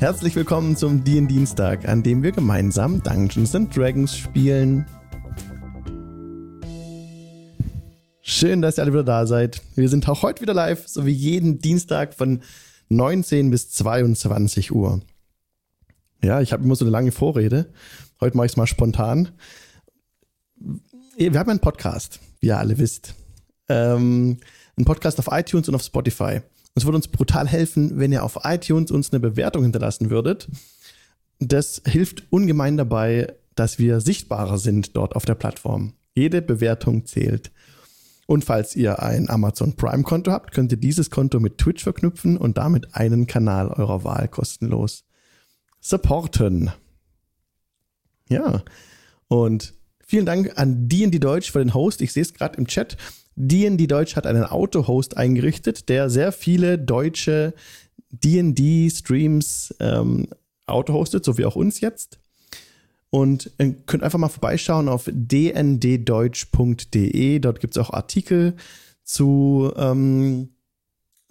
Herzlich willkommen zum DIN Dienstag, an dem wir gemeinsam Dungeons and Dragons spielen. Schön, dass ihr alle wieder da seid. Wir sind auch heute wieder live, so wie jeden Dienstag von 19 bis 22 Uhr. Ja, ich habe immer so eine lange Vorrede. Heute mache ich es mal spontan. Wir haben einen Podcast, wie ihr alle wisst. Ähm, einen Podcast auf iTunes und auf Spotify. Es würde uns brutal helfen, wenn ihr auf iTunes uns eine Bewertung hinterlassen würdet. Das hilft ungemein dabei, dass wir sichtbarer sind dort auf der Plattform. Jede Bewertung zählt. Und falls ihr ein Amazon Prime-Konto habt, könnt ihr dieses Konto mit Twitch verknüpfen und damit einen Kanal eurer Wahl kostenlos supporten. Ja, und vielen Dank an D&D Deutsch für den Host. Ich sehe es gerade im Chat. D&D Deutsch hat einen Auto-Host eingerichtet, der sehr viele deutsche D&D-Streams ähm, auto-hostet, so wie auch uns jetzt. Und ihr könnt einfach mal vorbeischauen auf dnddeutsch.de. Dort gibt es auch Artikel zu, ähm,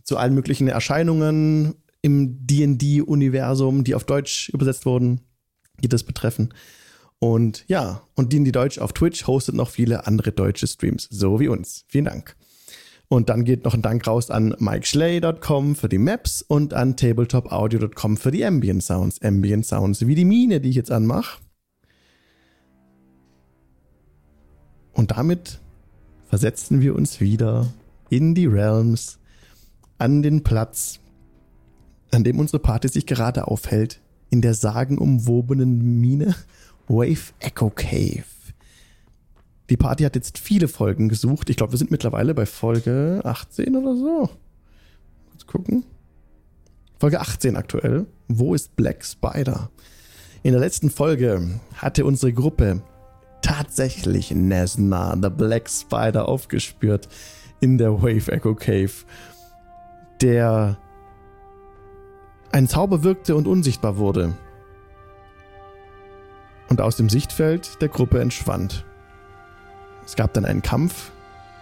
zu allen möglichen Erscheinungen im D&D-Universum, die auf Deutsch übersetzt wurden, die das betreffen. Und ja, und die Deutsch auf Twitch hostet noch viele andere deutsche Streams, so wie uns. Vielen Dank. Und dann geht noch ein Dank raus an MikeSchley.com für die Maps und an TabletopAudio.com für die Ambient Sounds. Ambient Sounds wie die Mine, die ich jetzt anmache. Und damit versetzen wir uns wieder in die Realms, an den Platz, an dem unsere Party sich gerade aufhält, in der sagenumwobenen Mine Wave Echo Cave. Die Party hat jetzt viele Folgen gesucht. Ich glaube, wir sind mittlerweile bei Folge 18 oder so. Kurz gucken. Folge 18 aktuell. Wo ist Black Spider? In der letzten Folge hatte unsere Gruppe tatsächlich Nesna, the Black Spider, aufgespürt in der Wave Echo Cave, der ein Zauber wirkte und unsichtbar wurde und aus dem Sichtfeld der Gruppe entschwand. Es gab dann einen Kampf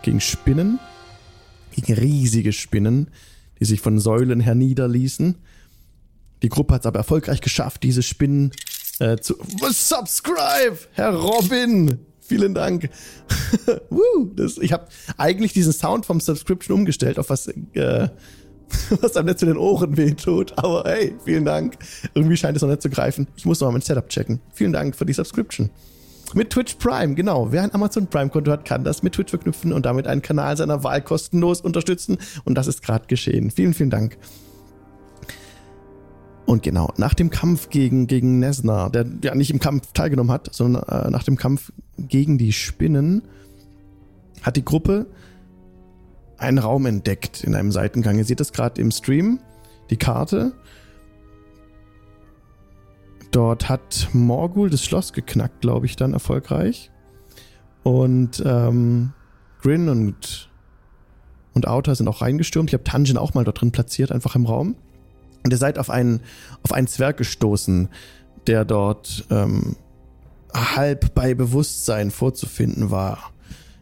gegen Spinnen, gegen riesige Spinnen, die sich von Säulen herniederließen. Die Gruppe hat es aber erfolgreich geschafft, diese Spinnen äh, zu. Subscribe, Herr Robin! Vielen Dank. Woo, das, ich habe eigentlich diesen Sound vom Subscription umgestellt auf was äh, was einem nicht zu den Ohren wehtut. Aber hey, vielen Dank. Irgendwie scheint es noch nicht zu greifen. Ich muss noch mal mein Setup checken. Vielen Dank für die Subscription. Mit Twitch Prime, genau. Wer ein Amazon Prime-Konto hat, kann das mit Twitch verknüpfen und damit einen Kanal seiner Wahl kostenlos unterstützen. Und das ist gerade geschehen. Vielen, vielen Dank. Und genau, nach dem Kampf gegen, gegen Nesna, der ja nicht im Kampf teilgenommen hat, sondern äh, nach dem Kampf gegen die Spinnen, hat die Gruppe einen Raum entdeckt in einem Seitengang. Ihr seht das gerade im Stream, die Karte. Dort hat Morgul das Schloss geknackt, glaube ich, dann erfolgreich. Und ähm, Grin und, und Outer sind auch reingestürmt. Ich habe Tanjin auch mal dort drin platziert, einfach im Raum. Und ihr seid auf einen, auf einen Zwerg gestoßen, der dort ähm, halb bei Bewusstsein vorzufinden war.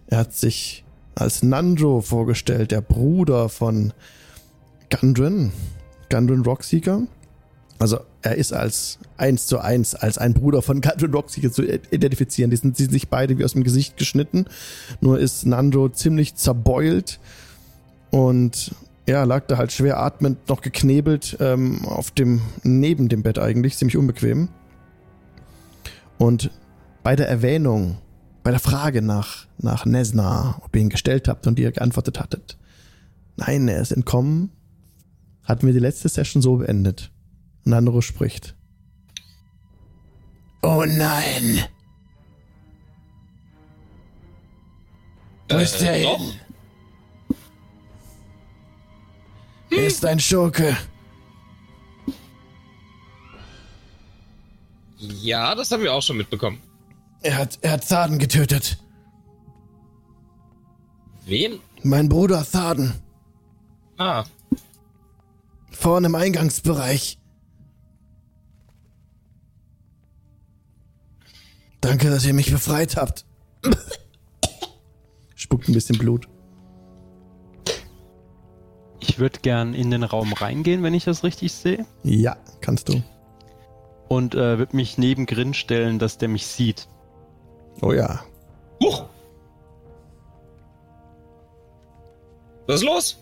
Er hat sich als Nandro vorgestellt, der Bruder von Gundren, Gundren Rockseeker. Also er ist als eins zu eins als ein Bruder von Gundren Rockseeker zu identifizieren. Die sind, die sind sich beide wie aus dem Gesicht geschnitten. Nur ist Nandro ziemlich zerbeult und ja, lag da halt schwer atmend, noch geknebelt ähm, auf dem, neben dem Bett eigentlich, ziemlich unbequem. Und bei der Erwähnung bei der Frage nach, nach Nesna, ob ihr ihn gestellt habt und ihr geantwortet hattet. Nein, er ist entkommen. Hatten wir die letzte Session so beendet. Nandro spricht. Oh nein! Wo ist äh, hin? Er ist ein Schurke. Ja, das haben wir auch schon mitbekommen. Er hat, er hat Thaden getötet. Wen? Mein Bruder Thaden. Ah. Vorne im Eingangsbereich. Danke, dass ihr mich befreit habt. Spuckt ein bisschen Blut. Ich würde gern in den Raum reingehen, wenn ich das richtig sehe. Ja, kannst du. und äh, würde mich neben Grin stellen, dass der mich sieht. Oh ja. Huch! Was ist los?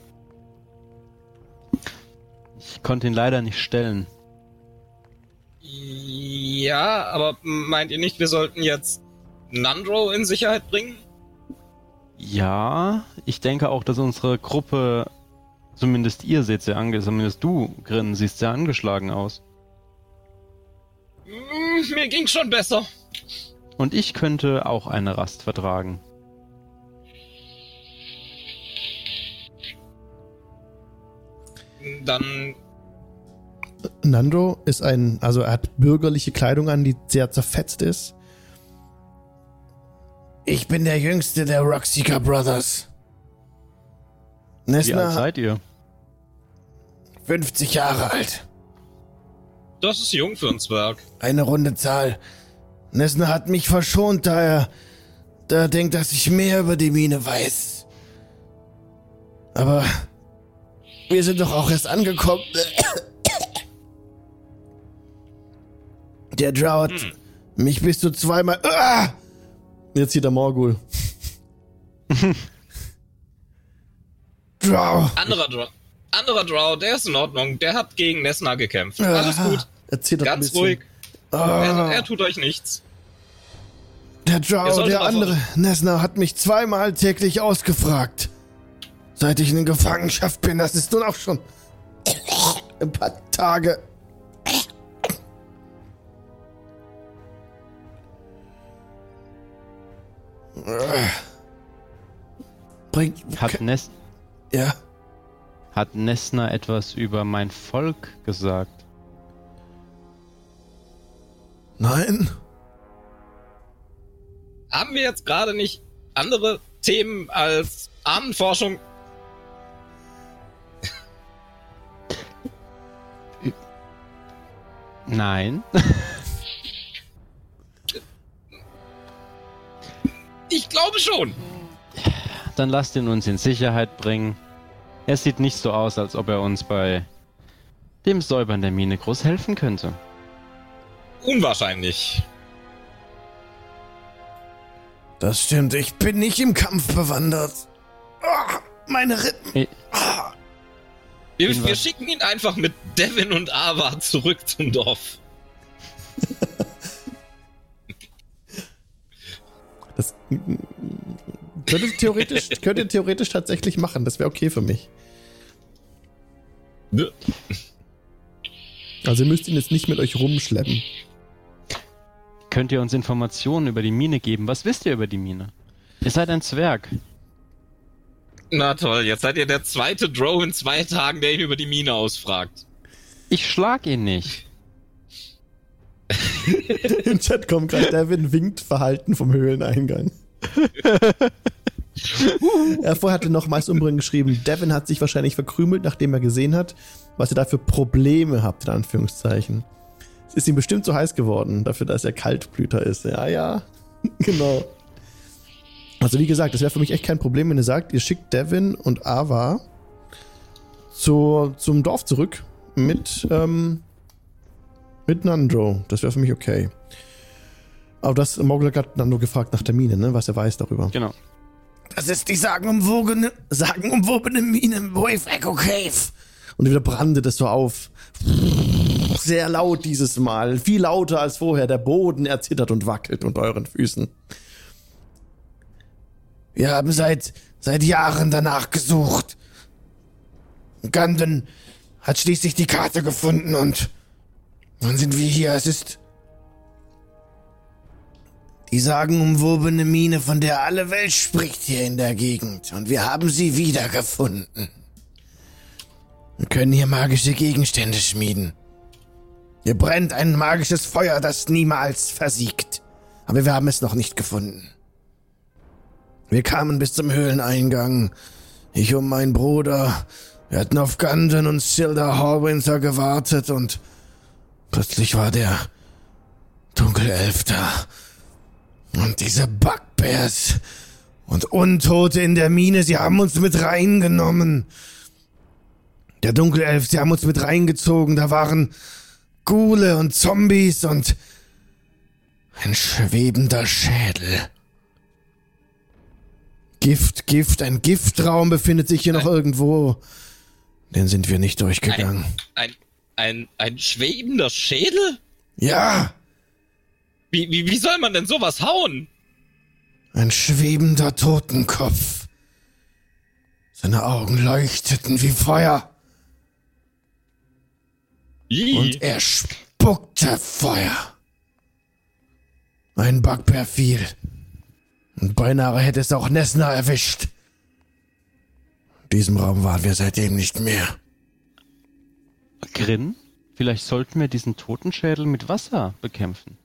Ich konnte ihn leider nicht stellen. Ja, aber meint ihr nicht, wir sollten jetzt Nandro in Sicherheit bringen? Ja, ich denke auch, dass unsere Gruppe, zumindest ihr seht sehr ange, zumindest du, Grin, siehst sehr angeschlagen aus. Hm, Mir ging's schon besser. Und ich könnte auch eine Rast vertragen. Dann Nando ist ein, also er hat bürgerliche Kleidung an, die sehr zerfetzt ist. Ich bin der jüngste der Rockseeker Brothers. Wie alt Nesna, seid ihr? 50 Jahre alt. das ist jung für einen Zwerg. Eine runde Zahl. Nesna hat mich verschont, da er, da er denkt, dass ich mehr über die Mine weiß. Aber wir sind doch auch erst angekommen. Der Drow hat mich bis zu zweimal. Ah! Jetzt hier der Morgul. Drow. Anderer Drow. Anderer Drow, der ist in Ordnung. Der hat gegen Nesna gekämpft. Alles Ah, gut. Erzähl doch ein Ganz ruhig. Er, Ah. er tut euch nichts. Der Drow, der andere, Nesna, hat mich zweimal täglich ausgefragt. Seit ich in Gefangenschaft bin, das ist nun auch schon ein paar Tage. Bringt. Hat, Nes Ja. hat Nesna etwas über mein Volk gesagt? Nein. Haben wir jetzt gerade nicht andere Themen als Ahnenforschung? Nein. Ich glaube schon. Dann lasst ihn uns in Sicherheit bringen. Er sieht nicht so aus, als ob er uns bei dem Säubern der Mine groß helfen könnte. Unwahrscheinlich. Das stimmt, ich bin nicht im Kampf bewandert. Ah, meine Rippen. Eh, Wir, wir schicken ihn einfach mit Devin und Ava zurück zum Dorf. Das könnte theoretisch, könnte theoretisch tatsächlich machen. Das wäre okay für mich. Nö. Also ihr müsst ihn jetzt nicht mit euch rumschleppen. Könnt ihr uns Informationen über die Mine geben? Was wisst ihr über die Mine? Ihr seid ein Zwerg. Na toll, jetzt seid ihr der zweite Drow in zwei Tagen, der ihn über die Mine ausfragt. Ich schlag ihn nicht. Im Chat kommt gerade, Devin winkt Verhalten vom Höhleneingang. er vorher hatte nochmals umbringen geschrieben, Devin hat sich wahrscheinlich verkrümelt, nachdem er gesehen hat, was ihr da für Probleme habt, in Anführungszeichen. Ist ihm bestimmt zu heiß geworden, dafür, dass er Kaltblüter ist. Ja, ja, genau. Also wie gesagt, das wäre für mich echt kein Problem, wenn ihr sagt, ihr schickt Devin und Ava zu, zum Dorf zurück mit, ähm, mit Nandro. Das wäre für mich okay. Aber das Mogul hat Nando gefragt nach der Mine, ne? was er weiß darüber. Genau. Das ist die sagenumwogene, sagenumwobene Mine im Wave Echo Cave. Und wieder brandet es so auf. Sehr laut dieses Mal. Viel lauter als vorher. Der Boden erzittert und wackelt unter euren Füßen. Wir haben seit, seit Jahren danach gesucht. Gandon hat schließlich die Karte gefunden und dann sind wir hier. Es ist die sagenumwobene Mine, von der alle Welt spricht hier in der Gegend. Und wir haben sie wiedergefunden. Wir können hier magische Gegenstände schmieden. Hier brennt ein magisches Feuer, das niemals versiegt. Aber wir haben es noch nicht gefunden. Wir kamen bis zum Höhleneingang. Ich und mein Bruder. Wir hatten auf Gundon und Silda Hallwinter gewartet und plötzlich war der Dunkelelf da. Und diese Bugbears und Untote in der Mine, sie haben uns mit reingenommen. Der Dunkelelf, sie haben uns mit reingezogen. Da waren Gule und Zombies und ein schwebender Schädel. Gift, Gift, ein Giftraum befindet sich hier noch irgendwo. Den sind wir nicht durchgegangen. Ein, ein, ein schwebender Schädel? Ja, Wie, wie, wie soll man denn sowas hauen? ein schwebender Totenkopf. Seine Augen leuchteten wie Feuer Ih, und er spuckte Feuer. Ein Bugbear fiel. Und beinahe hätte es auch Nessner erwischt. In diesem Raum waren wir seitdem nicht mehr. Grin, vielleicht sollten wir diesen Totenschädel mit Wasser bekämpfen.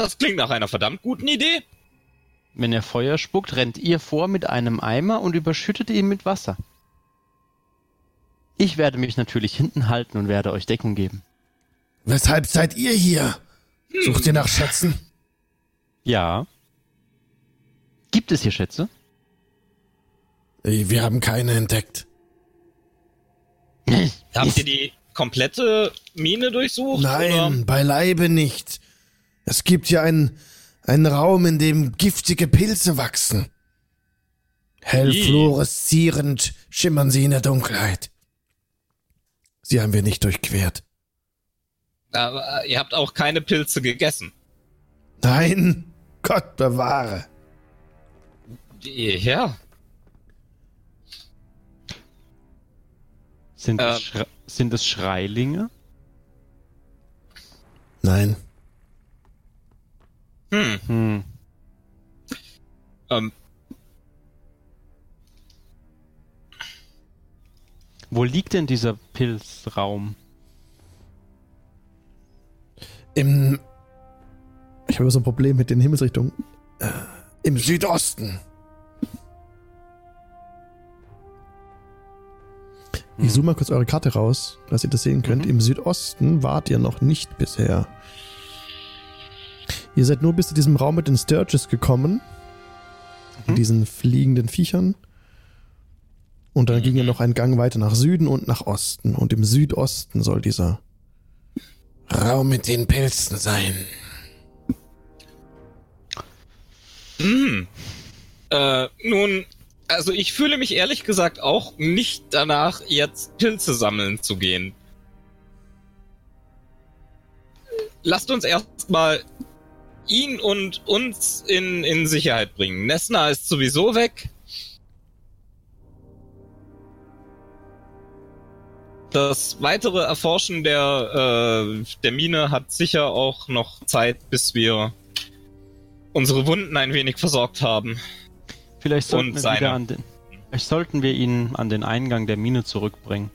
das klingt nach einer verdammt guten Idee. Wenn er Feuer spuckt, rennt ihr vor mit einem Eimer und überschüttet ihn mit Wasser. Ich werde mich natürlich hinten halten und werde euch Deckung geben. Weshalb seid ihr hier? Sucht ihr nach Schätzen? Ja. Gibt es hier Schätze? Wir haben keine entdeckt. Habt ihr die komplette Mine durchsucht? Nein, beileibe nicht. Es gibt hier einen, einen Raum, in dem giftige Pilze wachsen. Hell fluoreszierend schimmern sie in der Dunkelheit. Sie haben wir nicht durchquert. Aber ihr habt auch keine Pilze gegessen. Nein, Gott bewahre. Ja. Sind, Äh. es, sind es Schreilinge? Nein, Hm. Hm. Ähm, Wo liegt denn dieser Pilzraum? im... Ich habe so ein Problem mit den Himmelsrichtungen. Äh, Im Südosten. Ich zoome mal kurz eure Karte raus, dass ihr das sehen könnt. Mhm. Im Südosten wart ihr noch nicht bisher. Ihr seid nur bis zu diesem Raum mit den Sturges gekommen. Mhm. Diesen fliegenden Viechern. Und dann ging ihr noch einen Gang weiter nach Süden und nach Osten. Und im Südosten soll dieser Raum mit den Pilzen sein. hm. Äh, nun, also ich fühle mich ehrlich gesagt auch nicht danach, jetzt Pilze sammeln zu gehen. Lasst uns erstmal ihn und uns in, in Sicherheit bringen. Nessna ist sowieso weg. Das weitere Erforschen der, äh, der Mine hat sicher auch noch Zeit, bis wir unsere Wunden ein wenig versorgt haben. Vielleicht sollten, Und wir wieder an den, vielleicht sollten wir ihn an den Eingang der Mine zurückbringen.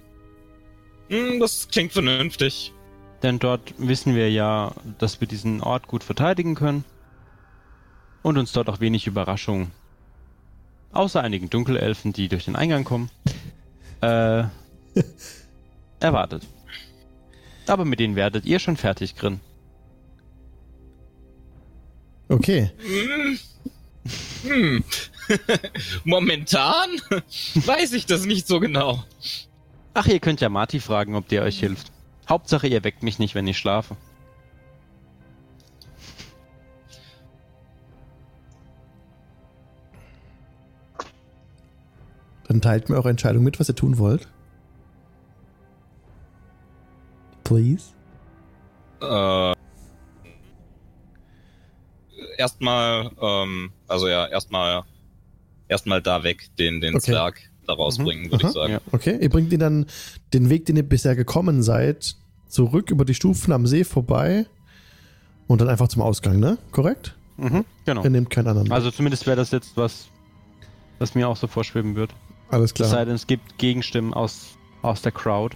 Hm, das klingt vernünftig. Denn dort wissen wir ja, dass wir diesen Ort gut verteidigen können. Und uns dort auch wenig Überraschung, außer einigen Dunkelelfen, die durch den Eingang kommen, äh, erwartet. Aber mit denen werdet ihr schon fertig, Grin. Okay. Hm. Hm. Momentan weiß ich das nicht so genau. Ach, ihr könnt ja Marty fragen, ob der euch hilft. Hauptsache, ihr weckt mich nicht, wenn ich schlafe. Dann teilt mir eure Entscheidung mit, was ihr tun wollt. Please. Äh, erstmal, ähm, also ja, erstmal, erstmal da weg, den, den Okay. Zwerg da rausbringen, würde Aha. ich sagen. Ja. Okay, ihr bringt ihn dann den Weg, den ihr bisher gekommen seid, zurück über die Stufen am See vorbei und dann einfach zum Ausgang, ne? Korrekt? Mhm, genau. Ihr nehmt keinen anderen. Also zumindest wäre das jetzt was, was mir auch so vorschweben wird. Alles Es sei klar. denn, es gibt Gegenstimmen aus, aus der Crowd.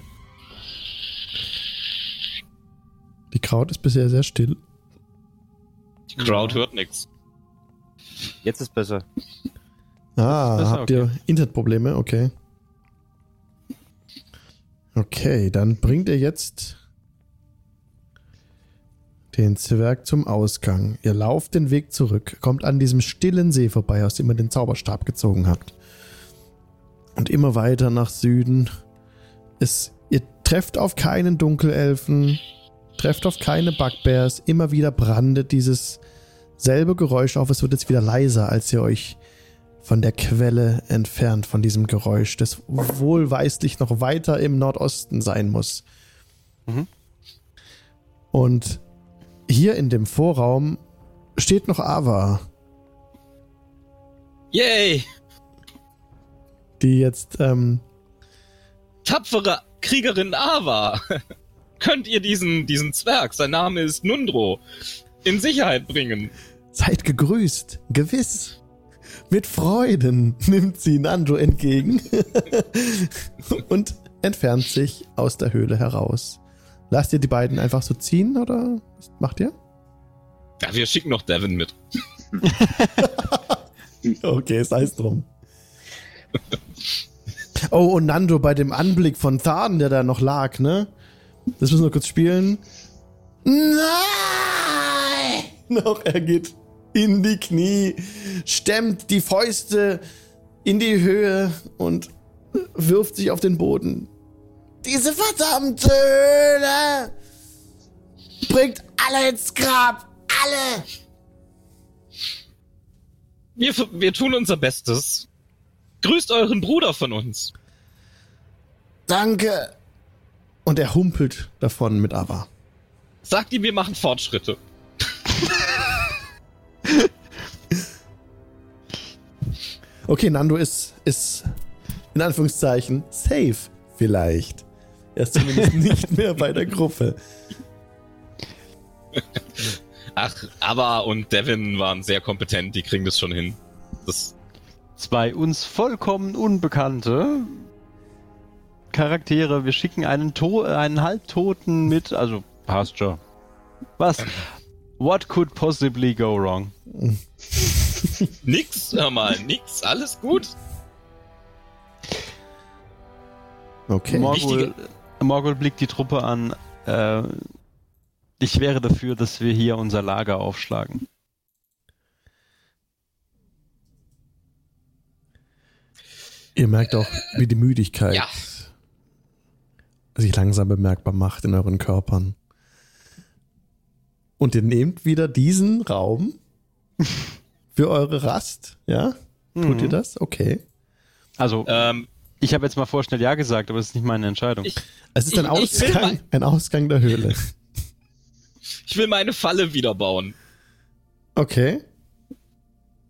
Die Kraut ist bisher sehr still. Die Crowd hört nichts. Jetzt ist besser. Ah, besser, habt ihr Internetprobleme? Okay. Okay, dann bringt ihr jetzt den Zwerg zum Ausgang. Ihr lauft den Weg zurück, kommt an diesem stillen See vorbei, aus dem ihr den Zauberstab gezogen habt. Und immer weiter nach Süden Es, ihr trefft auf keinen Dunkelelfen, trefft auf keine Bugbears. Immer wieder brandet dieses selbe Geräusch auf. Es wird jetzt wieder leiser, als ihr euch von der Quelle entfernt, von diesem Geräusch, das wohlweislich noch weiter im Nordosten sein muss. Mhm. Und hier in dem Vorraum steht noch Ava, Yay! die jetzt, ähm, Tapfere Kriegerin Ava! Könnt ihr diesen, diesen Zwerg, sein Name ist Nundro, in Sicherheit bringen? seid gegrüßt, gewiss. Mit Freuden nimmt sie Nando entgegen und entfernt sich aus der Höhle heraus. Lasst ihr die beiden einfach so ziehen oder was macht ihr? Ja, wir schicken noch Devin mit. Okay, sei es drum. Oh, und Nando bei dem Anblick von Tharn, der da noch lag, ne? Das müssen wir kurz spielen. Nein! Noch, er geht in die Knie, stemmt die Fäuste in die Höhe und wirft sich auf den Boden. Diese verdammte Höhle bringt alle ins Grab. Alle! Wir, wir tun unser Bestes. Grüßt euren Bruder von uns. Danke. Und er humpelt davon mit Ava. Sagt ihm, wir machen Fortschritte. Okay, Nando ist, ist in Anführungszeichen safe, vielleicht. Er ist zumindest nicht mehr bei der Gruppe. Ach, aber und Devin waren sehr kompetent, die kriegen das schon hin. Das, Zwei uns vollkommen unbekannte Charaktere. Wir schicken einen, to einen Halbtoten mit. Also, passt schon. Was? What could possibly go wrong? nix, hör mal, nix, alles gut. Okay. Morgul, Morgul blickt die Truppe an. Äh, ich wäre dafür, dass wir hier unser Lager aufschlagen. Ihr merkt auch, wie die Müdigkeit Ja. Sich langsam bemerkbar macht in euren Körpern. Und ihr nehmt wieder diesen Raum für eure Rast, ja? Tut Mhm. ihr das? Okay. Also, Ähm, ich habe jetzt mal vorschnell Ja gesagt, aber es ist nicht meine Entscheidung. ich, Es ist ein Ich- ich Ausgang, mal- ein Ausgang der Höhle. ich will meine Falle wieder bauen. Okay.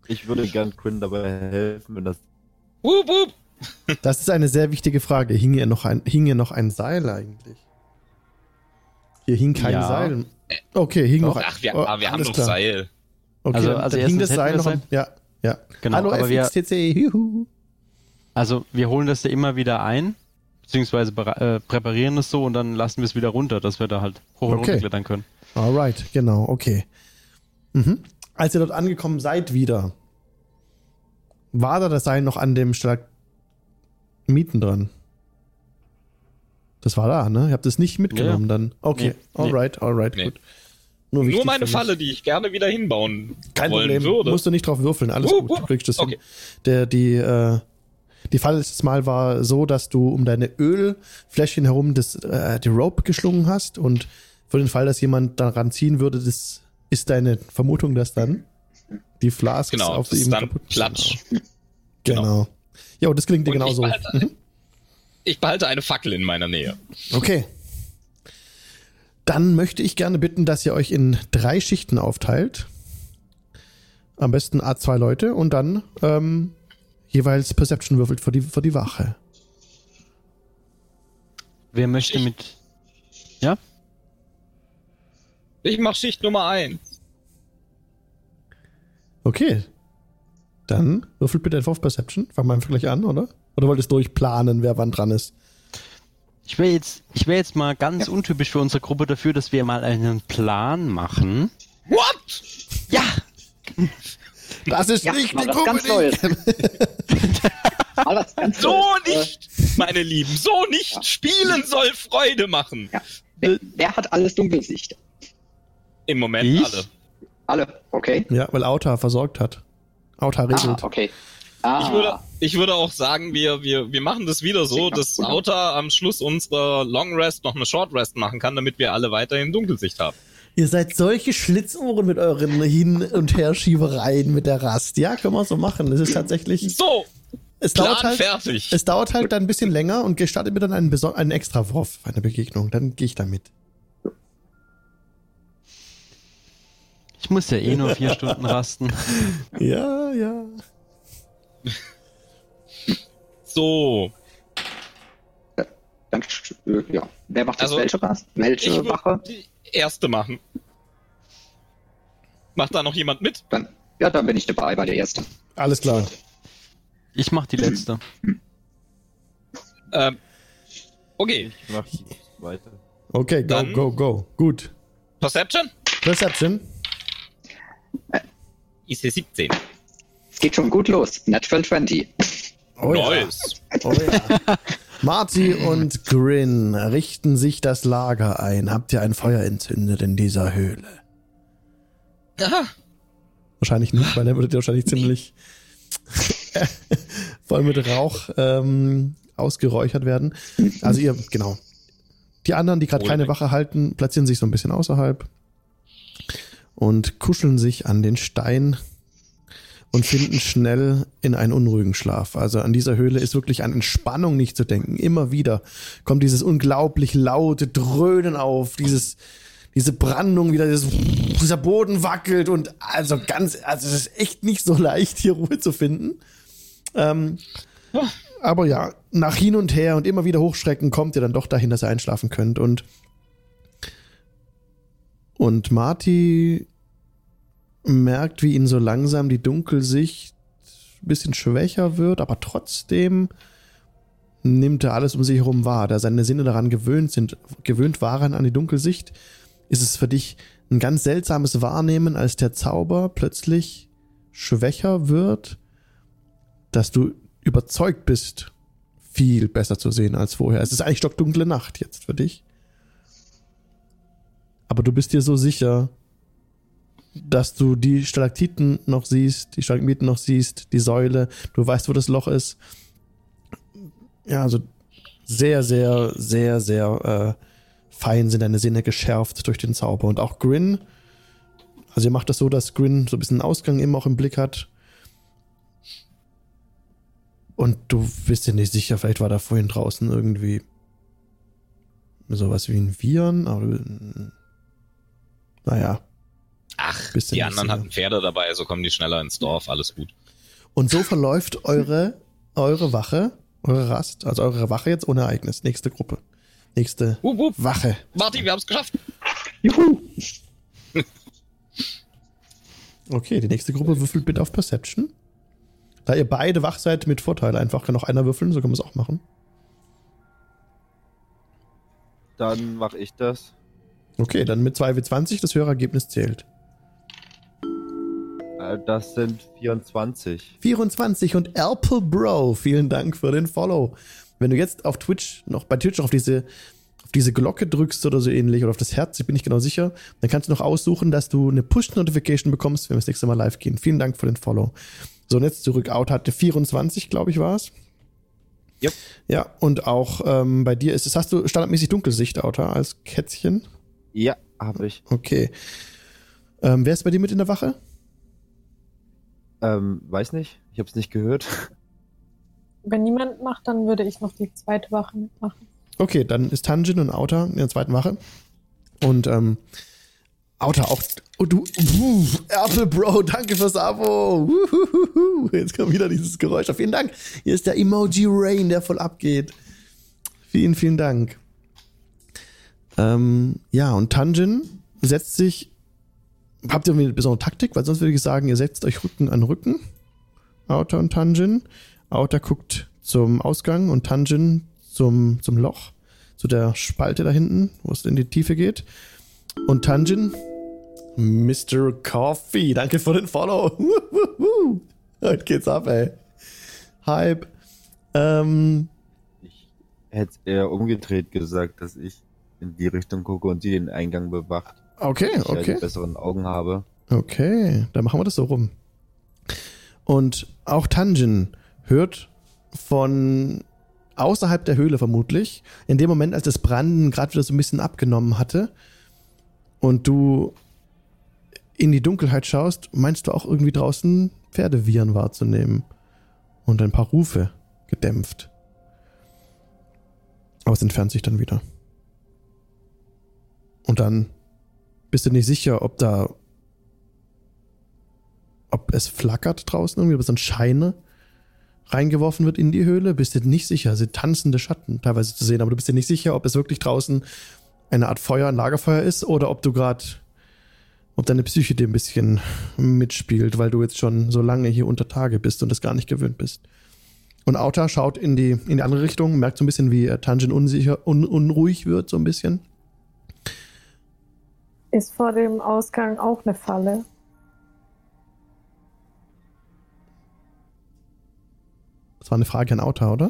Ich würde gern Quinn dabei helfen, wenn das. Wup, wup. Das ist eine sehr wichtige Frage. Hing hier noch ein, hing hier noch ein Seil eigentlich? Hier hing kein Ja. Seil. Okay, hing noch ein. Ach, wir, oh, ah, wir haben doch klar. Seil. Okay, Also- also dann hing erstens das Seil noch an. Ja, ja. Genau, Hallo aber wir- FXTC. Juhu. Also, wir holen das ja immer wieder ein, beziehungsweise äh, präparieren es so und dann lassen wir es wieder runter, dass wir da halt hoch und Okay. runter klettern können. Alright, genau, okay. Mhm. Als ihr dort angekommen seid wieder, war da das Seil noch an dem Mieten dran? Das war da, ne? Ihr habt es nicht mitgenommen dann. Okay, Nee, alright, alright, Nee. gut. Nur, Nur meine. Falle, die ich gerne wieder hinbauen Kein Problem. würde. Musst du nicht drauf würfeln. Alles Uh, gut. uh. Du kriegst das Okay. hin. Der, die, äh, die Falle letztes Mal war so, dass du um deine Ölfläschchen herum das, äh, die Rope geschlungen hast und für den Fall, dass jemand daran ziehen würde, das ist deine Vermutung, dass dann die Flasks Genau, auf das ist ihm dann kaputt Platsch. Genau. genau. Ja, und das klingt dir Und ich genauso. behalte- Mhm. Ich behalte eine Fackel in meiner Nähe. Okay. Dann möchte ich gerne bitten, dass ihr euch in drei Schichten aufteilt. Am besten A2 Leute und dann ähm, jeweils Perception würfelt für die, für die Wache. Wer möchte Ich- mit. Ja? Ich mach Schicht Nummer 1. Okay. Dann würfelt bitte einfach auf Perception. Fangen wir einfach gleich an, oder? Oder wolltest du durchplanen, wer wann dran ist? Ich wäre jetzt, ich wäre jetzt mal ganz untypisch für unsere Gruppe dafür, dass wir mal einen Plan machen. What? Ja! Das ist Ja, nicht die was Gruppe, ganz Neues. ganz So Neues. nicht, meine Lieben, so nicht. Spielen soll Freude machen. Ja. wer, wer hat alles Dunkelsicht? Im Moment Ich? alle. Alle, okay. Ja, weil Auta versorgt hat. Auta Ah, regelt. okay. Ah, Ich würde, ich würde auch sagen, wir, wir, wir machen das wieder so, dass? Auta am Schluss unserer Long Rest noch eine Short Rest machen kann, damit wir alle weiterhin Dunkelsicht haben. Ihr seid solche Schlitzohren mit euren Hin- und Herschiebereien mit der Rast. Ja, können wir so machen. Das ist tatsächlich. So, Es Plan dauert halt. fertig. Es dauert halt dann ein bisschen länger und gestattet mir dann einen, einen extra Wurf, eine Begegnung. Dann gehe ich da Ich muss ja eh nur vier Stunden rasten. Ja, ja. So, dann, äh, ja. Wer macht jetzt Also, welche was? Welche Wache? die erste machen. Macht da noch jemand mit? Dann, ja, dann bin ich dabei bei der ersten. Alles klar. Ich mach die letzte. Ähm, okay, Ich mach die zweite. Okay, go, Dann- go, go. Gut. Perception? Perception. IC 17. Es geht schon gut los. Natural 20. Oh ja. nice. Oh ja. Marty und Grin richten sich das Lager ein. Habt ihr ein Feuer entzündet in dieser Höhle? Aha. Wahrscheinlich nicht, weil dann würdet ihr wahrscheinlich ziemlich voll mit Rauch ähm, ausgeräuchert werden. Also ihr, genau. Die anderen, die gerade keine. Wache halten, platzieren sich so ein bisschen außerhalb und kuscheln sich an den Stein und finden schnell in einen unruhigen Schlaf. Also an dieser Höhle ist wirklich an Entspannung nicht zu denken. Immer wieder kommt dieses unglaublich laute Dröhnen auf, dieses diese Brandung wieder, dieses, dieser Boden wackelt und also ganz, also es ist echt nicht so leicht, hier Ruhe zu finden. Ähm, aber ja, nach hin und her und immer wieder hochschrecken kommt ihr dann doch dahin, dass ihr einschlafen könnt und und Marty merkt, wie ihn so langsam die Dunkelsicht ein bisschen schwächer wird, aber trotzdem nimmt er alles um sich herum wahr. Da seine Sinne daran gewöhnt sind, gewöhnt waren an die Dunkelsicht, ist es für dich ein ganz seltsames Wahrnehmen, als der Zauber plötzlich schwächer wird, dass du überzeugt bist, viel besser zu sehen als vorher. Es ist eigentlich stockdunkle Nacht jetzt für dich. Aber du bist dir so sicher, dass du die Stalaktiten noch siehst, die Stalagmiten noch siehst, die Säule, du weißt, wo das Loch ist. Ja, also sehr, sehr, sehr, sehr äh, fein sind deine Sinne geschärft durch den Zauber. Und auch Grin, also ihr macht das so, dass Grin so ein bisschen Ausgang eben auch im Blick hat. Und du bist dir nicht sicher, vielleicht war da vorhin draußen irgendwie sowas wie ein Viren, aber äh, naja. Ach, die anderen sicher? hatten Pferde dabei, so kommen die schneller ins Dorf, alles gut. Und so verläuft eure, eure Wache, eure Rast, also eure Wache jetzt ohne Ereignis. Nächste Gruppe. Nächste Wupp, wupp. Wache. Martin, wir haben es geschafft. Juhu! Okay, die nächste Gruppe würfelt bitte auf Perception. Da ihr beide wach seid, mit Vorteil einfach kann noch einer würfeln, so können wir es auch machen. Dann mache ich das. Okay, dann mit 2W20, das höhere Ergebnis zählt. Äh, Das sind 24. 24 und Apple Bro, vielen Dank für den Follow. Wenn du jetzt auf Twitch noch bei Twitch noch auf diese auf diese Glocke drückst oder so ähnlich oder auf das Herz, ich bin nicht genau sicher, dann kannst du noch aussuchen, dass du eine Push-Notification bekommst, wenn wir das nächste Mal live gehen. Vielen Dank für den Follow. So, und jetzt zurück. Out hatte 24, glaube ich, war es. Yep. Ja, und auch ähm, bei dir ist es, hast du standardmäßig Dunkelsicht, Outer, als Kätzchen? Ja, habe ich. Okay. Ähm, wer ist bei dir mit in der Wache? Ähm, weiß nicht. Ich habe es nicht gehört. Wenn niemand macht, dann würde ich noch die zweite Wache mitmachen. Okay, dann ist Tanjin und Outer in der zweiten Wache. Und ähm, Outer auch. Oh, du. Uh, Apple Bro, danke fürs Abo. Uhuhuhu. Jetzt kommt wieder dieses Geräusch. Vielen Dank. Hier ist der Emoji Rain, der voll abgeht. Vielen, vielen Dank. Ähm, ja, und Tanjin setzt sich. Habt ihr eine besondere Taktik? Weil sonst würde ich sagen, ihr setzt euch Rücken an Rücken. Outer und Tanjin. Outer guckt zum Ausgang und Tanjin zum, zum Loch, zu der Spalte da hinten, wo es in die Tiefe geht. Und Tanjin, Mr. Coffee, danke für den Follow. Heute geht's ab, ey. Hype. Ähm, Ich hätte eher umgedreht gesagt, dass ich in die Richtung gucke und sie den Eingang bewacht. okay, Ich okay. die besseren Augen habe. Okay, dann machen wir das so rum. Und auch Tanjin hört von außerhalb der Höhle vermutlich, in dem Moment, als das Branden gerade wieder so ein bisschen abgenommen hatte und du in die Dunkelheit schaust, meinst du auch irgendwie draußen Pferdewiehern wahrzunehmen und ein paar Rufe gedämpft. Aber es entfernt sich dann wieder. Und dann bist du nicht sicher, ob da ob es flackert draußen irgendwie, ob es ein Scheine reingeworfen wird in die Höhle, bist du nicht sicher. Sind tanzende Schatten teilweise zu sehen, aber du bist dir nicht sicher, ob es wirklich draußen eine Art Feuer, ein Lagerfeuer ist oder ob du gerade, ob deine Psyche dir ein bisschen mitspielt, weil du jetzt schon so lange hier unter Tage bist und es gar nicht gewöhnt bist. Und Auta schaut in die, in die andere Richtung, merkt so ein bisschen, wie Tanjin unsicher, un, unruhig wird, so ein bisschen. Ist vor dem Ausgang auch eine Falle? Das war eine Frage an Auta, oder?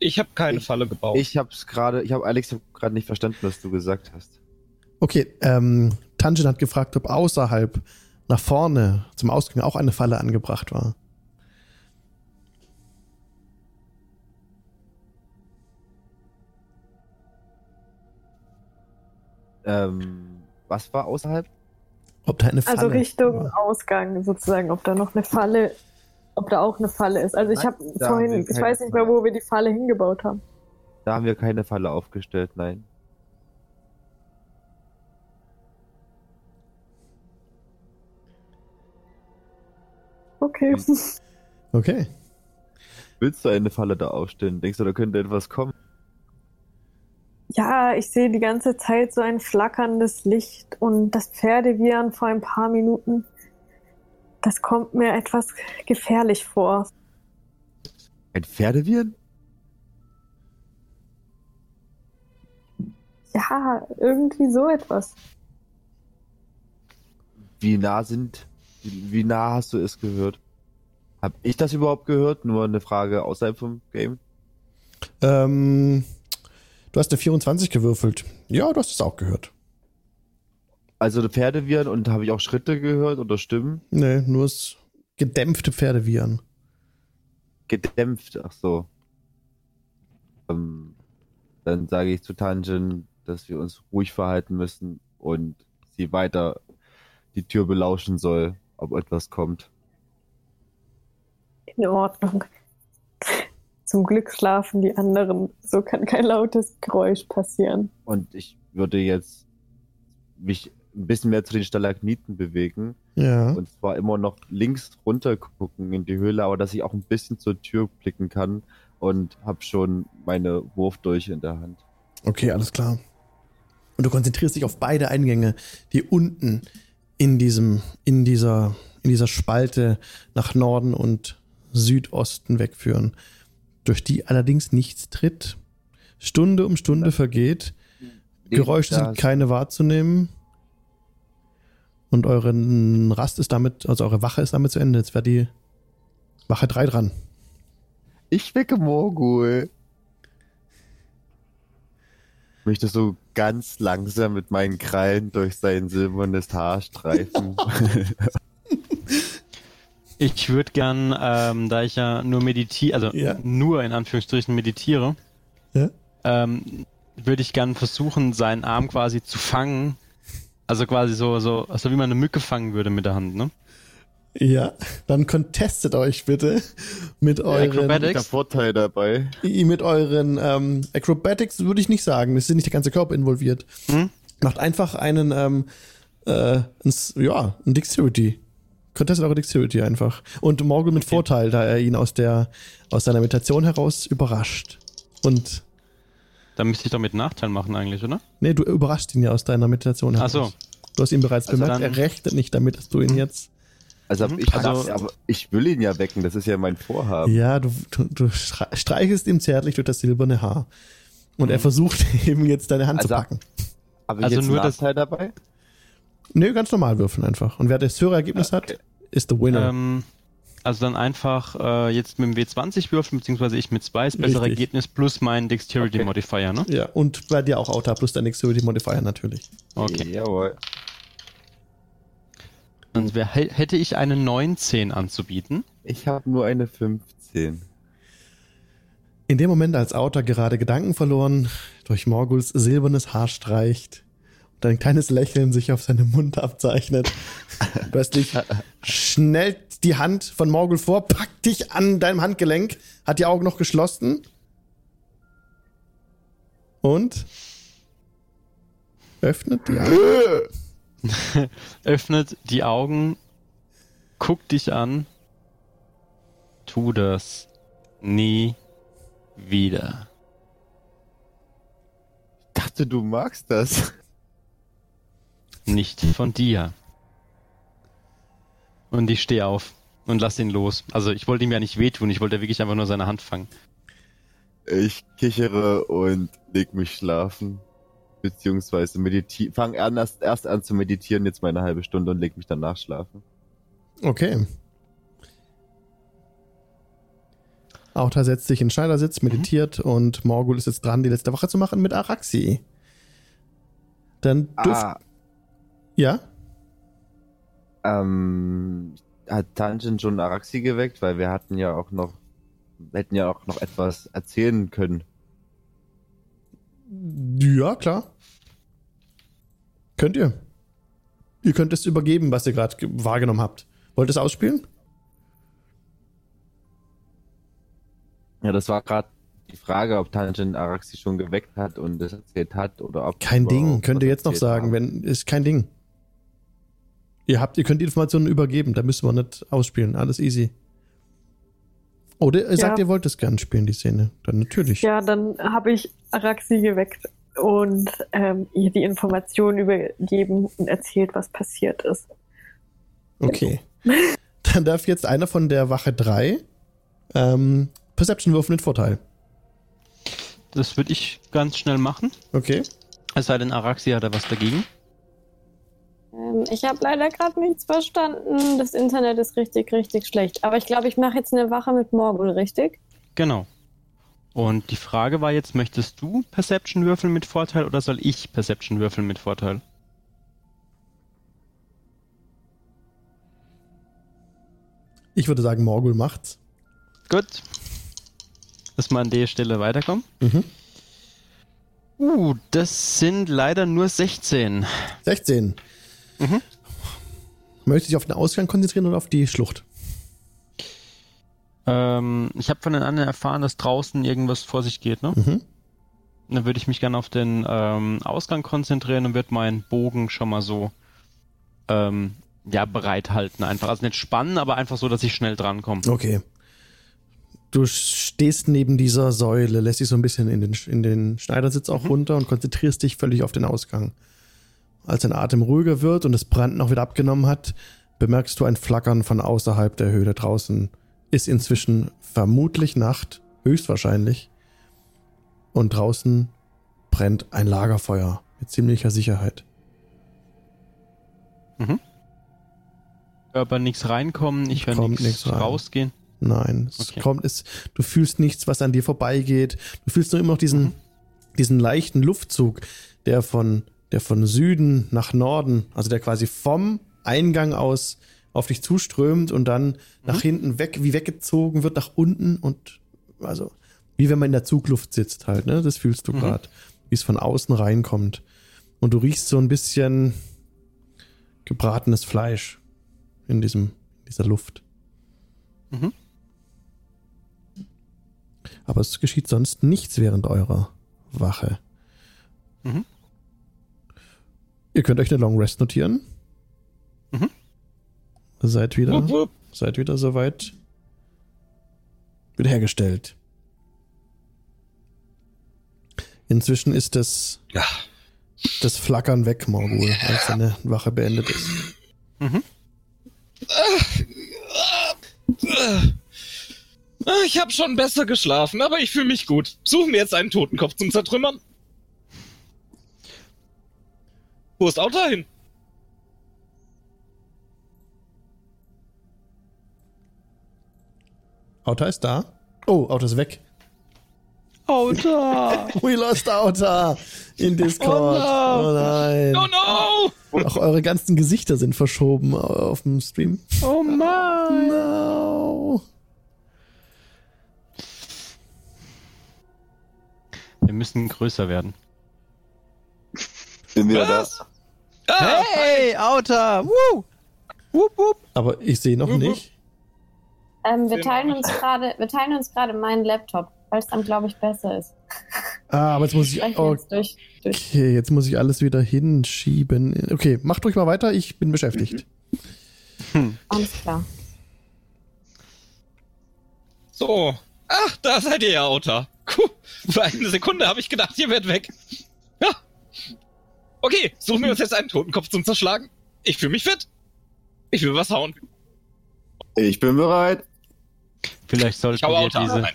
Ich habe keine Falle gebaut. Ich hab's gerade, ich habe Alex gerade nicht verstanden, was du gesagt hast. Okay, ähm, Tanjin hat gefragt, ob außerhalb nach vorne zum Ausgang auch eine Falle angebracht war. Ähm, was war außerhalb? Ob da eine Falle Also Richtung war. Ausgang sozusagen, ob da noch eine Falle, ob da auch eine Falle ist. Also ich habe vorhin, ich weiß nicht mehr, wo wir die Falle hingebaut haben. Da haben wir keine Falle aufgestellt, nein. Okay. Hm. Okay. Willst du eine Falle da aufstellen? Denkst du, da könnte etwas kommen? Ja, ich sehe die ganze Zeit so ein flackerndes Licht und das Pferdewiehern vor ein paar Minuten. Das kommt mir etwas gefährlich vor. Ein Pferdewiren? Ja, irgendwie so etwas. Wie nah sind, wie, wie nah hast du es gehört? Hab ich das überhaupt gehört? Nur eine Frage außerhalb vom Game? Ähm, du hast eine 24 gewürfelt. Ja, du hast es auch gehört. Also Pferdewiren und habe ich auch Schritte gehört oder Stimmen? Nee, nur das gedämpfte Pferdewiehern. Gedämpft, ach so. Ähm, dann sage ich zu Tanjin, dass wir uns ruhig verhalten müssen und sie weiter die Tür belauschen soll, ob etwas kommt. In Ordnung. Zum Glück schlafen die anderen. So kann kein lautes Geräusch passieren. Und ich würde jetzt mich ein bisschen mehr zu den Stalagniten bewegen Ja. und zwar immer noch links runter gucken in die Höhle, aber dass ich auch ein bisschen zur Tür blicken kann und habe schon meine Wurfdolche in der Hand. Okay, alles klar. Und du konzentrierst dich auf beide Eingänge, die unten in diesem, in dieser, in dieser Spalte nach Norden und Südosten wegführen, durch die allerdings nichts tritt. Stunde um Stunde vergeht, Geräusche sind keine wahrzunehmen. Und eure Rast ist damit, also eure Wache ist damit zu Ende. Jetzt wäre die Wache 3 dran. Ich wecke Morgul. Möchte so ganz langsam mit meinen Krallen durch sein silbernes Haar streifen. Ich würde gern, ähm, da ich ja nur meditiere, also Ja. nur in Anführungsstrichen meditiere, Ja? ähm, würde ich gern versuchen, seinen Arm quasi zu fangen. Also quasi so, so, also wie man eine Mücke fangen würde mit der Hand, ne? Ja, dann contestet euch bitte mit euren Acrobatics. der Vorteil dabei. mit euren ähm, Acrobatics würde ich nicht sagen. Es ist nicht der ganze Körper involviert. Hm? Macht einfach einen, ähm, äh, ein, S- ja, ein Dexterity. Contestet eure Dexterity einfach. Und Morgul mit Vorteil, da er ihn aus der, aus seiner Meditation heraus überrascht. Und, Da müsste ich doch mit Nachteil machen eigentlich, oder? nee, du überrascht ihn ja aus deiner Meditation heraus. Ach so. Du hast ihn bereits Also bemerkt, er rechnet nicht damit, dass du ihn jetzt, Also, hab Mhm. ich, Also- aber ich will ihn ja wecken, das ist ja mein Vorhaben. ja, du, du, du stre- streichelst ihm zärtlich durch das silberne Haar. Und er Mhm. versucht eben jetzt deine Hand zu Also- packen. Habe ich Also jetzt nur das- Nachteil dabei? Nee, ganz normal würfeln einfach. Und wer das höhere Ergebnis hat, ist the winner. Ähm, also dann einfach äh, jetzt mit dem W20 würfeln, beziehungsweise ich mit zwei, das bessere Richtig. Ergebnis plus mein Dexterity Okay. Modifier, ne? Ja, und bei dir auch Auta plus dein Dexterity Modifier natürlich. Okay. Jawohl. Sonst wär, hä- hätte ich eine 19 anzubieten. Ich habe nur eine 15. In dem Moment, als Auta gerade Gedanken verloren durch Morguls silbernes Haar streicht ein kleines Lächeln sich auf seinem Mund abzeichnet, plötzlich schnellt die Hand von Morgul vor, packt dich an deinem Handgelenk, hat die Augen noch geschlossen und öffnet die Augen. Öffnet die Augen, guckt dich an. Tu das nie wieder. Ich dachte, du magst das. Nicht von dir. Und ich stehe auf und lass ihn los. Also ich wollte ihm ja nicht wehtun, ich wollte wirklich einfach nur seine Hand fangen. Ich kichere und leg mich schlafen. Beziehungsweise meditieren. Fang an, erst, erst an zu meditieren, jetzt mal eine halbe Stunde und leg mich danach schlafen. Okay. Auta setzt sich in Schneidersitz, meditiert und Morgul ist jetzt dran, die letzte Woche zu machen mit Araxi. Dann dürft. Ah, Ja? ähm, hat Tangent schon Araxi geweckt, weil wir hatten ja auch noch, hätten ja auch noch etwas erzählen können. Ja, klar. Könnt ihr. Ihr könnt es übergeben, was ihr gerade ge- wahrgenommen habt. Wollt ihr es ausspielen? Ja, das war gerade die Frage, ob Tangent Araxi schon geweckt hat und es erzählt hat oder ob. Kein Ding, könnt ihr jetzt noch sagen, haben. wenn ist kein Ding. Ihr habt, ihr könnt die Informationen übergeben, da müssen wir nicht ausspielen, alles easy. Oder ihr sagt, Ja. ihr wollt es gern spielen, die Szene. Dann natürlich. Ja, dann habe ich Araxi geweckt und ähm, ihr die Informationen übergeben und erzählt, was passiert ist. Okay. Dann darf jetzt einer von der Wache 3 ähm, Perception würfeln mit Vorteil. Das würde ich ganz schnell machen. Okay. Es sei denn, Araxi hat da was dagegen. Ähm, ich habe leider gerade nichts verstanden. Das Internet ist richtig, richtig schlecht. Aber ich glaube, ich mache jetzt eine Wache mit Morgul, richtig? Genau. Und die Frage war jetzt, möchtest du Perception würfeln mit Vorteil oder soll ich Perception würfeln mit Vorteil? Ich würde sagen, Morgul macht's. Gut. Dass wir an der Stelle weiterkommen. Mhm. Uh, das sind leider nur 16. 16. Mhm. Möchtest du dich auf den Ausgang konzentrieren oder auf die Schlucht? Ähm, ich habe von den anderen erfahren, dass draußen irgendwas vor sich geht, ne? Mhm. Dann würde ich mich gerne auf den ähm, Ausgang konzentrieren und würde meinen Bogen schon mal so ähm, ja, bereithalten. Einfach. Also nicht spannen, aber einfach so, dass ich schnell drankomme. Okay. Du stehst neben dieser Säule, lässt dich so ein bisschen in den, in den Schneidersitz auch runter und konzentrierst dich völlig auf den Ausgang. Als dein Atem ruhiger wird und das Branden auch wieder abgenommen hat, bemerkst du ein Flackern von außerhalb der Höhle. Draußen ist inzwischen vermutlich Nacht, höchstwahrscheinlich. Und draußen brennt ein Lagerfeuer mit ziemlicher Sicherheit. Aber nichts reinkommen, ich höre Kommt nichts rein. rausgehen. Nein, es Okay. kommt, es, du fühlst nichts, was an dir vorbeigeht. Du fühlst nur immer noch diesen, diesen leichten Luftzug, der von, der von Süden nach Norden, also der quasi vom Eingang aus auf dich zuströmt und dann nach hinten weg, wie weggezogen wird nach unten und also wie wenn man in der Zugluft sitzt halt, ne? Das fühlst du Mhm. gerade, wie es von außen reinkommt. Und du riechst so ein bisschen gebratenes Fleisch in diesem, in dieser Luft. Mhm. Aber es geschieht sonst nichts während eurer Wache. Mhm. Ihr könnt euch eine Long Rest notieren. Mhm. Seid wieder, Wupp, wupp. seid wieder soweit wiederhergestellt. Inzwischen ist das, Ja. das Flackern weg, Morgul, als deine Wache beendet ist. Ich habe schon besser geschlafen, aber ich fühle mich gut. Suchen wir jetzt einen Totenkopf zum Zertrümmern. Wo ist Auto hin? Auta ist da. Oh, Auta ist weg. Auto! We lost Auta in Discord. Oh no. oh nein. Oh no! Auch eure ganzen Gesichter sind verschoben auf dem Stream. Oh Mann! No. Wir müssen größer werden. Bin wieder Was? da. Ah, Hey, Outer! Woo! Wup, wup. Aber ich sehe noch Mhm. nicht. Ähm, wir teilen uns gerade, wir teilen uns gerade meinen Laptop, weil es dann, glaube ich, besser ist. Ah, aber jetzt muss ich. Oh, jetzt durch, durch. okay, jetzt muss ich alles wieder hinschieben. Okay, macht ruhig mal weiter, ich bin beschäftigt. Alles klar. So. Ach, da seid ihr ja, Outer. Puh, für eine Sekunde habe ich gedacht, ihr werdet weg. Ja. Okay, suchen wir uns jetzt einen Totenkopf zum Zerschlagen. Ich fühle mich fit. Ich will was hauen. Ich bin bereit. Vielleicht sollten wir diese,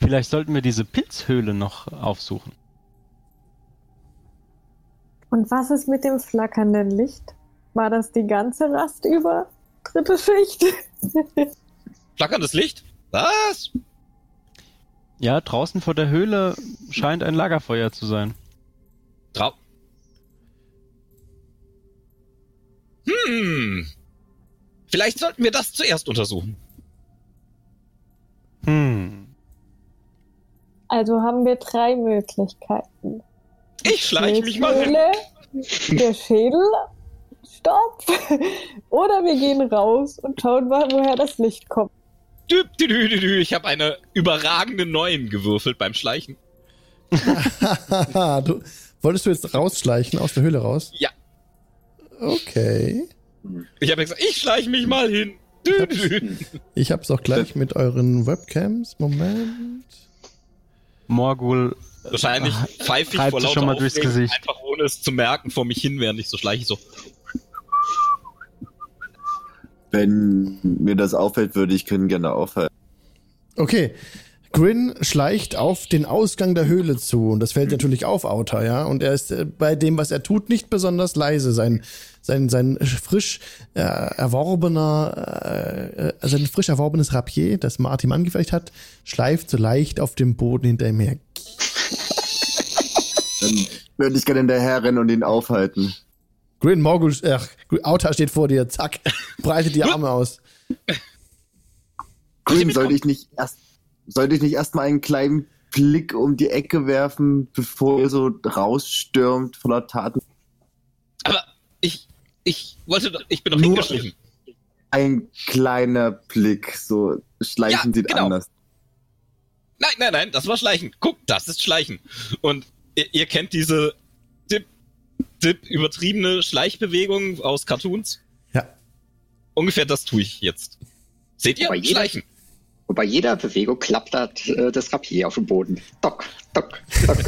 vielleicht sollten wir diese Pilzhöhle noch aufsuchen. Und was ist mit dem flackernden Licht? War das die ganze Rast über? Dritte Schicht? Flackerndes Licht? Was? Ja, draußen vor der Höhle scheint ein Lagerfeuer zu sein. Hm. Vielleicht sollten wir das zuerst untersuchen. Hm. Also haben wir drei Möglichkeiten. Ich schleiche mich mal hin. Höhle, Der Schädel, Stopp. Oder wir gehen raus und schauen mal, woher das Licht kommt. Dü, dü, dü, dü, dü. Ich habe eine überragende Neun gewürfelt beim Schleichen. Du, wolltest du jetzt rausschleichen, aus der Höhle raus? Ja. Okay. Ich habe gesagt, ich schleiche mich mal hin. Ich hab's auch gleich mit euren Webcams. Moment. Morgul Wahrscheinlich pfeife ich vor lauter schon mal durchs Gesicht. einfach ohne es zu merken vor mich hin, während ich so schleiche. So. Wenn mir das auffällt, würde ich Grin gerne aufhalten. Okay. Grin schleicht auf den Ausgang der Höhle zu und das fällt natürlich auf Outer, ja. Und er ist äh, bei dem, was er tut, nicht besonders leise. Sein, sein, sein frisch äh, erworbener, äh, äh, sein frisch erworbenes Rapier, das Martin angefertigt hat, schleift so leicht auf dem Boden hinter ihm her. Dann würde ich gerne hinterher rennen und ihn aufhalten. Grin Morgul, ach, Outer steht vor dir, zack, breitet die Arme aus. Grin, sollte ich nicht erst, sollte ich nicht erstmal einen kleinen Blick um die Ecke werfen, bevor ihr so rausstürmt voller Taten? Aber ich, ich wollte, doch- ich bin doch Nur- hingeschlichen. Ein kleiner Blick, so schleichen Ja, sieht genau. anders. Nein, nein, nein, das war Schleichen. Guck, das ist Schleichen. Und ihr, ihr kennt diese Dip, Dip übertriebene Schleichbewegung aus Cartoons? Ja. Ungefähr das tue ich jetzt. Seht ihr? Aber jeder- Schleichen. Und bei jeder Bewegung klappert äh, das Rapier auf dem Boden. Dock, dock, dock.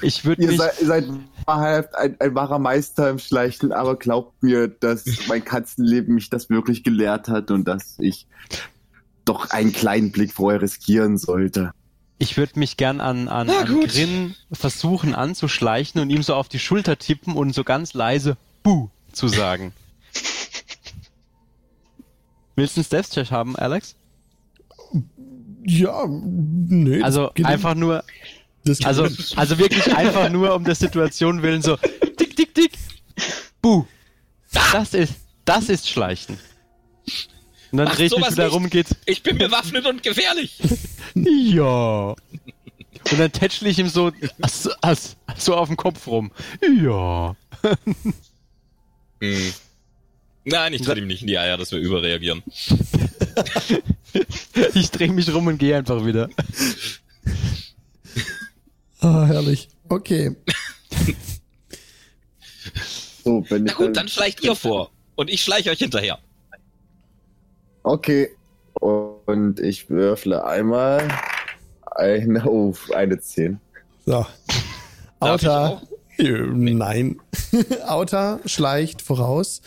Ich würde Ihr mich, seid, ihr seid wahrhaft ein, ein wahrer Meister im Schleichen, aber glaubt mir, dass mein Katzenleben mich das wirklich gelehrt hat und dass ich doch einen kleinen Blick vorher riskieren sollte. ich würde mich gern an, an, Na an. Grin versuchen anzuschleichen und ihm so auf die Schulter tippen und so ganz leise Buh zu sagen. Willst du einen Stealth-Check haben, Alex? Ja, nee. Also einfach nur, das, also, also wirklich einfach nur um der Situation willen so tick, tick, tick, buh. Das ist, das ist Schleichen. Und dann drehe ich mich wieder nicht. rum, geht's, Ich bin bewaffnet und gefährlich. ja. Und dann tätschle ich ihm so, so, so auf den Kopf rum. Ja. Hm. Nein, ich tritt ihm nicht in die Eier, dass wir überreagieren. Ich drehe mich rum und gehe einfach wieder. ah, herrlich. Okay. So, wenn Na gut, dann schleicht ihr vor. Und ich schleiche euch hinterher. Okay. Und ich würfle einmal eine, oh, eine 10. So. Darf Äh, Nein. Outer schleicht voraus.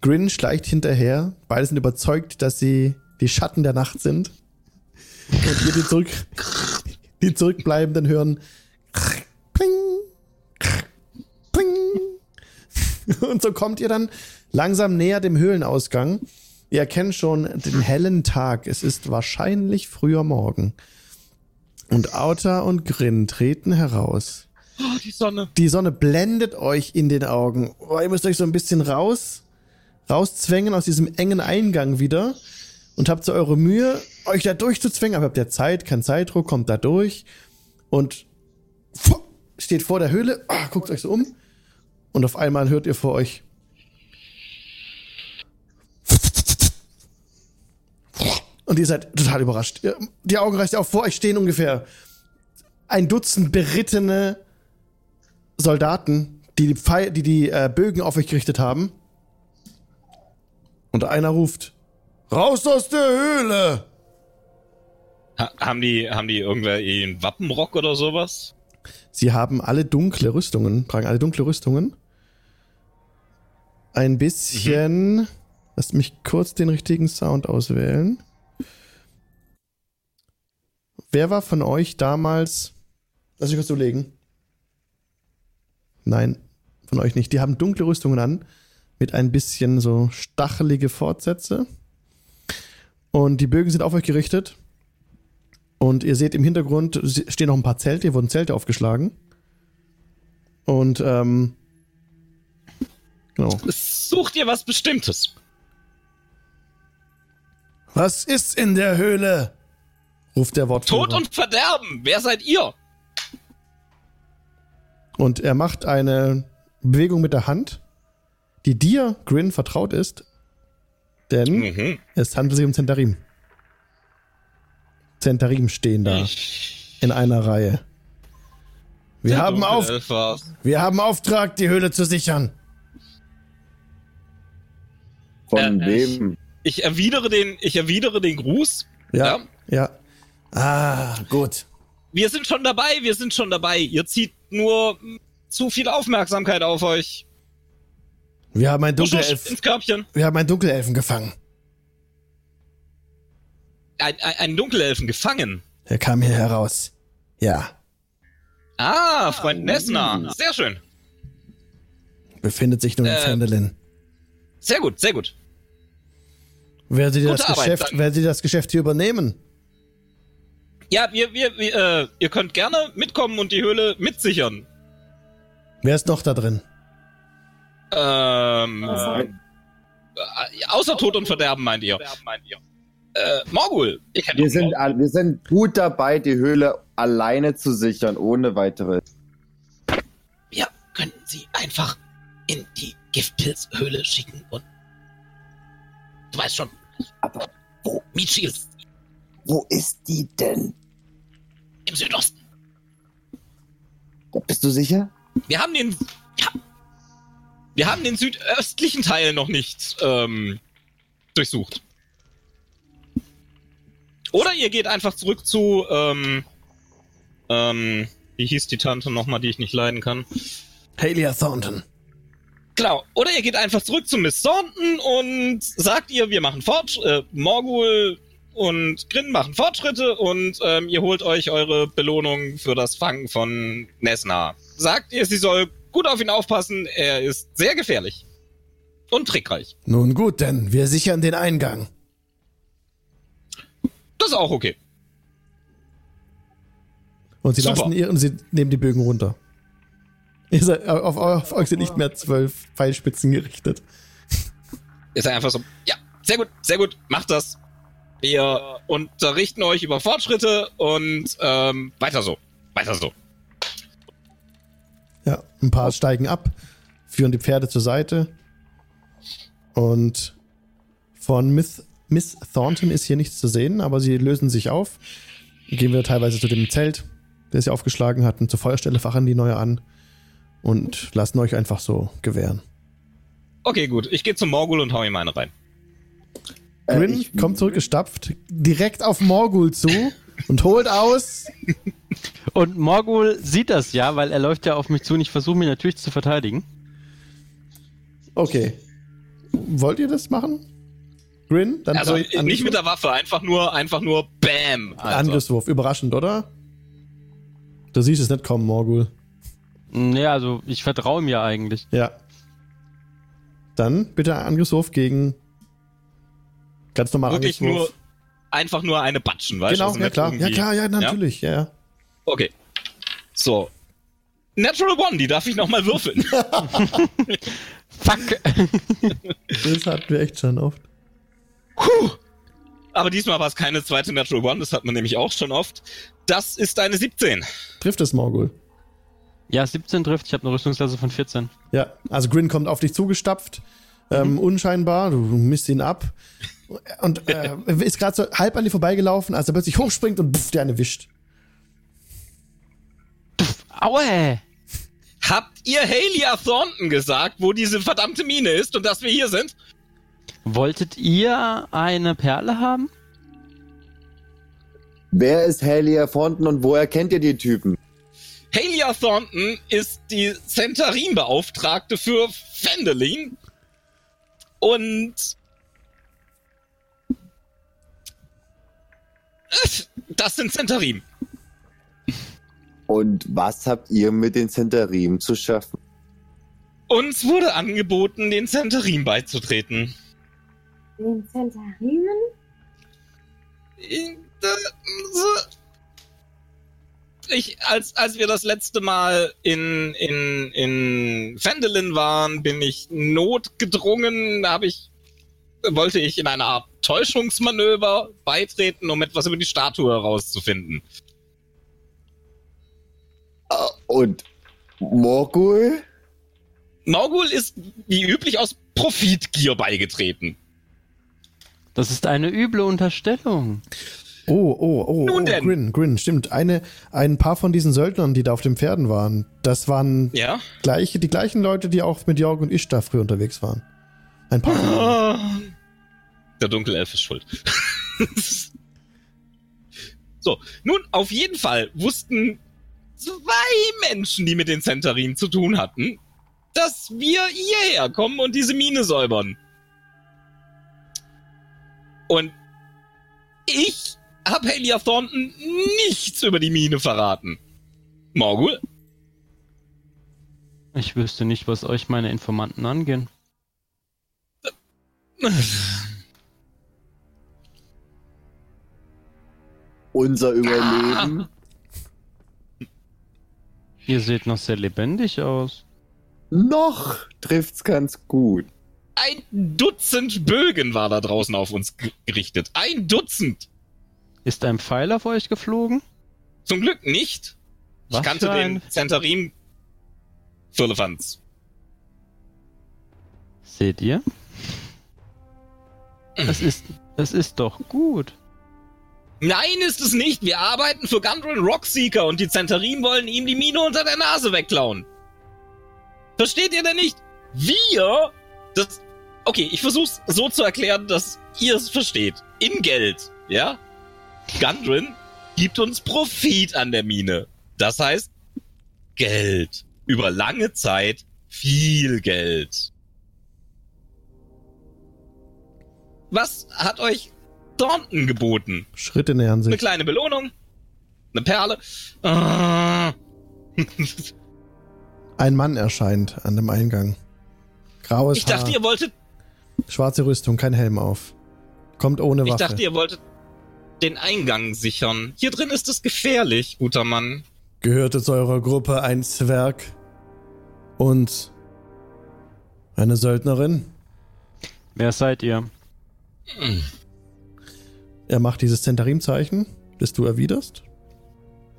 Grin schleicht hinterher. Beide sind überzeugt, dass sie die Schatten der Nacht sind. Und ihr die zurück, die zurückbleibenden hören. Pling, pling. Und so kommt ihr dann langsam näher dem Höhlenausgang. Ihr erkennt schon den hellen Tag. Es ist wahrscheinlich früher Morgen. Und Outer und Grin treten heraus. Oh, die Sonne. Die Sonne blendet euch in den Augen. Oh, ihr müsst euch so ein bisschen raus, rauszwängen aus diesem engen Eingang wieder und habt so eure Mühe, euch da durchzuzwängen, aber habt ja Zeit, kein Zeitdruck, kommt da durch und steht vor der Höhle, ah, guckt euch so um und auf einmal hört ihr vor euch und ihr seid total überrascht. Ihr- Die Augen reißt ihr auf, vor euch stehen ungefähr ein Dutzend berittene Soldaten, die die, Pfeil, die, die äh, Bögen auf euch gerichtet haben. Und einer ruft: Raus aus der Höhle! Ha haben die, haben die irgendwer einen Wappenrock oder sowas? Sie haben alle dunkle Rüstungen, tragen alle dunkle Rüstungen. Ein bisschen. Lasst mich kurz den richtigen Sound auswählen. Wer war von euch damals. Lass mich kurz überlegen. Nein, von euch nicht. Die haben dunkle Rüstungen an. Mit ein bisschen so stachelige Fortsätze. Und die Bögen sind auf euch gerichtet. Und ihr seht im Hintergrund stehen noch ein paar Zelte, hier wurden Zelte aufgeschlagen. Und ähm, genau. Sucht ihr was Bestimmtes? Was ist in der Höhle? ruft der Wortführer. Tod und Verderben. Wer seid ihr? Und er macht eine Bewegung mit der Hand, die dir, Grin, vertraut ist. Denn Mhm. es handelt sich um Zentarim. Zentarim stehen da Ich, in einer Reihe. Wir haben, auf, wir haben Auftrag, die Höhle zu sichern. Von Äh, wem? Ich erwidere den, ich erwidere den Gruß. Ja. Ja. Ja. Ah, gut. Wir sind schon dabei, wir sind schon dabei. Ihr zieht nur zu viel Aufmerksamkeit auf euch. Wir haben einen Husch, husch, Dunkelelf, ins Körbchen. wir haben einen Dunkelelfen gefangen. Ein, ein, einen Dunkelelfen gefangen. Er kam hier heraus. Ja. Ah, Freund Nessner. Sehr schön. Befindet sich nun in Äh, Fendelin. Sehr gut, sehr gut. Wer Sie das Geschäft, dann- wer Sie das Geschäft hier übernehmen? Ja, wir, wir, wir äh, ihr könnt gerne mitkommen und die Höhle mitsichern. Wer ist noch da drin? Ähm, äh, außer Tod und Verderben meint ihr. Äh, Morgul. Ihr kennt Wir sind, Morgul. wir sind gut dabei, die Höhle alleine zu sichern, ohne weiteres. Wir könnten sie einfach in die Giftpilzhöhle schicken und du weißt schon, Aber wo, Michil wo ist die denn? Im Südosten. Bist du sicher? Wir haben den, ja, wir haben den südöstlichen Teil noch nicht ähm, durchsucht. Oder ihr geht einfach zurück zu, ähm, ähm, wie hieß die Tante nochmal, die ich nicht leiden kann? Halia Thornton. Genau. Oder ihr geht einfach zurück zu Miss Thornton und sagt ihr, wir machen Fortschritte, äh, Morgul und Grin machen Fortschritte und ähm, ihr holt euch eure Belohnung für das Fangen von Nesna. Sagt ihr, sie soll gut auf ihn aufpassen, er ist sehr gefährlich. Und trickreich. Nun gut, denn wir sichern den Eingang. Das ist auch okay. Und sie Super. lassen ihr und sie nehmen die Bögen runter. Ihr seid, auf, auf euch sind nicht mehr zwölf Pfeilspitzen gerichtet. Ist er einfach so, ja, sehr gut, sehr gut, macht das. Wir unterrichten euch über Fortschritte und ähm, weiter so. Weiter so. Ja, ein paar steigen ab, führen die Pferde zur Seite. Und von Miss, Miss Thornton ist hier nichts zu sehen, aber sie lösen sich auf. Gehen wir teilweise zu dem Zelt, der sie aufgeschlagen hatten, zur Feuerstelle, fachen die neue an und lassen euch einfach so gewähren. Okay, gut. Ich gehe zum Morgul und hau ihm eine rein. Äh, Grin ich- kommt zurückgestapft, direkt auf Morgul zu und holt aus. Und Morgul sieht das ja, weil er läuft ja auf mich zu und ich versuche mich natürlich zu verteidigen. Okay. Wollt ihr das machen? Grin? Dann Also nicht mit der Waffe, einfach nur, einfach nur Bam. Also. Angriffswurf. Überraschend, oder? Du siehst es nicht kommen, Morgul. Ja, also ich vertraue ihm ja eigentlich. Ja. Dann bitte Angriffswurf gegen ganz normal Wirklich nur, Angriffswurf. einfach nur eine Batschen, weißt du? Genau, Also ja klar. Ja klar, ja natürlich, ja. ja. Okay. So. Natural One, die darf ich nochmal würfeln. Fuck! Das hatten wir echt schon oft. Puh. Aber diesmal war es keine zweite Natural One, das hat man nämlich auch schon oft. Das ist eine 17. Trifft es Morgul? ja, 17 trifft. Ich habe eine Rüstungsklasse von 14. Ja, also Grin kommt auf dich zugestapft, ähm, unscheinbar, du misst ihn ab und äh, ist gerade so halb an dir vorbeigelaufen, als er plötzlich hochspringt und pff, dir eine wischt. Aue! Habt ihr Halia Thornton gesagt, wo diese verdammte Mine ist und dass wir hier sind? Wolltet ihr eine Perle haben? Wer ist Halia Fonten und woher kennt ihr die Typen? Halia Thornton ist die Centarin-Beauftragte für Fendelin. Und das sind Centarim. Und was habt ihr mit den Centarim zu schaffen? Uns wurde angeboten, den Centarim beizutreten. Den Zentarimen? Ich, als, als wir das letzte Mal in, in, in Fendelin waren, bin ich notgedrungen, da habe ich, wollte ich in eine Art Täuschungsmanöver beitreten, um etwas über die Statue herauszufinden. Ah, Und Morgul? Morgul ist wie üblich aus Profitgier beigetreten. Das ist eine üble Unterstellung. Oh, oh, oh, Nun oh denn. Grin, Grin, stimmt. Eine, ein paar von diesen Söldnern, die da auf den Pferden waren, das waren Ja? gleiche, die gleichen Leute, die auch mit Jorg und Ishtar früher unterwegs waren. Ein paar. Der Dunkelelf ist schuld. so, nun, auf jeden Fall wussten zwei Menschen, die mit den Centarin zu tun hatten, dass wir hierher kommen und diese Mine säubern. Und ich habe Halia Thornton nichts über die Mine verraten. Morgul? Ich wüsste nicht, was euch meine Informanten angehen. Unser Überleben? Ihr seht noch sehr lebendig aus. Noch trifft's ganz gut. Ein Dutzend Bögen war da draußen auf uns ge- gerichtet. Ein Dutzend. Ist ein Pfeil auf euch geflogen? Zum Glück nicht. Was ich kannte für den ein- Centarim Firlefanz. Seht ihr? Es ist, es ist doch gut. Nein, ist es nicht. Wir arbeiten für Gundren Rockseeker und die Centarim wollen ihm die Mine unter der Nase wegklauen. Versteht ihr denn nicht? Wir, das, okay, ich versuch's so zu erklären, dass ihr es versteht. In Geld, ja? Gundren gibt uns Profit an der Mine. Das heißt, Geld. Über lange Zeit viel Geld. Was hat euch Thornton geboten? Schritte nähern Eine sich. kleine Belohnung? Eine Perle? Ah. Ein Mann erscheint an dem Eingang. Graues Ich dachte, Haar, ihr wolltet, schwarze Rüstung, kein Helm auf. Kommt ohne ich Waffe. dachte, ihr wolltet den Eingang sichern. Hier drin ist es gefährlich, guter Mann. Gehörte zu eurer Gruppe ein Zwerg und eine Söldnerin? Wer seid ihr? Er macht dieses Zentarim-Zeichen, das du erwiderst.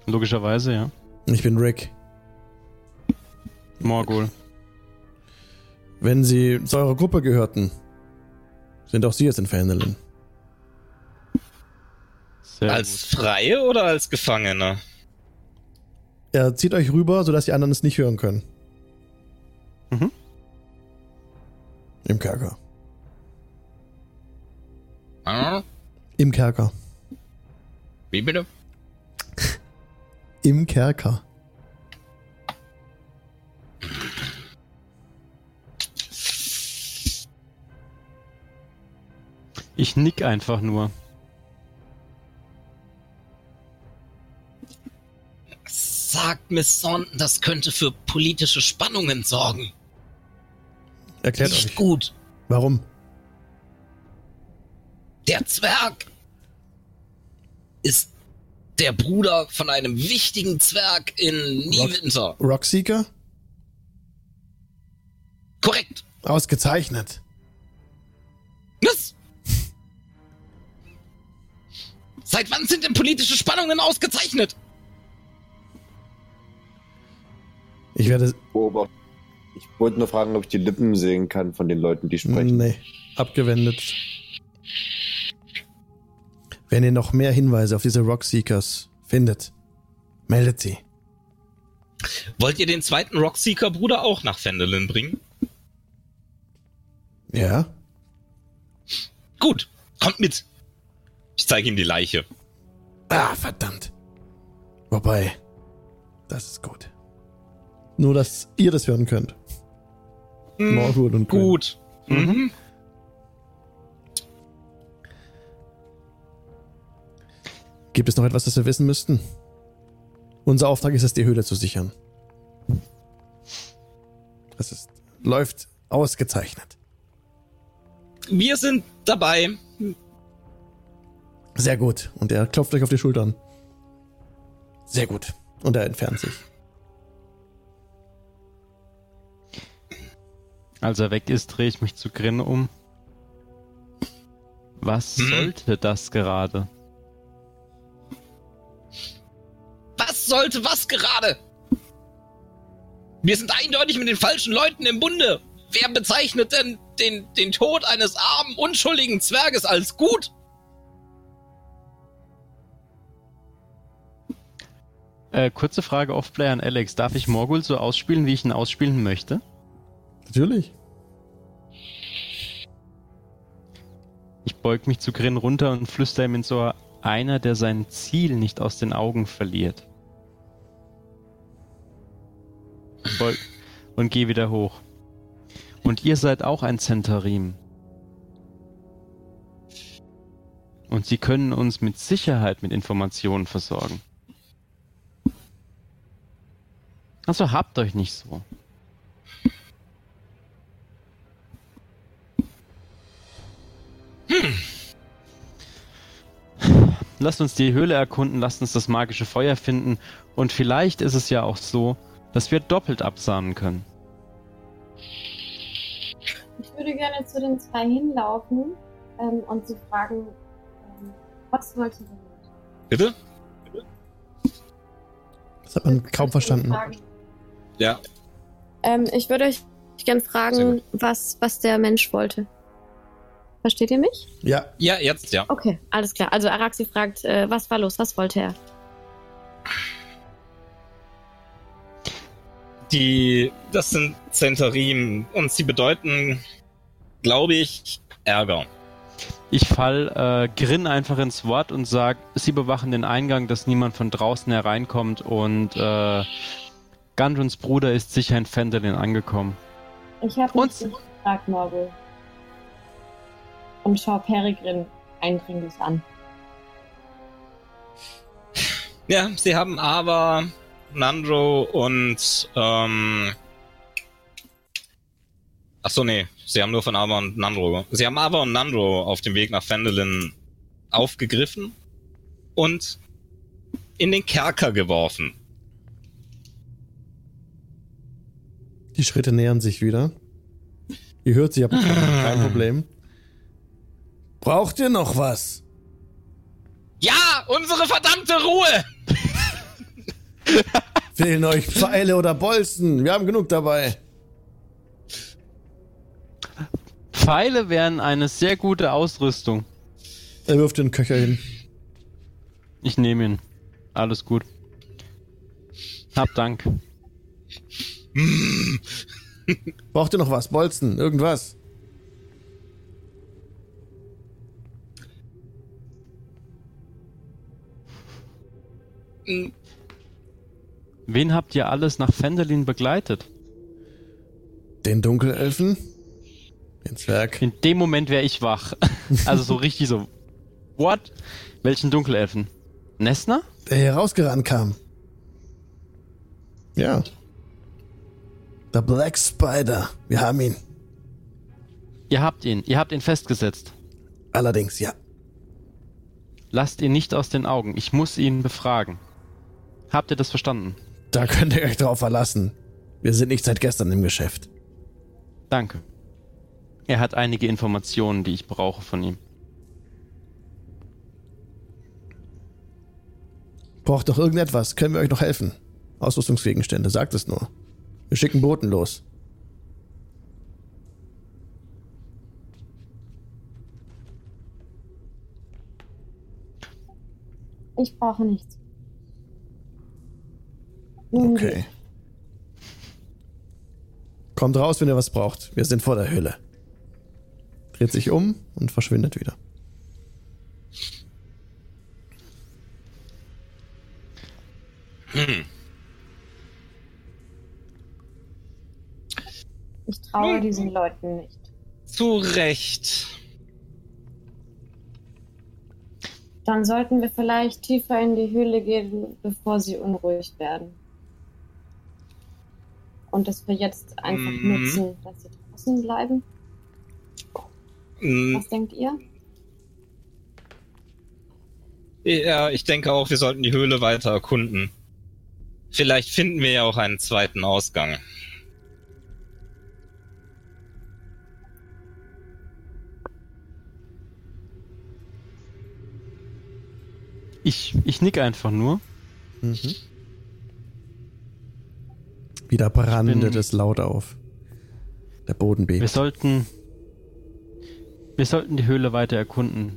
Logischerweise, ja. Ich bin Rick. Morgul. Wenn sie zu eurer Gruppe gehörten, sind auch sie jetzt in. Sehr als gut. Freie oder als Gefangene? Er zieht euch rüber, sodass die anderen es nicht hören können. Mhm. Im Kerker. Ah, Im Kerker. Wie bitte? Im Kerker. Ich nick einfach nur. Sagt Miss Thornton, das könnte für politische Spannungen sorgen. Erklärt Nicht euch. gut. Warum? Der Zwerg ist der Bruder von einem wichtigen Zwerg in Niewinter. Rockseeker? Korrekt. Ausgezeichnet. Was? Seit wann sind denn politische Spannungen ausgezeichnet? Ich werde. Ich wollte nur fragen, ob ich die Lippen sehen kann von den Leuten, die sprechen. Nee, abgewendet. Wenn ihr noch mehr Hinweise auf diese Rockseekers findet, meldet sie. Wollt ihr den zweiten Rockseeker-Bruder auch nach Fendelin bringen? Ja? Gut, kommt mit. Ich zeige ihm die Leiche. Ah, verdammt. Wobei, das ist gut. Nur, dass ihr das hören könnt. Hm, Morgul und Grin. Gut. Mhm. Gibt es noch etwas, das wir wissen müssten? Unser Auftrag ist es, die Höhle zu sichern. Das ist, läuft ausgezeichnet. Wir sind dabei. Sehr gut. Und er klopft euch auf die Schultern. Sehr gut. Und er entfernt sich. Als er weg ist, drehe ich mich zu Grin um. Was Hm? sollte das gerade? Sollte was gerade? Wir sind eindeutig mit den falschen Leuten im Bunde. Wer bezeichnet denn den, den Tod eines armen, unschuldigen Zwerges als gut? Äh, kurze Frage Offplay an Alex. Darf ich Morgul so ausspielen, wie ich ihn ausspielen möchte? Natürlich. Ich beug mich zu Grin runter und flüster ihm ins Ohr, einer, der sein Ziel nicht aus den Augen verliert. Und geh wieder hoch. Und ihr seid auch ein Zentarim. Und sie können uns mit Sicherheit mit Informationen versorgen. Also habt euch nicht so. Lasst uns die Höhle erkunden, lasst uns das magische Feuer finden und vielleicht ist es ja auch so, dass wir doppelt absahnen können. Ich würde gerne zu den zwei hinlaufen ähm, und sie fragen, ähm, was wollt ihr damit? Bitte? Das hat man kaum verstanden. Ja. Ähm, ich würde euch gerne fragen, was, was der Mensch wollte. Versteht ihr mich? Ja, Ja, jetzt, ja. Okay, alles klar. Also Araxi fragt, äh, was war los? Was wollte er? Die, das sind Zentarim und sie bedeuten, glaube ich, Ärger. Ich fall äh, Grin einfach ins Wort und sag, sie bewachen den Eingang, dass niemand von draußen hereinkommt und äh, Gundruns Bruder ist sicher in Fendelin angekommen. Ich habe Und- mich gefragt, Morgul. Und schau Peregrin eindringlich an. Ja, sie haben aber Nandro und ähm. Ach so, nee, sie haben nur von Ava und Nandro. Sie haben Ava und Nandro auf dem Weg nach Fendelin aufgegriffen und in den Kerker geworfen. die Schritte nähern sich wieder. Ihr hört sie aber kein Problem. Braucht ihr noch was? Ja, unsere verdammte Ruhe! Fehlen euch Pfeile oder Bolzen? Wir haben genug dabei. Pfeile wären eine sehr gute Ausrüstung. Er wirft den Köcher hin. Ich nehme ihn. Alles gut. Hab Dank. Braucht ihr noch was? Bolzen? Irgendwas? Wen habt ihr alles nach Fendelin begleitet? Den Dunkelelfen? Den Zwerg? In dem Moment wäre ich wach. Also so richtig so. What? Welchen Dunkelelfen? Nessner? Der hier rausgerannt kam. Ja. Der Black Spider. Wir haben ihn. Ihr habt ihn. Ihr habt ihn festgesetzt. Allerdings, ja. lasst ihn nicht aus den Augen. Ich muss ihn befragen. Habt ihr das verstanden? Da könnt ihr euch drauf verlassen. Wir sind nicht seit gestern im Geschäft. Danke. Er hat einige Informationen, die ich brauche von ihm. Braucht doch irgendetwas. Können wir euch noch helfen? Ausrüstungsgegenstände, sagt es nur. Wir schicken Boten los. Ich brauche nichts. Okay. Kommt raus, wenn ihr was braucht. Wir sind vor der Höhle. Dreht sich um und verschwindet wieder. Hm. Ich traue diesen Leuten nicht. Zu Recht. Dann sollten wir vielleicht tiefer in die Höhle gehen, bevor sie unruhig werden. Und dass wir jetzt einfach Mhm. nutzen, dass sie draußen bleiben. Hm, Was denkt ihr? Ja, ich denke auch, wir sollten die Höhle weiter erkunden. Vielleicht finden wir ja auch einen zweiten Ausgang. Ich, ich nick einfach nur. Mhm. Wieder brandet bin- es laut auf. Der Boden Wir bebt. sollten. Wir sollten die Höhle weiter erkunden.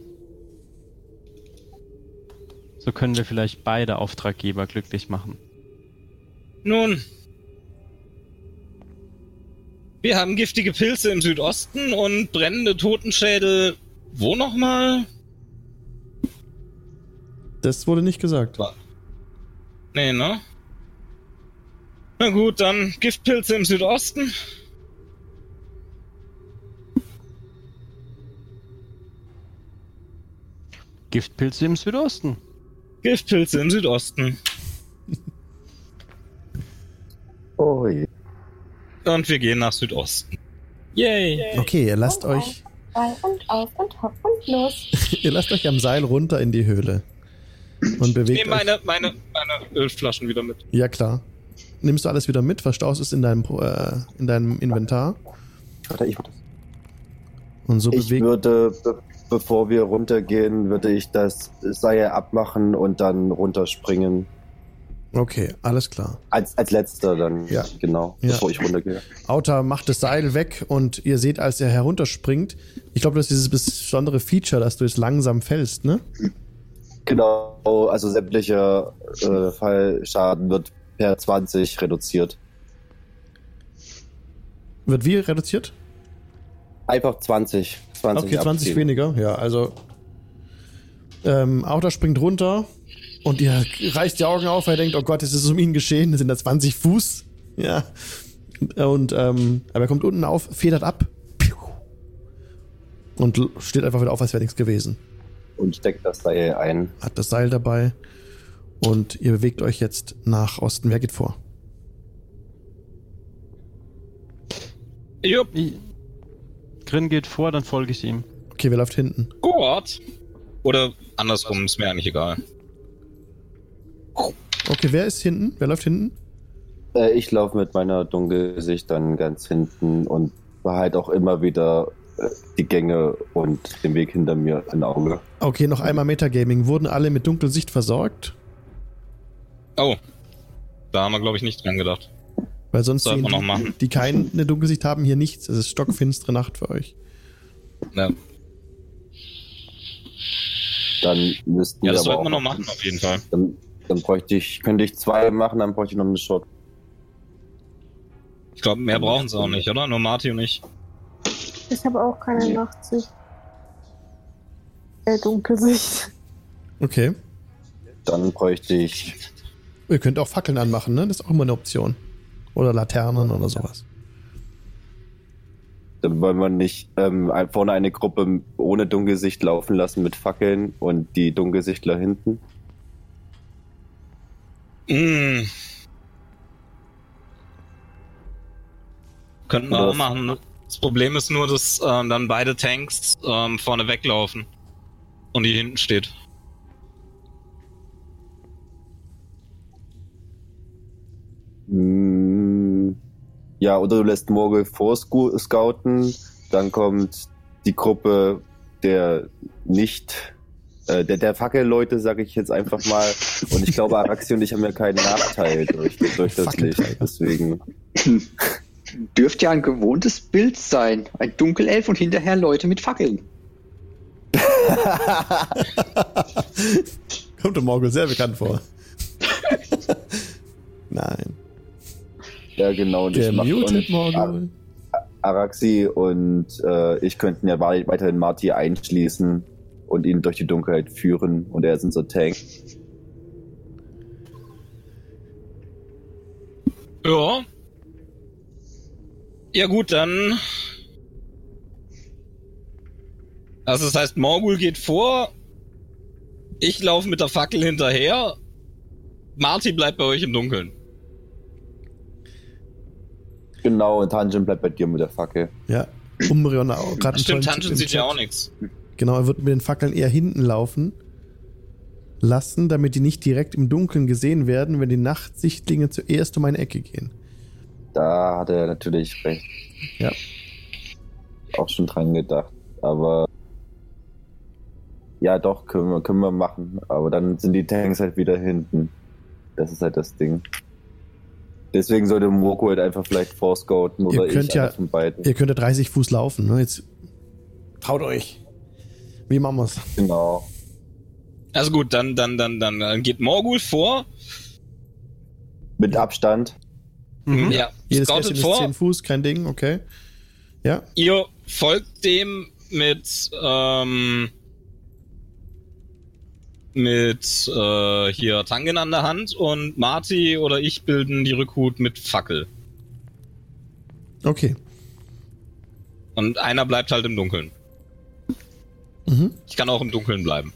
So können wir vielleicht beide Auftraggeber glücklich machen. Nun. Wir haben giftige Pilze im Südosten und brennende Totenschädel. Wo nochmal? Das wurde nicht gesagt. Nee, ne? Na gut, dann Giftpilze im Südosten. Giftpilze im Südosten. Giftpilze im Südosten. Oh je. Und wir gehen nach Südosten. Yay! Okay, ihr lasst Und euch, Bei und auf und hopp und los. ihr lasst euch am Seil runter in die Höhle. Und bewegt Nehm euch. meine, meine, meine Ölflaschen wieder mit. Ja, klar. Nimmst du alles wieder mit, verstaust es in deinem, äh, in deinem Inventar Warte, ich würde und so Ich würde, be bevor wir runtergehen, würde ich das Seil abmachen und dann runterspringen. Okay, alles klar. Als, als letzter dann, Ja. genau, Ja. bevor ich runtergehe. Auta macht das Seil weg und ihr seht, als er herunterspringt, ich glaube, das ist dieses besondere Feature, dass du es langsam fällst, ne? Genau, also sämtlicher äh, Fallschaden wird per 20 reduziert. Wird wie reduziert? Einfach 20. 20 Okay, 20 abziehen. weniger. Ja, also. Ähm, Auta springt runter und ihr reißt die Augen auf, weil ihr denkt, oh Gott, es ist um ihn geschehen, das sind da 20 Fuß. Ja. Und, ähm, aber er kommt unten auf, federt ab. Und steht einfach wieder auf, als wäre nichts gewesen. Und steckt das Seil ein. Hat das Seil dabei. Und ihr bewegt euch jetzt nach Osten. Wer geht vor? Jupp, Grin geht vor, dann folge ich ihm. Okay, wer läuft hinten? gut. Oder andersrum, ist mir eigentlich egal. Okay, wer ist hinten? Wer läuft hinten? Äh, ich laufe mit meiner Dunkelsicht dann ganz hinten und behalte auch immer wieder äh, die Gänge und den Weg hinter mir im Auge. Okay, noch einmal Metagaming. Wurden alle mit Dunkelsicht versorgt? Oh. Da haben wir, glaube ich, nicht dran gedacht. Weil sonst sehen die, noch machen. die keine Dunkelsicht haben, hier nichts. Es ist stockfinstere Nacht für euch. Ja, Dann müssten ja wir das sollten wir noch machen, auf jeden Fall. Dann, dann bräuchte ich, könnte ich zwei machen, dann bräuchte ich noch eine Shot. Ich glaube, mehr brauchen sie auch nicht, oder? Nur Marty und ich. Ich habe auch keine Nachtsicht. Äh, Dunkelsicht. Okay. Dann bräuchte ich, Ihr könnt auch Fackeln anmachen, ne? Das ist auch immer eine Option. Oder Laternen oder sowas. dann wollen wir nicht ähm, vorne eine Gruppe ohne Dunkelsicht laufen lassen mit Fackeln und die Dunkelsichtler hinten. Mm. Könnten wir auch machen. Das Problem ist nur, dass ähm, dann beide Tanks ähm, vorne weglaufen. Und die hinten steht. Ja, oder du lässt Morgul vorscouten, dann kommt die Gruppe der nicht, äh, der, der Fackelleute, sage ich jetzt einfach mal. Und ich glaube, Araxi und ich haben ja keinen Nachteil durch, durch das Licht. Deswegen. Dürfte ja ein gewohntes Bild sein. Ein Dunkelelf und hinterher Leute mit Fackeln. Kommt der Morgul sehr bekannt vor. Nein. Ja, genau. Und ich mach- Gemutet und Morgul. Araxi und äh, ich könnten ja wei- weiterhin Marty einschließen und ihn durch die Dunkelheit führen. Und er ist unser Tank. Ja. Ja gut, dann. Also das heißt, Morgul geht vor. Ich laufe mit der Fackel hinterher. Marty bleibt bei euch im Dunkeln. Genau, und Tangent bleibt bei dir mit der Fackel. Ja. Umbreon auch gerade Stimmt, Tangent sieht ja auch nichts. Genau, er wird mit den Fackeln eher hinten laufen lassen, damit die nicht direkt im Dunkeln gesehen werden, wenn die Nachtsichtlinge zuerst um eine Ecke gehen. Da hat er natürlich recht. Ja. Auch schon dran gedacht. Aber ja, doch, können wir, können wir machen. Aber dann sind die Tanks halt wieder hinten. Das ist halt das Ding. Deswegen sollte Moko halt einfach vielleicht vorscouten oder Ihr könnt ich ja- von beiden. Ihr könnt ja 30 Fuß laufen, ne? Jetzt traut euch. Wie machen wir's? Genau. Also gut, dann, dann, dann, dann, dann geht Morgul vor. Mit Abstand. Mhm. Ja, Jedes scoutet Kästchen ist vor. 10 Fuß, kein Ding, okay. Ja, Ihr folgt dem mit, ähm, mit äh, hier Tangen an der Hand und Marty oder ich bilden die Rückhut mit Fackel. okay. Und einer bleibt halt im Dunkeln. Mhm. Ich kann auch im Dunkeln bleiben.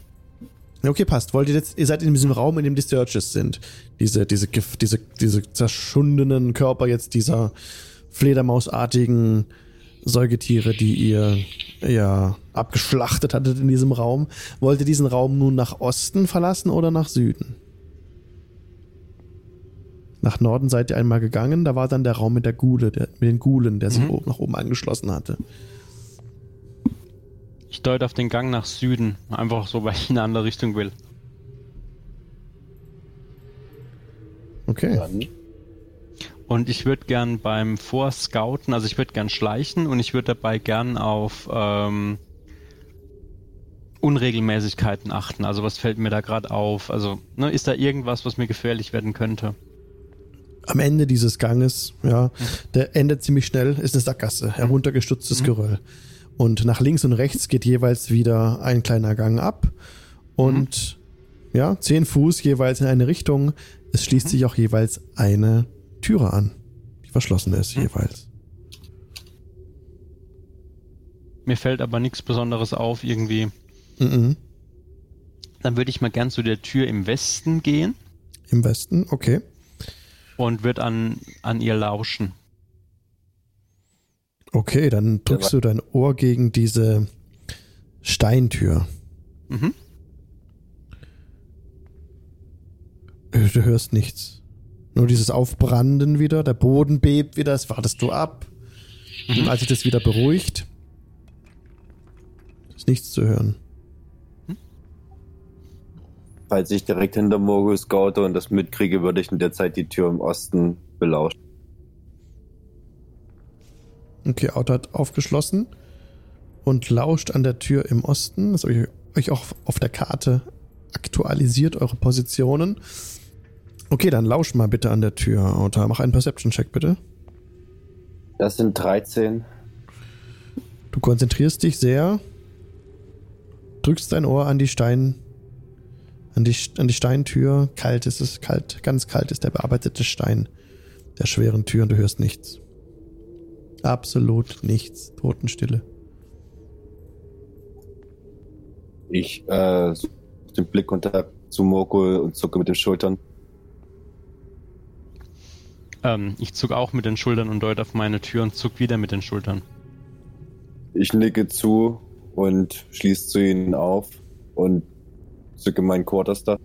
Okay, passt. Wollt ihr jetzt, ihr seid in diesem Raum, in dem die Sturges sind. Diese, diese, diese, diese zerschundenen Körper jetzt dieser Fledermausartigen Säugetiere, die ihr ja abgeschlachtet hattet in diesem Raum. Wollt ihr diesen Raum nun nach Osten verlassen oder nach Süden? Nach Norden seid ihr einmal gegangen, da war dann der Raum mit der Gule, der, mit den Gulen, der sich Mhm. oben nach oben angeschlossen hatte. Ich deute auf den Gang nach Süden. Einfach so, weil ich in eine andere Richtung will. Okay. Dann Und ich würde gern beim Vorscouten, also ich würde gern schleichen und ich würde dabei gern auf ähm, Unregelmäßigkeiten achten. Also was fällt mir da gerade auf? Also ne, ist da irgendwas, was mir gefährlich werden könnte? am Ende dieses Ganges, ja, der endet ziemlich schnell, ist eine Sackgasse, heruntergestutztes Mhm. Geröll. Und nach links und rechts geht jeweils wieder ein kleiner Gang ab. Und ja, zehn Fuß jeweils in eine Richtung. Es schließt sich auch jeweils eine Türe an, die verschlossen ist Mhm. jeweils. Mir fällt aber nichts Besonderes auf irgendwie. Mhm. Dann würde ich mal gern zu der Tür im Westen gehen Im Westen, okay. und würde an, an ihr lauschen. Okay, dann drückst du dein Ohr gegen diese Steintür. Mhm. Äh, Du hörst nichts. Nur dieses Aufbranden wieder, der Boden bebt wieder, das wartest du ab. Und als sich das wieder beruhigt, ist nichts zu hören. Falls ich direkt hinter Morgul scoute und das mitkriege, würde ich in der Zeit die Tür im Osten belauschen. Okay, Auto hat aufgeschlossen und lauscht an der Tür im Osten. Das habe ich euch auch auf der Karte aktualisiert, eure Positionen. Okay, dann lausch mal bitte an der Tür, Auto. Mach einen Perception-Check bitte. Das sind 13. Du konzentrierst dich sehr, drückst dein Ohr an die Stein, an die, an die Steintür. Kalt ist es, kalt, ganz kalt ist der bearbeitete Stein der schweren Tür und du hörst nichts. Absolut nichts. Totenstille. Ich äh, den Blickkontakt zu Morgul und zucke mit den Schultern. Ähm, ich zuck auch mit den Schultern und deute auf meine Tür und zuck wieder mit den Schultern. Ich nicke zu und schließe zu ihnen auf und zücke meinen Quarterstaff.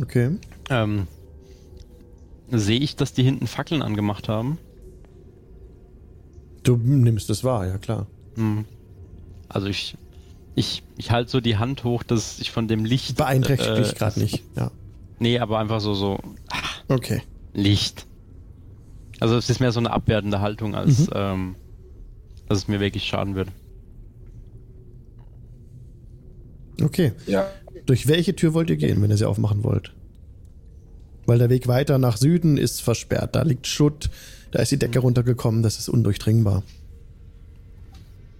Okay. Ähm, sehe ich, dass die hinten Fackeln angemacht haben? Du nimmst es wahr, ja klar. Hm. Also ich, ich, ich halte so die Hand hoch, dass ich von dem Licht. Beeinträchtigt äh, dich gerade nicht. Ja. Nee, aber einfach so, so Okay. Licht. Also es ist mehr so eine abwertende Haltung, als Mhm. ähm, dass es mir wirklich schaden würde. Okay. Ja. Durch welche Tür wollt ihr gehen, wenn ihr sie aufmachen wollt? Weil der Weg weiter nach Süden ist versperrt. Da liegt Schutt, da ist die Decke runtergekommen, das ist undurchdringbar.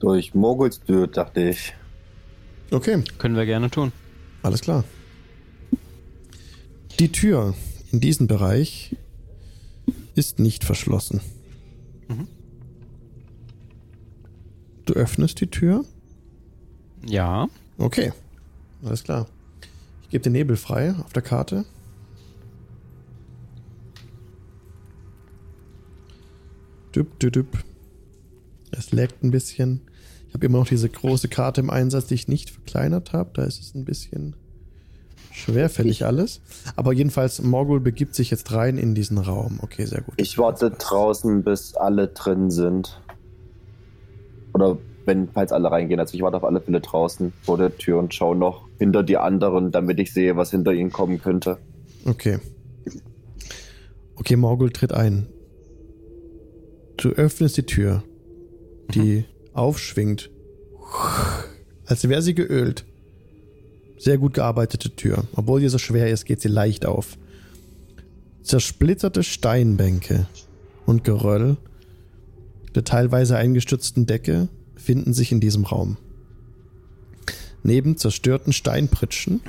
Durch Moguls Tür, dachte ich. Okay, Können wir gerne tun. alles klar. Die Tür in diesem Bereich ist nicht verschlossen. Mhm. Du öffnest die Tür. Ja. Okay, alles klar. Ich gebe den Nebel frei auf der Karte. Düpp, düpp, düpp. Es laggt ein bisschen. Ich habe immer noch diese große Karte im Einsatz, die ich nicht verkleinert habe. Da ist es ein bisschen schwerfällig alles. Aber jedenfalls, Morgul begibt sich jetzt rein in diesen Raum. Okay, sehr gut. Ich warte draußen, bis alle drin sind. Oder wenn, falls alle reingehen. Also ich warte auf alle Fälle draußen vor der Tür und schaue noch hinter die anderen, damit ich sehe, was hinter ihnen kommen könnte. Okay. Okay, Morgul tritt ein. Du öffnest die Tür, die aufschwingt, als wäre sie geölt. Sehr gut gearbeitete Tür. Obwohl sie so schwer ist, geht sie leicht auf. Zersplitterte Steinbänke und Geröll der teilweise eingestürzten Decke finden sich in diesem Raum. Neben zerstörten Steinpritschen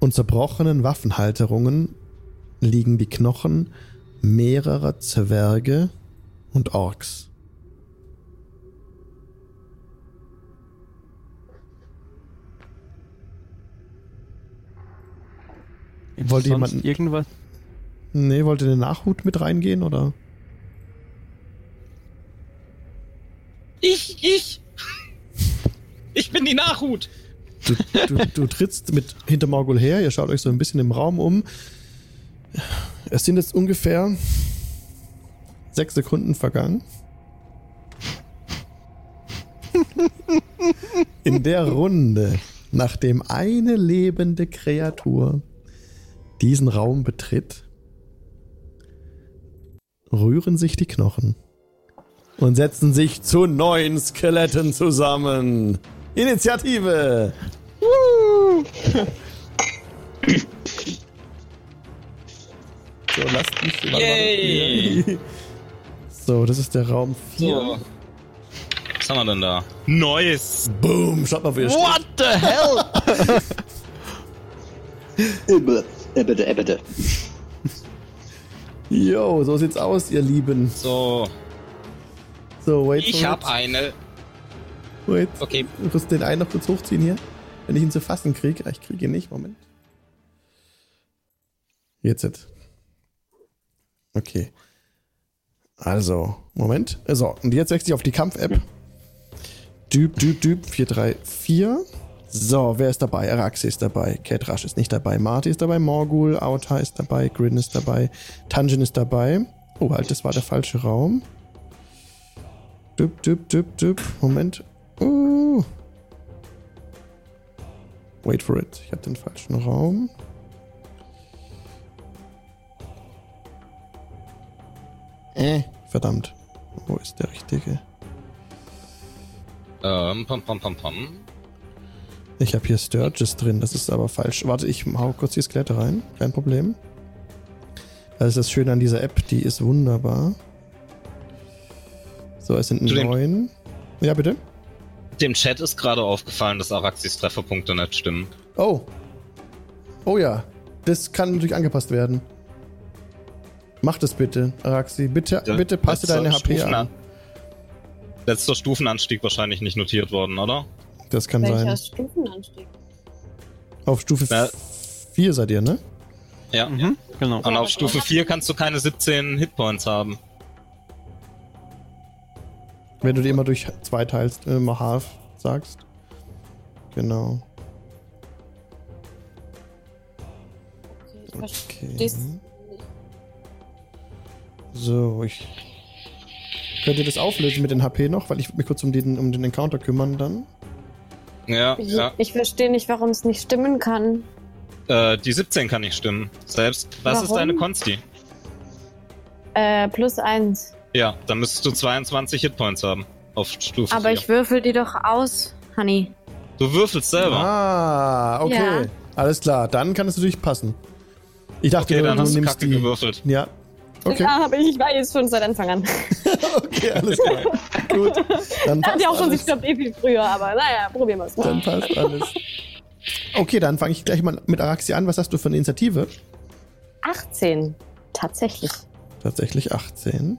und zerbrochenen Waffenhalterungen liegen die Knochen mehrerer Zwerge und Orks. Wollte jemand- irgendwas? Nee, wollte der Nachhut mit reingehen oder? Ich, ich! Ich bin die Nachhut! Du, du, du trittst mit hinter Morgul her, ihr schaut euch so ein bisschen im Raum um. Es sind jetzt ungefähr sechs Sekunden vergangen. In der Runde, nachdem eine lebende Kreatur diesen Raum betritt, rühren sich die Knochen und setzen sich zu neun Skeletten zusammen. Initiative! So, lasst mich. Yay. So, das ist der Raum 4. So. Was haben wir denn da? Neues! Boom, schaut mal, wo ihr steht. What the hell? Ebbe, ebbe, ebbe. Yo, so sieht's aus, ihr Lieben. So, So, wait ich for hab it. eine. Wait. Okay, Ich muss den einen noch kurz hochziehen hier. Wenn ich ihn zu fassen kriege. Ah, Ich kriege ihn nicht. Moment. Jetzt. jetzt. Okay. Also, Moment. So, und jetzt wechsle ich auf die Kampf-App. Düb, düb, düb, 4, 3, 4. So, wer ist dabei? Araxi ist dabei. Kate Rush ist nicht dabei. Marty ist dabei. Morgul, Auta ist dabei. Grin ist dabei. Tanjin ist dabei. Oh, halt, das war der falsche Raum. Düb, düb, düb, düb. Moment. Uh. Wait for it. Ich habe den falschen Raum. Äh, verdammt. Wo ist der richtige? ähm, pam, pam, pam, pam. Ich habe hier Sturges drin, das ist aber falsch. Warte, ich hau kurz die Skelette rein. Kein Problem. Das ist das Schöne an dieser App, die ist wunderbar. So, es sind neun. Ja, bitte? Dem Chat ist gerade aufgefallen, dass Araxis Trefferpunkte nicht stimmen. Oh. Oh ja. Das kann natürlich angepasst werden. Mach das bitte, Araxi. Bitte, Ja, bitte passe deine HP Stufenan- an. Letzter Stufenanstieg wahrscheinlich nicht notiert worden, oder? Das kann Welcher sein. Stufenanstieg? Auf Stufe Ja. 4 seid ihr, ne? Ja. mhm, genau. Und auf Stufe 4 kannst du keine 17 Hitpoints haben. Wenn du die immer durch zwei teilst, äh, immer half sagst. Genau. versteh's. So, ich. Könnt ihr das auflösen mit den HP noch? Weil ich würde mich kurz um den, um den Encounter kümmern dann. Ja, Ich, ja. ich verstehe nicht, warum es nicht stimmen kann. Äh, die 17 kann nicht stimmen. Selbst. Was ist Warum? deine Consti? Äh, plus eins. Ja, dann müsstest du 22 Hitpoints haben. Auf Stufe Aber 4. ich würfel die doch aus, Honey. Du würfelst selber. Ah, okay. Ja. Alles klar, dann kann es natürlich passen. Ich dachte, okay, nur, dann du hast du nimmst Kacke die. gewürfelt. Ja. Okay, Ja, aber ich weiß schon seit Anfang an. okay, alles klar. Gut. Dann passt hat ja auch schon, ich glaube, eh viel früher, aber naja, probieren wir es mal. Dann passt alles. Okay, dann fange ich gleich mal mit Araxi an. Was hast du für eine Initiative? 18. Tatsächlich. Tatsächlich 18.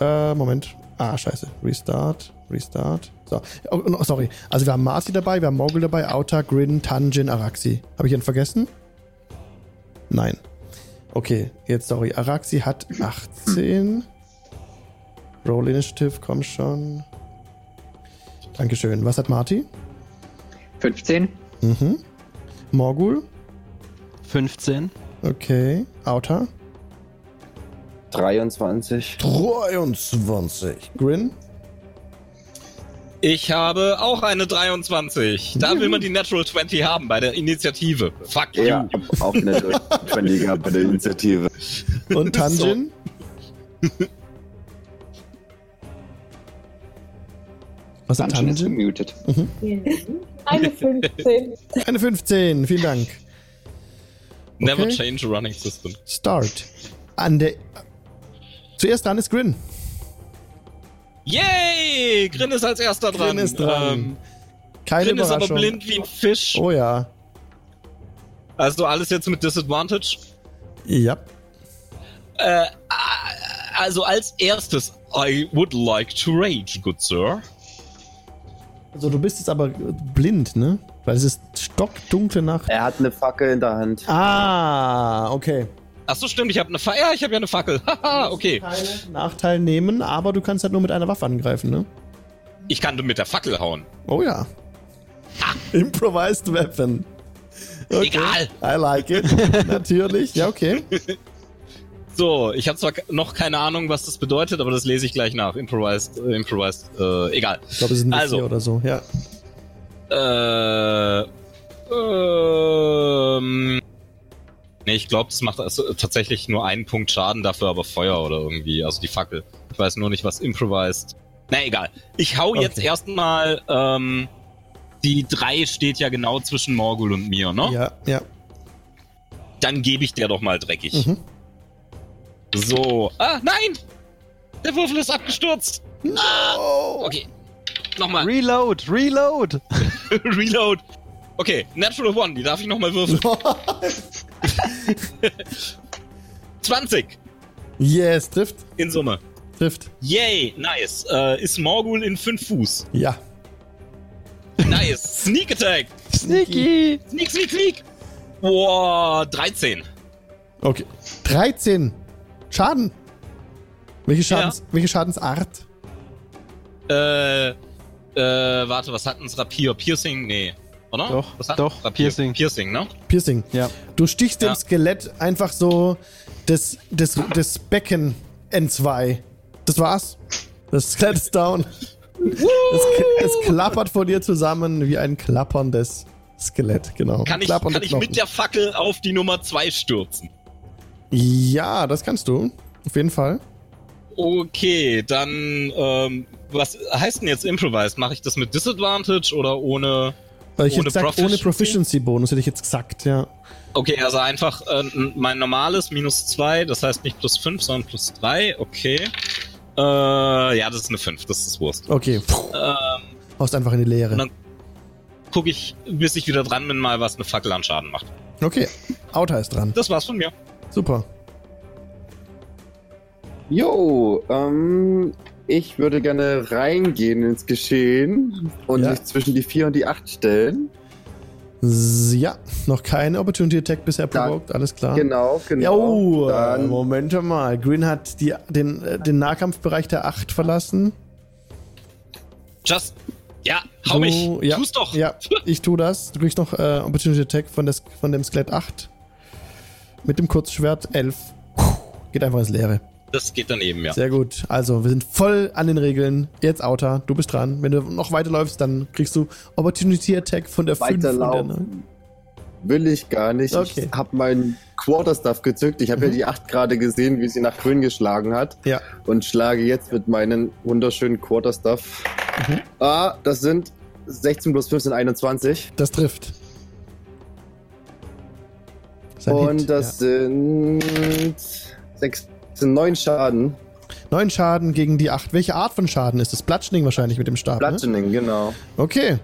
Äh, Moment. Ah, scheiße. Restart. Restart. So. Oh, no, sorry. Also wir haben Marcy dabei, wir haben Mogul dabei, Auta, Grin, Tanjin, Araxi. Habe ich ihn vergessen? Nein. Okay, jetzt sorry. Araxi hat 18. Roll Initiative, komm schon. Dankeschön. Was hat Marty? 15. Mhm. Morgul? 15. Okay. Auta? 23. 23. Grin? Ich habe auch eine 23. Da will man die Natural 20 haben bei der Initiative. Fuck you. Ja, ich hab auch eine 20 gehabt bei der Initiative. Und Tanjin? Was hat Dungeon ist Tanjin? gemutet. Eine 15. Eine 15, vielen Dank. Never Okay. change a running system. Start. An der. Zuerst dran ist Grin. Yay! Grin ist als erster dran. Grin ist dran. Ähm, Keine Grin ist aber blind wie ein Fisch. Oh ja. Also alles jetzt mit Disadvantage. Ja. Äh, also als erstes, I would like to rage, good sir. Also du bist jetzt aber blind, ne? Weil es ist stockdunkle Nacht. Er hat eine Fackel in der Hand. Ah, okay. Ach so, stimmt, ich habe eine Fackel. Ja, ich habe ja eine Fackel. Haha, okay. Nachteil nehmen, aber du kannst halt nur mit einer Waffe angreifen, ne? Ich kann mit der Fackel hauen. Oh ja. Improvised Weapon. Okay. Egal. I like it. Natürlich. Ja, okay. So, ich habe zwar noch keine Ahnung, was das bedeutet, aber das lese ich gleich nach. Improvised, äh, improvised, äh, egal. Ich glaube, es ist ein Also. also. oder so. Ja. Äh, ähm, nee, ich glaube, das macht also tatsächlich nur einen Punkt Schaden, dafür aber Feuer oder irgendwie, also die Fackel. Ich weiß nur nicht, was improvised. Na egal. Ich hau jetzt Okay. erstmal, ähm, die drei steht ja genau zwischen Morgul und mir, ne? Ja, ja. Dann gebe ich der doch mal dreckig. Mhm. So. Ah, nein! Der Würfel ist abgestürzt. No! Okay. Nochmal. Reload, reload! Reload. Okay, Natural One, die darf ich nochmal würfeln. 20 yes, trifft. in Summe. Trifft. Yay, nice. Äh, ist Morgul in 5 Fuß. Ja. Nice. Sneak Attack. Sneaky! Sneak, sneak, sneak. Boah, 13. Okay. 13. Schaden. Welche, Schadens, welche Schadensart? Äh, äh, warte, was hat uns Rapier? Piercing? Nee. Oder? Doch, was hat doch? Piercing. Piercing, ne? Piercing. Ja. Du stichst dem Ja. Skelett einfach so das, das, das Becken entzwei. Das war's. Das Skelett ist down. Es, es klappert vor dir zusammen wie ein klapperndes Skelett, genau. Kann ich, kann ich mit der Fackel auf die Nummer 2 stürzen? Ja, das kannst du. Auf jeden Fall. Okay, dann, ähm, was heißt denn jetzt Improvised? Mache ich das mit Disadvantage oder ohne? Weil ich Ohne gesagt, ohne Proficiency? Proficiency-Bonus hätte ich jetzt gesagt, ja. Okay, also einfach äh, mein normales minus 2, das heißt nicht plus 5, sondern plus 3, okay. Äh, ja, das ist eine 5, das ist Wurst. Okay. Ähm, haust einfach in die Leere. Und dann- gucke ich, bis ich wieder dran bin, mal, was eine Fackel an Schaden macht. Okay. Auta ist dran. Das war's von mir. Super. Jo, ähm, ich würde gerne reingehen ins Geschehen und Ja. mich zwischen die 4 und die 8 stellen. Ja, noch keine Opportunity Attack bisher provoked, alles klar. Genau, genau. oh, Dann, Moment mal. Green hat die, den, äh, den Nahkampfbereich der 8 verlassen. Just, Ja, hau mich. Du- ja, Tu's doch. Ja, ich tu das. Du kriegst noch äh, Opportunity Attack von, des, von dem Skelett 8. Mit dem Kurzschwert 11. Geht einfach ins Leere. Das geht daneben, ja. Sehr gut. Also, wir sind voll an den Regeln. Jetzt Outer, du bist dran. Wenn du noch weiterläufst, dann kriegst du Opportunity Attack von der 5. und der Weiterlaufen. 9. Will ich gar nicht. Okay. Ich habe meinen Quarterstaff gezückt. Ich habe ja Mhm. die 8 gerade gesehen, wie sie nach grün geschlagen hat. Ja. Und schlage jetzt mit meinen wunderschönen Quarterstaff. Mhm. Ah, das sind 16 plus 15, 21. Das trifft. Das Und Hit, das sind 6, sind 9 Schaden. Neun Schaden gegen die 8. Welche Art von Schaden ist das? Bludgeoning wahrscheinlich mit dem Stab. Ne? Bludgeoning, genau. Okay.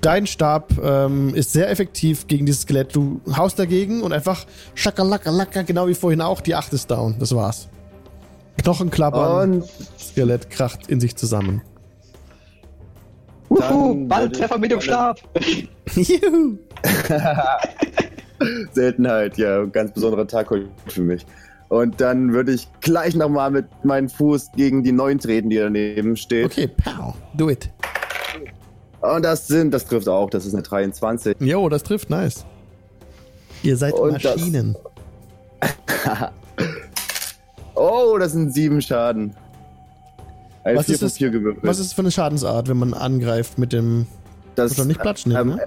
Dein Stab ähm, ist sehr effektiv gegen dieses Skelett. Du haust dagegen und einfach schakalaka, genau wie vorhin auch. Die 8 ist down. Das war's. Knochen klappern. Und Skelett kracht in sich zusammen. Uhu, Balltreffer mit dem Stab. Juhu. Seltenheit, ja, ganz besonderer Tag heute für mich. Und dann würde ich gleich nochmal mit meinem Fuß gegen die 9 treten, die daneben steht. okay, pow. Do it. Und das sind, das trifft auch, das ist eine 23. Jo, das trifft, nice. Ihr seid Und das- Maschinen. Oh, das sind 7 Schaden. Ein Was 4 ist das- 4 gewürfelt. Was ist das für eine Schadensart, wenn man angreift mit dem. das? Nicht Bludgeoning, ähm, ne?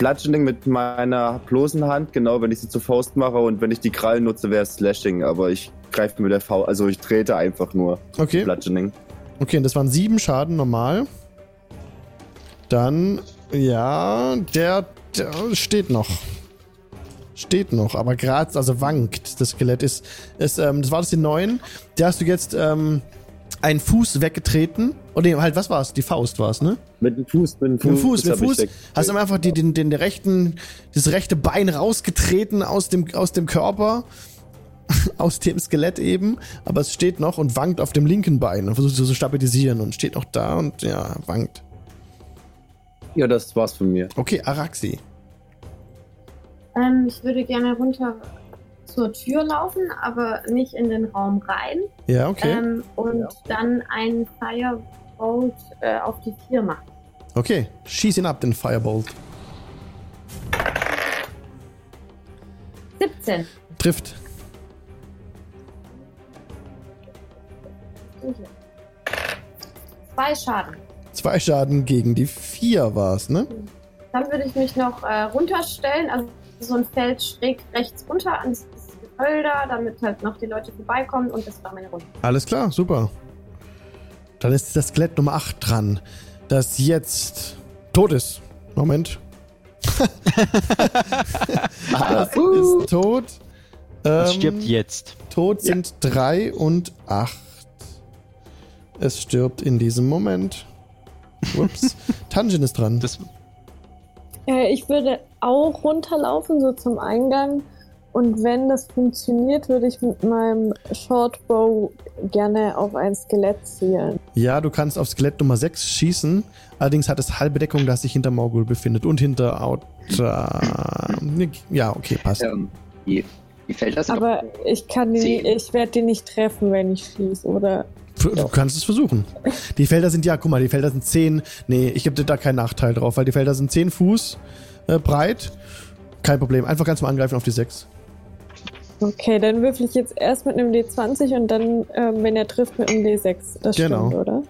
Bludgeoning mit meiner bloßen Hand, genau, wenn ich sie zur Faust mache und wenn ich die Krallen nutze, wäre es Slashing, aber ich greife mit der Faust, also ich trete einfach nur Okay. Bludgeoning. Okay, und das waren sieben Schaden normal. Dann, ja, der, der steht noch. Steht noch, aber gerade, also wankt. Das Skelett ist, ist ähm, das war das die neun. Da hast du jetzt ähm, einen Fuß weggetreten. Und nee, halt, was war es? Die Faust war es, ne? Mit dem Fuß, mit dem Fuß. Mit dem Fuß, mit dem Fuß. Hast du einfach die, den, den, den rechten, das rechte Bein rausgetreten aus dem, aus dem Körper. Aus dem Skelett eben. Aber es steht noch und wankt auf dem linken Bein und versucht so zu stabilisieren und steht noch da und ja, wankt. Ja, das war's von mir. Okay, Araxi. Ähm, ich würde gerne runter zur Tür laufen, aber nicht in den Raum rein. Ja, okay. Ähm, und dann einen Firebolt äh, auf die vier machen. Okay, schieß ihn ab, den Firebolt. 17. Trifft. Zwei Schaden. Zwei Schaden gegen die vier war es, ne? Dann würde ich mich noch äh, runterstellen, also so ein Feld schräg rechts runter ans Gehölder, damit halt noch die Leute vorbeikommen und das war meine Runde. Alles klar, super. Dann ist das Skelett Nummer 8 dran, das jetzt tot ist. Moment. das ist tot. Es Ähm, stirbt jetzt. Tot sind 3 und 8. Es stirbt in diesem Moment. Ups. Tanjin ist dran. Das, Äh, ich würde auch runterlaufen, so zum Eingang. Und wenn das funktioniert, würde ich mit meinem Shortbow gerne auf ein Skelett zielen. Ja, du kannst auf Skelett Nummer 6 schießen. Allerdings hat es halbe Deckung, das sich hinter Morgul befindet und hinter Outer. Ja, okay, passt. Ähm, wie, wie fällt das? Aber ich kann die, ich werde die nicht treffen, wenn ich schieße, oder? Du kannst es versuchen. Die Felder sind, ja, guck mal, die Felder sind 10. Nee, ich gebe dir da keinen Nachteil drauf, weil die Felder sind 10 Fuß äh, breit. Kein Problem. Einfach ganz mal angreifen auf die 6. Okay, dann würfel ich jetzt erst mit einem D20 und dann, ähm, wenn er trifft, mit einem D6. Das Genau. stimmt, oder?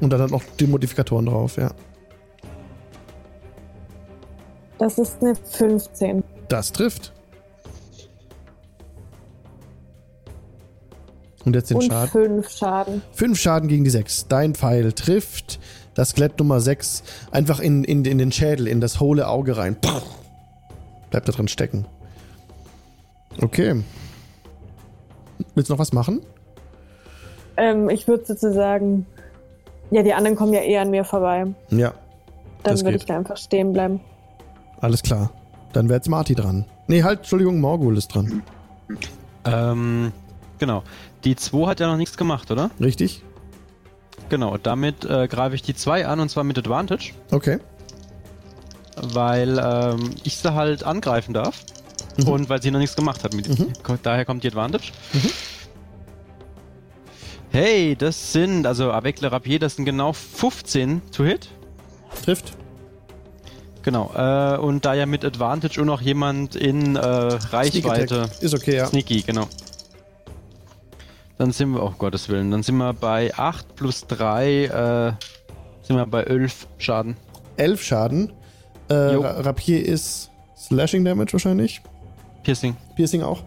Und dann hat noch die Modifikatoren drauf, ja. Das ist eine 15. Das trifft. Und jetzt den und Schaden. 5 Schaden. Fünf Schaden gegen die sechs. Dein Pfeil trifft das Skelett Nummer 6 einfach in, in, in den Schädel, in das hohle Auge rein. Puh. Bleibt da drin stecken. Okay. Willst du noch was machen? Ähm, ich würde sozusagen. Ja, die anderen kommen ja eh an mir vorbei. Ja, Dann würde ich da einfach stehen bleiben. alles klar. Dann wäre jetzt Marty dran. Nee, halt, Entschuldigung, Morgul ist dran. ähm, genau. Die 2 hat ja noch nichts gemacht, oder? Richtig? Genau, damit äh, greife ich die 2 an und zwar mit Advantage, Okay. weil ähm, ich sie halt angreifen darf Mhm. und weil sie noch nichts gemacht hat. Mit, Mhm. Daher kommt die Advantage. Mhm. Hey, das sind, also avec le rapier, das sind genau 15 to hit. Trifft. Genau. Äh, und da ja mit Advantage und noch jemand in äh, Reichweite. Ist okay, ja. Sneaky, genau. Dann sind wir, oh Gottes Willen, dann sind wir bei 8 plus 3, äh, sind wir bei 11 Schaden. 11 Schaden. Äh, Rapier ist Slashing Damage wahrscheinlich. Piercing, Piercing auch.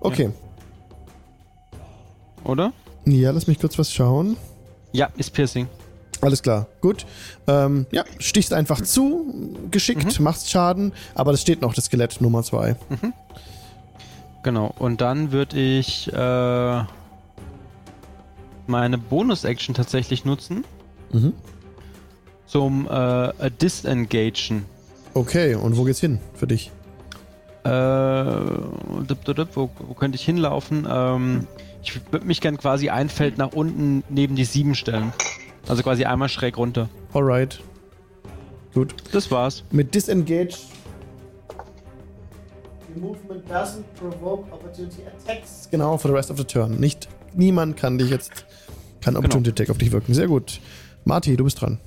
Okay. oder? Ja, lass mich kurz was schauen. Ja, ist Piercing. Alles klar, gut. Ähm, ja, stichst einfach zu, geschickt, machst Schaden, aber das steht noch, das Skelett Nummer 2. Genau. Und dann würde ich äh, meine Bonus-Action tatsächlich nutzen, Mhm. zum äh, Disengagen. Okay, und wo geht's hin für dich? Äh, dup, dup, dup, wo, wo könnte ich hinlaufen? Ähm, ich würde mich gern quasi ein Feld nach unten neben die 7 stellen. Also quasi einmal schräg runter. Alright. Gut. Das war's. Mit Disengage. The movement doesn't provoke opportunity attacks. Genau, for the rest of the turn. Nicht, niemand kann dich jetzt, kann Opportunity Attack auf dich wirken. Sehr gut. Marty, du bist dran.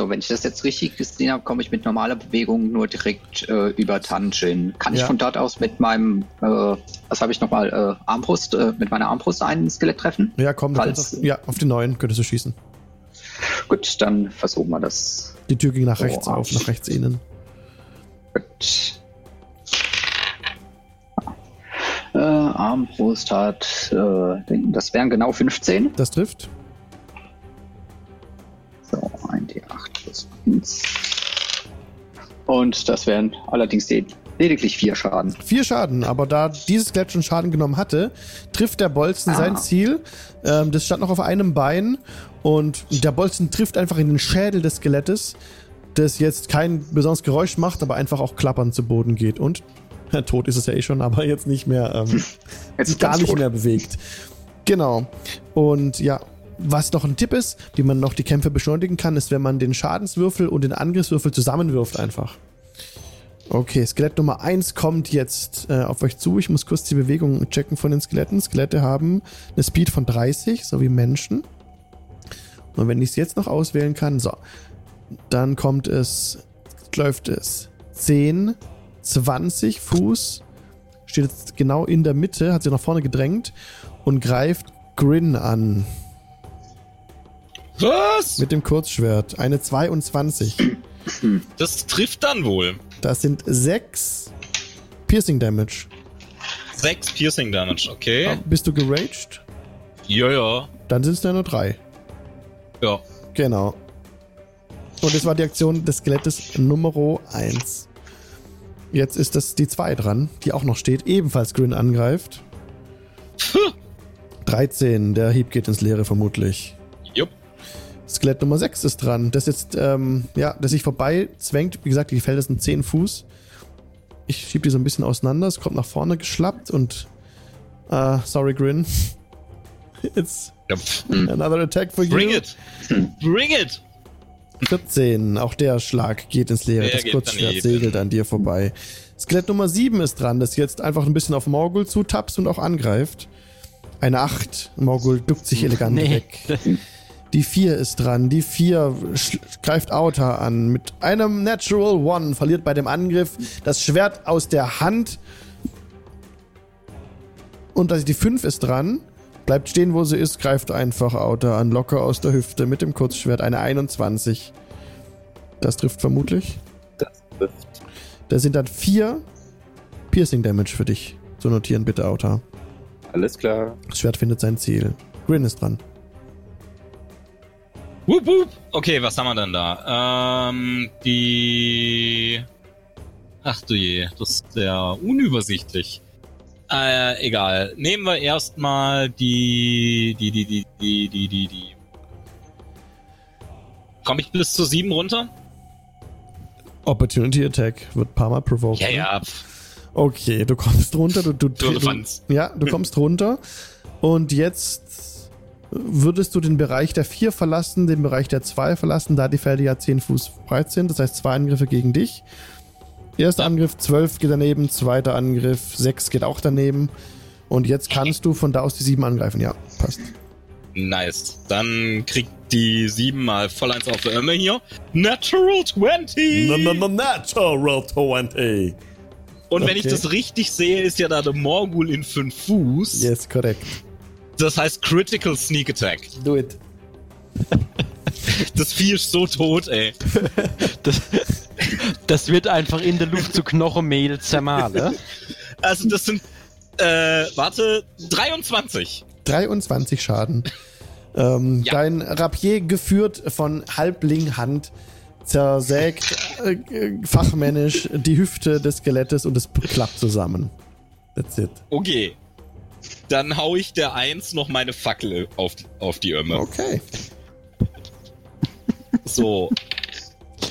So, wenn ich das jetzt richtig gesehen habe, komme ich mit normaler Bewegung nur direkt äh, über Tanjin. Kann ich Ja. von dort aus mit meinem, äh, was habe ich nochmal, äh, Armbrust, äh, mit meiner Armbrust ein Skelett treffen? Ja, komm, Falls- auf, ja, auf die neuen könntest du schießen. Gut, dann versuchen wir das. Die Tür ging nach Oh, rechts auf, nach rechts innen. Gut. Äh, Armbrust hat, äh, das wären genau 15. Das trifft. So, 1d8 plus 1. Und das wären allerdings le- lediglich vier Schaden. Vier Schaden, aber da dieses Skelett schon Schaden genommen hatte, trifft der Bolzen Ah. sein Ziel. Ähm, das stand noch auf einem Bein und der Bolzen trifft einfach in den Schädel des Skelettes, das jetzt kein besonderes Geräusch macht, aber einfach auch klappernd zu Boden geht. Und ja, tot ist es ja eh schon, aber jetzt nicht mehr, ähm, Jetzt sich gar nicht tot. mehr bewegt. Genau. Und ja, was noch ein Tipp ist, wie man noch die Kämpfe beschleunigen kann, ist, wenn man den Schadenswürfel und den Angriffswürfel zusammenwirft einfach. Okay, Skelett Nummer 1 kommt jetzt äh, auf euch zu. Ich muss kurz die Bewegung checken von den Skeletten. Skelette haben eine Speed von 30, so wie Menschen. Und wenn ich es jetzt noch auswählen kann, so, dann kommt es, läuft es 10, 20 Fuß, steht jetzt genau in der Mitte, hat sich nach vorne gedrängt und greift Grin an Was? mit dem Kurzschwert. Eine 22. Das trifft dann wohl. Das sind 6 Piercing Damage. Sechs Piercing Damage, okay. Bist du geraged? Ja, ja. Dann sind es ja nur 3. Ja. Genau. Und das war die Aktion des Skelettes Nummer 1. Jetzt ist das die 2 dran, die auch noch steht, ebenfalls Grin angreift. 13, der Hieb geht ins Leere vermutlich. Skelett Nummer 6 ist dran, das jetzt, ähm, ja, das sich vorbei zwängt. Wie gesagt, die Felder sind 10 Fuß. Ich schieb die so ein bisschen auseinander, es kommt nach vorne geschlappt und, äh, sorry Grin. It's another attack for you. bring it. Bring it. 14, auch der Schlag geht ins Leere. Der das Kurzschwert segelt an dir vorbei. Skelett Nummer 7 ist dran, das jetzt einfach ein bisschen auf Morgul zutapst und auch angreift. Eine 8. Morgul duckt sich elegant Nee. weg. Die 4 ist dran. Die 4 greift Auta an. Mit einem Natural One verliert bei dem Angriff das Schwert aus der Hand. Und also die 5 ist dran. Bleibt stehen, wo sie ist, greift einfach Auta an. Locker aus der Hüfte mit dem Kurzschwert. Eine 21. Das trifft vermutlich. Das trifft. Das sind dann 4 Piercing Damage für dich. Zu notieren, bitte, Auta. Alles klar. Das Schwert findet sein Ziel. Grin ist dran. Wup, wup. Okay, was haben wir denn da? Ähm, die. Ach du je, das ist sehr unübersichtlich. Äh, egal. Nehmen wir erstmal die. Die, die, die, die, die, die, die. Komme ich bis zu sieben runter? Opportunity Attack wird paar Mal provoked. Ja, ne? ja. Okay, du kommst runter. Du, du, du, Firlefanz. ja, du kommst runter. Und jetzt würdest du den Bereich der 4 verlassen, den Bereich der 2 verlassen, da die Felder ja 10 Fuß breit sind. Das heißt, zwei Angriffe gegen dich. Erster Angriff 12 geht daneben, zweiter Angriff 6 geht auch daneben. Und jetzt kannst du von da aus die 7 angreifen. Ja, passt. Nice. Dann kriegt die 7 mal voll eins auf der Irme hier. Natural 20! No, no, no, natural 20. Und wenn ich Okay. das richtig sehe, ist ja da der Morgul in 5 Fuß. Yes, korrekt. Das heißt Critical Sneak Attack. Do it. Das Vieh ist so tot, ey. Das, das wird einfach in der Luft zu Knochenmehl zermahlen. Also das sind, äh, warte, 23. 23 Schaden. Ähm, Ja. Dein Rapier geführt von Halbling-Hand zersägt äh, äh, fachmännisch die Hüfte des Skelettes und es klappt zusammen. That's it. Okay. Dann hau ich der 1 noch meine Fackel auf, auf die Irme. Okay. So.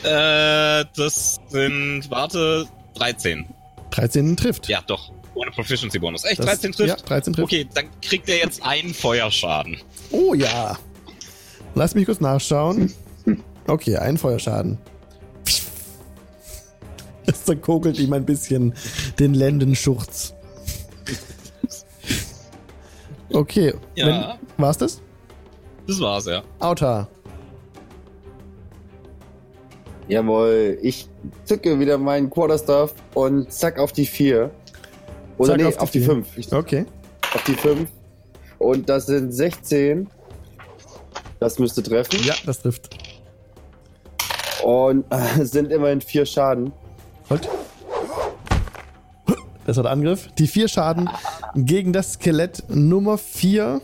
äh, das sind, warte, 13. 13 trifft. Ja, doch. Ohne Proficiency Bonus. Echt, Das- 13 trifft? Ja, 13 trifft. Okay, dann kriegt er jetzt einen Feuerschaden. Oh ja. Lass mich kurz nachschauen. Okay, ein Feuerschaden. Es zerkokelt ihm ein bisschen den Lendenschurz. Okay, Ja. wenn, war's das? Das war's, ja. Auta. Jawohl, ich zücke wieder meinen Quarterstaff und zack auf die 4. Oder Zack nee, auf auf die die, vier. 5. Ich, Okay. auf die 5. Und das sind 16. Das müsste treffen. Ja, das trifft. Und äh, es sind immerhin 4 Schaden. Halt. Das der Angriff. Die vier Schaden gegen das Skelett Nummer 4.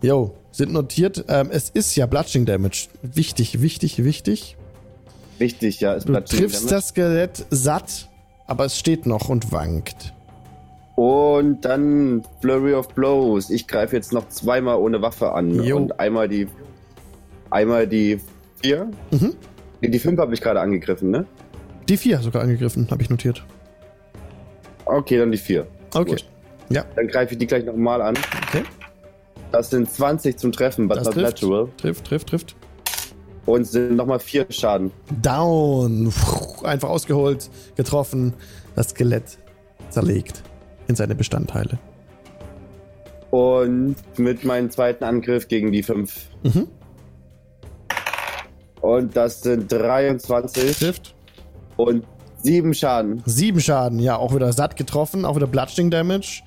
Jo, sind notiert. Ähm, es ist ja Bludgeoning Damage. Wichtig, wichtig, wichtig. Richtig, ja. Es Du triffst das Skelett satt, aber es steht noch und wankt. Und dann Flurry of Blows. Ich greife jetzt noch zweimal ohne Waffe an. Jo. Und einmal die. Einmal die 4. Mhm. Die 5 habe ich gerade angegriffen, ne? Die vier sogar angegriffen, habe ich notiert. Okay, dann die 4. Okay. Gut. Ja. Dann greife ich die gleich nochmal an. Okay. Das sind 20 zum Treffen, but Das not trifft. natural. Trifft, trifft, trifft. Und sind nochmal 4 Schaden. Down. Einfach ausgeholt, getroffen. Das Skelett zerlegt in seine Bestandteile. Und mit meinem zweiten Angriff gegen die 5. Mhm. Und das sind 23 Trifft. und 7 Schaden. Sieben Schaden, ja, auch wieder satt getroffen, auch wieder Bludgeoning Damage.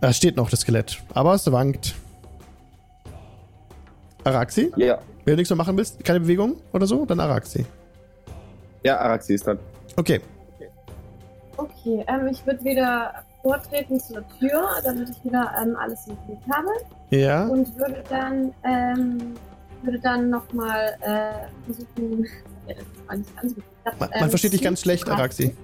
Es steht noch das Skelett, aber es wankt. Araxi? Ja. Wenn du nichts mehr machen willst, keine Bewegung oder so, dann Araxi. Ja, Araxi ist dran. Okay. Okay, ähm, ich würde wieder vortreten zur Tür, damit ich wieder ähm, alles im Blick habe. Ja. Und würde dann, ähm, würde dann nochmal äh, versuchen. Ja, das war nicht ganz geklappt, Man, ähm, man versteht dich ganz schlecht. Araxi.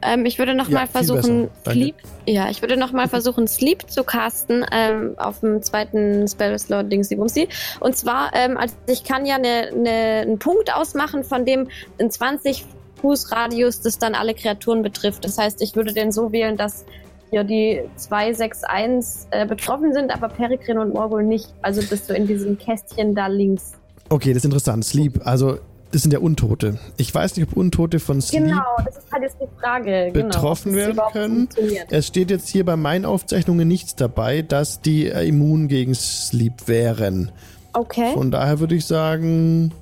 Ähm, ich würde noch Ja, mal versuchen. Sleep. Ja, ich würde noch mal versuchen, Sleep zu casten ähm, auf dem zweiten Spellslot Dings Bumsi. Und zwar, ähm, also ich kann ja ne, ne, einen Punkt ausmachen, von dem ein 20 Fuß Radius das dann alle Kreaturen betrifft. Das heißt, ich würde den so wählen, dass ja die 261 äh, betroffen sind, aber Peregrin und Morgul nicht. Also bist du in diesem Kästchen da links. Okay, das ist interessant. Sleep, also das sind ja Untote. Ich weiß nicht, ob Untote von Sleep. Genau, das ist halt jetzt die Frage. betroffen genau, ob das werden können? Es steht jetzt hier bei meinen Aufzeichnungen nichts dabei, dass die immun gegen Sleep wären. Okay. Von daher würde ich sagen,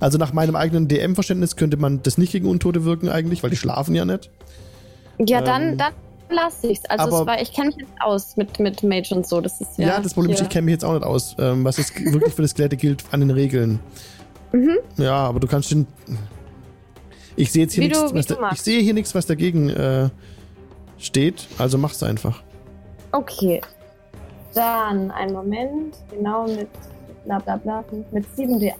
also nach meinem eigenen DM-Verständnis könnte man das nicht gegen Untote wirken eigentlich, weil die schlafen ja nicht. Ja, Ähm, dann, dann lasse ich's. Also aber- es war, ich kenne mich jetzt aus mit, mit Mage und so. Das ist ja. Ja, das Problem ist, ich kenne mich jetzt auch nicht aus, ähm, was jetzt wirklich für das Skelette gilt an den Regeln. Mhm. Ja, aber du kannst den. Ich sehe jetzt hier nichts, was da, ich sehe hier nichts, was dagegen äh, steht. Also mach's einfach. Okay. Dann einen Moment. Genau mit bla bla bla. Mit 7d8.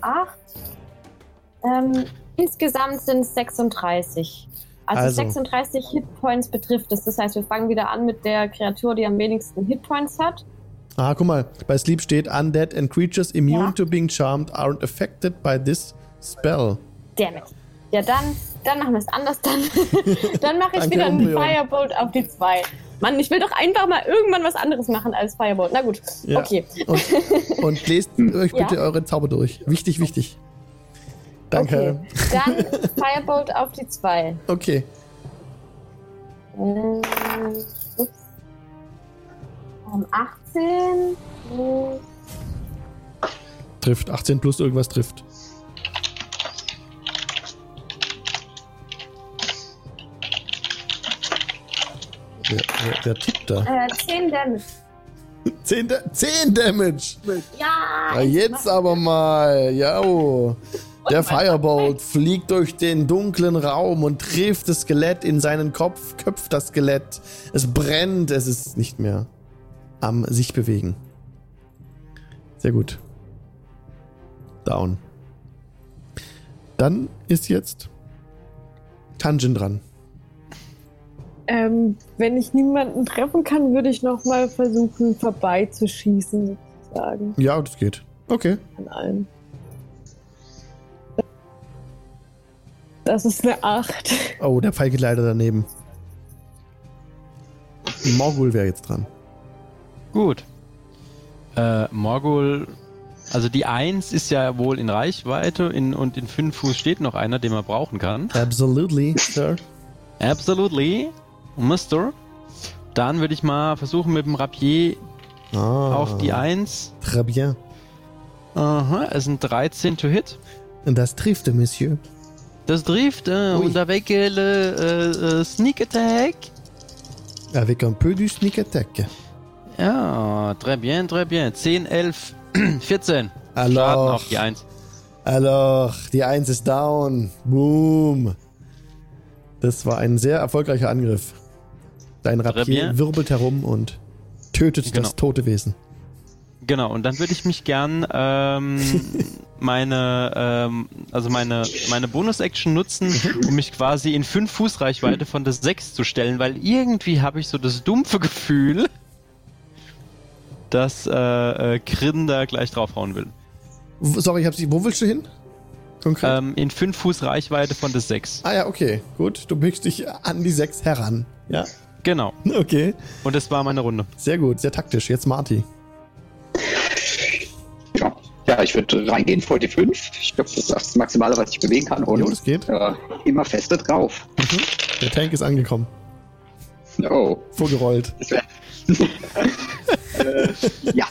Ähm, insgesamt sind es 36. Also, Also. 36 Hitpoints betrifft es. Das heißt, wir fangen wieder an mit der Kreatur, die am wenigsten Hitpoints hat. Ah, guck mal, bei Sleep steht Undead and creatures immune Ja. to being charmed aren't affected by this spell. Damn it. Ja, dann, dann machen wir es anders. Dann, dann mache ich wieder einen. Firebolt auf die 2. Mann, ich will doch einfach mal irgendwann was anderes machen als Firebolt. Na gut, Ja. okay. Und, und lest euch Ja. bitte eure Zauber durch. Wichtig, wichtig. Danke. Okay. Dann Firebolt auf die 2. Okay. Ähm, Ähm, 18 plus Trifft. 18 plus irgendwas trifft. Wer, wer, wer tippt da? Äh, 10 Damage. 10, Da- 10 Damage! Ja! Ja, jetzt aber mal. Ja. Der Firebolt fliegt durch den dunklen Raum und trifft das Skelett in seinen Kopf, köpft das Skelett. Es brennt, es ist nicht mehr am sich bewegen. Sehr gut. Down. Dann ist jetzt Tangent dran. Ähm, wenn ich niemanden treffen kann, würde ich nochmal versuchen, vorbeizuschießen, sozusagen, Ja, das geht. Okay. an allen. Das ist eine 8. Oh, der Pfeil geht leider daneben. Morgul wäre jetzt dran. Gut. Äh, Morgul, also die 1 ist ja wohl in Reichweite in, und in 5 Fuß steht noch einer, den man brauchen kann. Absolutely, Sir. Absolutely. Mister. Dann würde ich mal versuchen mit dem Rapier Ah, auf die 1. Très bien. Aha, es sind 13 to hit. Und das trifft, Monsieur. Das trifft äh, Ui. und avec le äh, Sneak Attack. Avec un peu du sneak attack. Ja, très bien, très bien. 10, 11, 14. Schaden Alors, auf die 1. alors, die Eins ist down. Boom. Das war ein sehr erfolgreicher Angriff. Dein Rapier wirbelt herum und tötet Genau. das tote Wesen. Genau, und dann würde ich mich gern ähm, meine, ähm, also meine, meine Bonus-Action nutzen, um mich quasi in 5 Fuß Reichweite von der 6 zu stellen, weil irgendwie habe ich so das dumpfe Gefühl, dass äh, äh, Grin da gleich draufhauen will. Sorry, ich hab sie. Wo willst du hin? Konkret? Ähm, in 5 Fuß Reichweite von der 6. ah ja, okay. Gut. Du bewegst dich an die Sechs heran. Ja. Genau. Okay. Und das war meine Runde. Sehr gut. Sehr taktisch. Jetzt Marty. Ja, ja ich würde reingehen vor die 5. Ich glaube, das ist das Maximale, was ich bewegen kann. Und Jo, das geht. äh, immer feste drauf. Der Tank ist angekommen. Oh, Vorgerollt. das wäre. Äh, ja.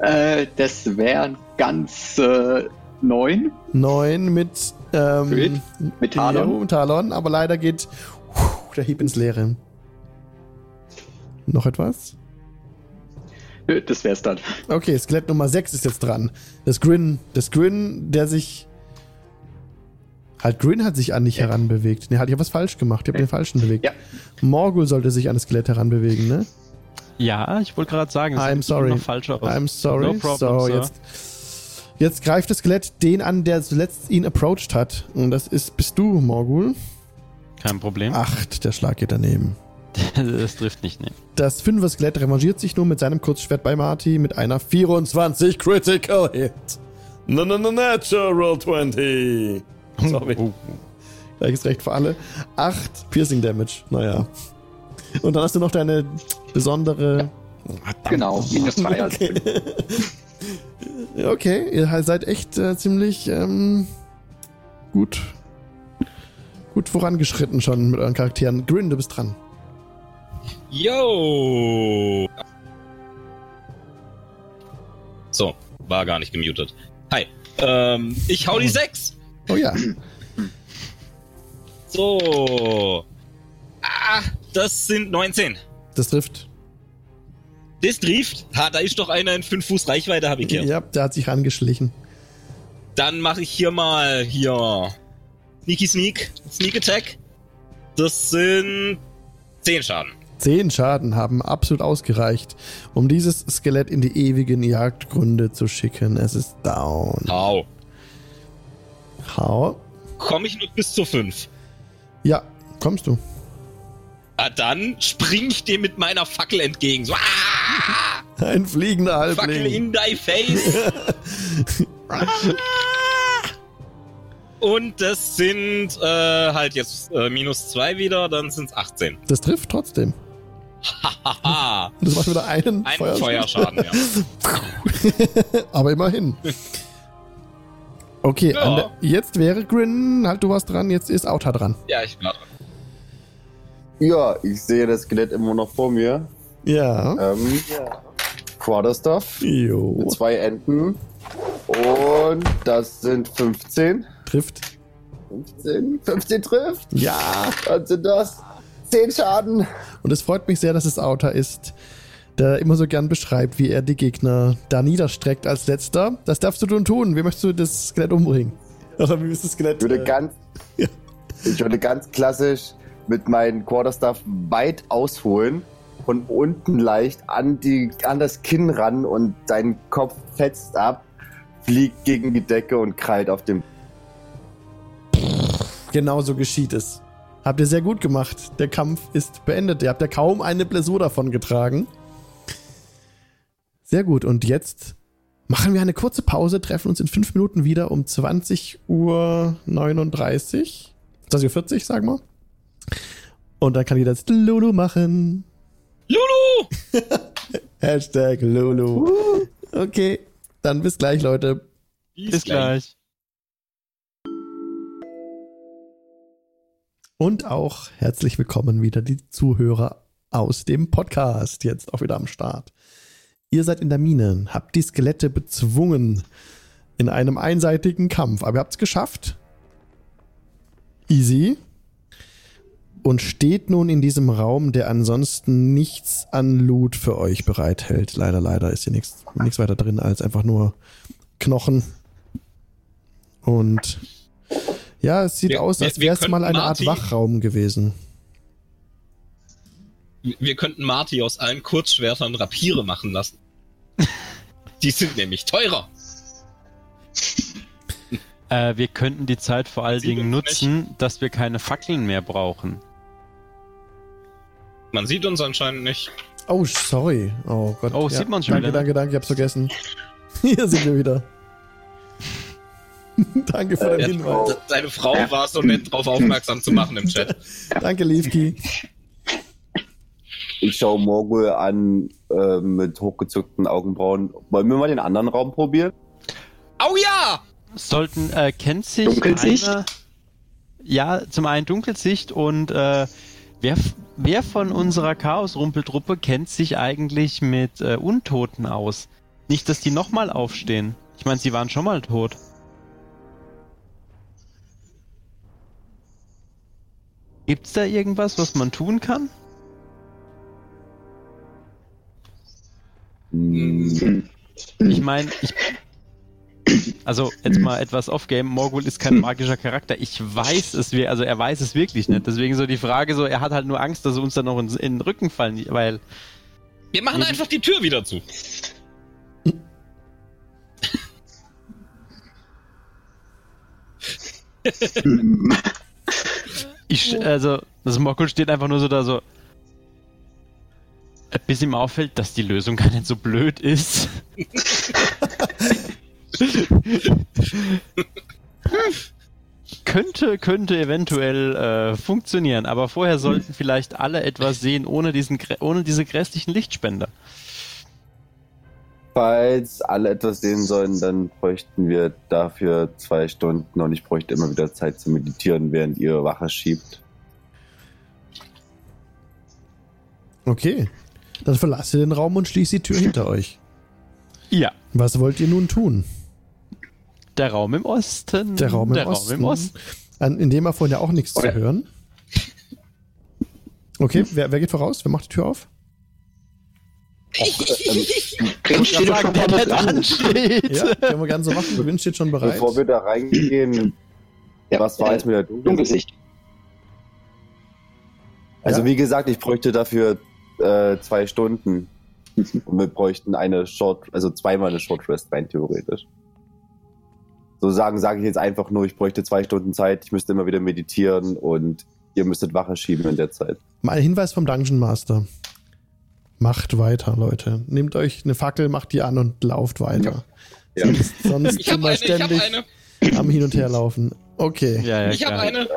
äh, das wären ganz äh, neun. Neun mit, ähm, Mit? Mit Talon? Talon, aber leider geht puh, der Hieb ins Leere. Noch etwas? Nö, Das wär's dann. Okay, Skelett Nummer 6 ist jetzt dran. Das Grin, das Grin, der sich. Halt, Grin hat sich an dich heranbewegt. Ne, halt, ich was falsch gemacht. Ich hab den falschen bewegt. Ja. Morgul sollte sich an das Skelett heranbewegen, ne? Ja, ich wollte gerade sagen, I'm sieht sorry. Noch falsch aus. I'm sorry. No problem, so, Sir. jetzt. Jetzt greift das Skelett den an, der zuletzt ihn approached hat. Und das ist, bist du, Morgul. Kein Problem. Acht, der Schlag geht daneben. das trifft nicht, ne. Das Fünfer-Skelett revanchiert sich nun mit seinem Kurzschwert bei Marty mit einer 24 Critical Hit. No, no, no, natural 20. Sorry. Oh, Gleiches Recht für alle. 8 Piercing Damage. Naja. Und dann hast du noch deine besondere. Genau, minus als Okay. okay, ihr seid echt äh, ziemlich ähm, gut. Gut vorangeschritten schon mit euren Charakteren. Grin, du bist dran. Yo! So, war gar nicht gemutet. Hi. Ähm, ich hau die 6. Oh ja. So. Ah, das sind 19. Das trifft. Das trifft. Ha, da ist doch einer in 5 Fuß Reichweite, hab ich gehört. Ja, der hat sich rangeschlichen. Dann mache ich hier mal hier Sneaky Sneak, Sneak Attack. Das sind 10 Schaden. Zehn Schaden haben absolut ausgereicht, um dieses Skelett in die ewigen Jagdgründe zu schicken. Es ist down. Au. Hau. Komme ich nur bis zu 5. Ja, kommst du. Ah, dann spring ich dem mit meiner Fackel entgegen. So, ah, Ein fliegender Fackel Halbling. in thy face. Und das sind äh, halt jetzt äh, minus 2 wieder, dann sind es 18. Das trifft trotzdem. Das macht wieder einen Ein Feuerschaden. Feuerschaden, ja. Aber immerhin. Okay, Ja. der, jetzt wäre Grin, halt du warst dran, jetzt ist Auta dran. Ja, ich bin dran. Ja, ich sehe das Skelett immer noch vor mir. Ja. Ähm, Quarterstaff. Jo. Zwei Enten. Und das sind 15. Trifft. 15, 15 trifft. Ja. Dann sind das 10 Schaden. Und es freut mich sehr, dass es Autor ist, der immer so gern beschreibt, wie er die Gegner da niederstreckt als letzter. Das darfst du nun tun. Wie möchtest du das Skelett umbringen? Oder wie ist das Skelett? Ich würde äh, ganz, Ja. ich würde ganz klassisch mit meinem Quarterstaff weit ausholen, von unten leicht an, die, an das Kinn ran und dein Kopf fetzt ab, fliegt gegen die Decke und krallt auf dem. Genau so geschieht es. Habt ihr sehr gut gemacht. Der Kampf ist beendet. Ihr habt ja kaum eine Blessur davon getragen. Sehr gut. Und jetzt machen wir eine kurze Pause, treffen uns in fünf Minuten wieder um 20.39 Uhr. 20.40 Uhr, sagen wir. Und dann kann jeder jetzt Lulu machen. Lulu! Hashtag Lulu. Okay, dann bis gleich, Leute. Bis gleich. Und auch herzlich willkommen wieder die Zuhörer aus dem Podcast, jetzt auch wieder am Start. Ihr seid in der Mine, habt die Skelette bezwungen in einem einseitigen Kampf, aber ihr habt es geschafft. Easy. Und steht nun in diesem Raum, der ansonsten nichts an Loot für euch bereithält. Leider, leider ist hier nichts, nichts weiter drin als einfach nur Knochen. Und ja, es sieht Wir- aus, als wäre es mal eine Art Marty- Wachraum gewesen. Wir könnten Marty aus allen Kurzschwertern Rapiere machen lassen. Die sind nämlich teurer. Äh, wir könnten die Zeit vor allen Dingen nutzen, dass wir keine Fackeln mehr brauchen. Man sieht uns anscheinend nicht. Oh, sorry. Oh Gott. Oh, sieht man schon danke, wieder. Danke, danke, ich hab's vergessen. Hier sind wir wieder. danke für den Ja, Hinweis. Deine Frau war so nett, darauf aufmerksam zu machen im Chat. Danke, Liefki. Ich schaue Morgul an äh, mit hochgezückten Augenbrauen. Wollen wir mal den anderen Raum probieren? Au ja! Sollten, äh, kennt sich Dunkelsicht? einer- Ja, zum einen Dunkelsicht und äh, wer, wer von unserer Chaos-Rumpeltruppe kennt sich eigentlich mit äh, Untoten aus? Nicht, dass die nochmal aufstehen. Ich meine, sie waren schon mal tot. Gibt's da irgendwas, was man tun kann? Ich meine, ich. Also, jetzt mal etwas off-game. Morgul ist kein magischer Charakter. Ich weiß es, wir- also er weiß es wirklich nicht. Deswegen so die Frage so, er hat halt nur Angst, dass sie uns dann noch in, in den Rücken fallen, weil. Wir machen einfach die Tür wieder zu. Hm. Ich, also, das Morgul steht einfach nur so da so. Bis ihm auffällt, dass die Lösung gar nicht so blöd ist. könnte, könnte eventuell äh, funktionieren, aber vorher sollten vielleicht alle etwas sehen ohne, diesen, ohne diese grässlichen Lichtspender. Falls alle etwas sehen sollen, dann bräuchten wir dafür zwei Stunden und ich bräuchte immer wieder Zeit zu meditieren, während ihr Wache schiebt. Okay. Dann verlasse den Raum und schließe die Tür hinter euch. Ja, Was wollt ihr nun tun? der Raum im Osten. Der Raum im der Osten. Raum im Osten. An, in dem war vorhin ja auch nichts zu Oder- hören. Okay, wer, wer geht voraus? Wer macht die Tür auf? Grin steht doch schon dran dran. steht. Ja, können wir gerne so machen. Gewinn steht schon bereit. Bevor wir da reingehen, Ja, was war äh, jetzt mit der? Dunkelsicht. Also Ja. wie gesagt, ich bräuchte dafür äh, zwei Stunden. Und wir bräuchten eine Short, also zweimal eine Short Rest rein theoretisch. So sagen, sage ich jetzt einfach nur, ich bräuchte zwei Stunden Zeit, ich müsste immer wieder meditieren und ihr müsstet Wache schieben in der Zeit. Mal ein Hinweis vom Dungeon Master. Macht weiter, Leute. Nehmt euch eine Fackel, macht die an und lauft weiter. Ja. Sonst, sonst wir eine, ständig eine, am Hin und Her laufen. Okay, Ja, ja, ich habe eine.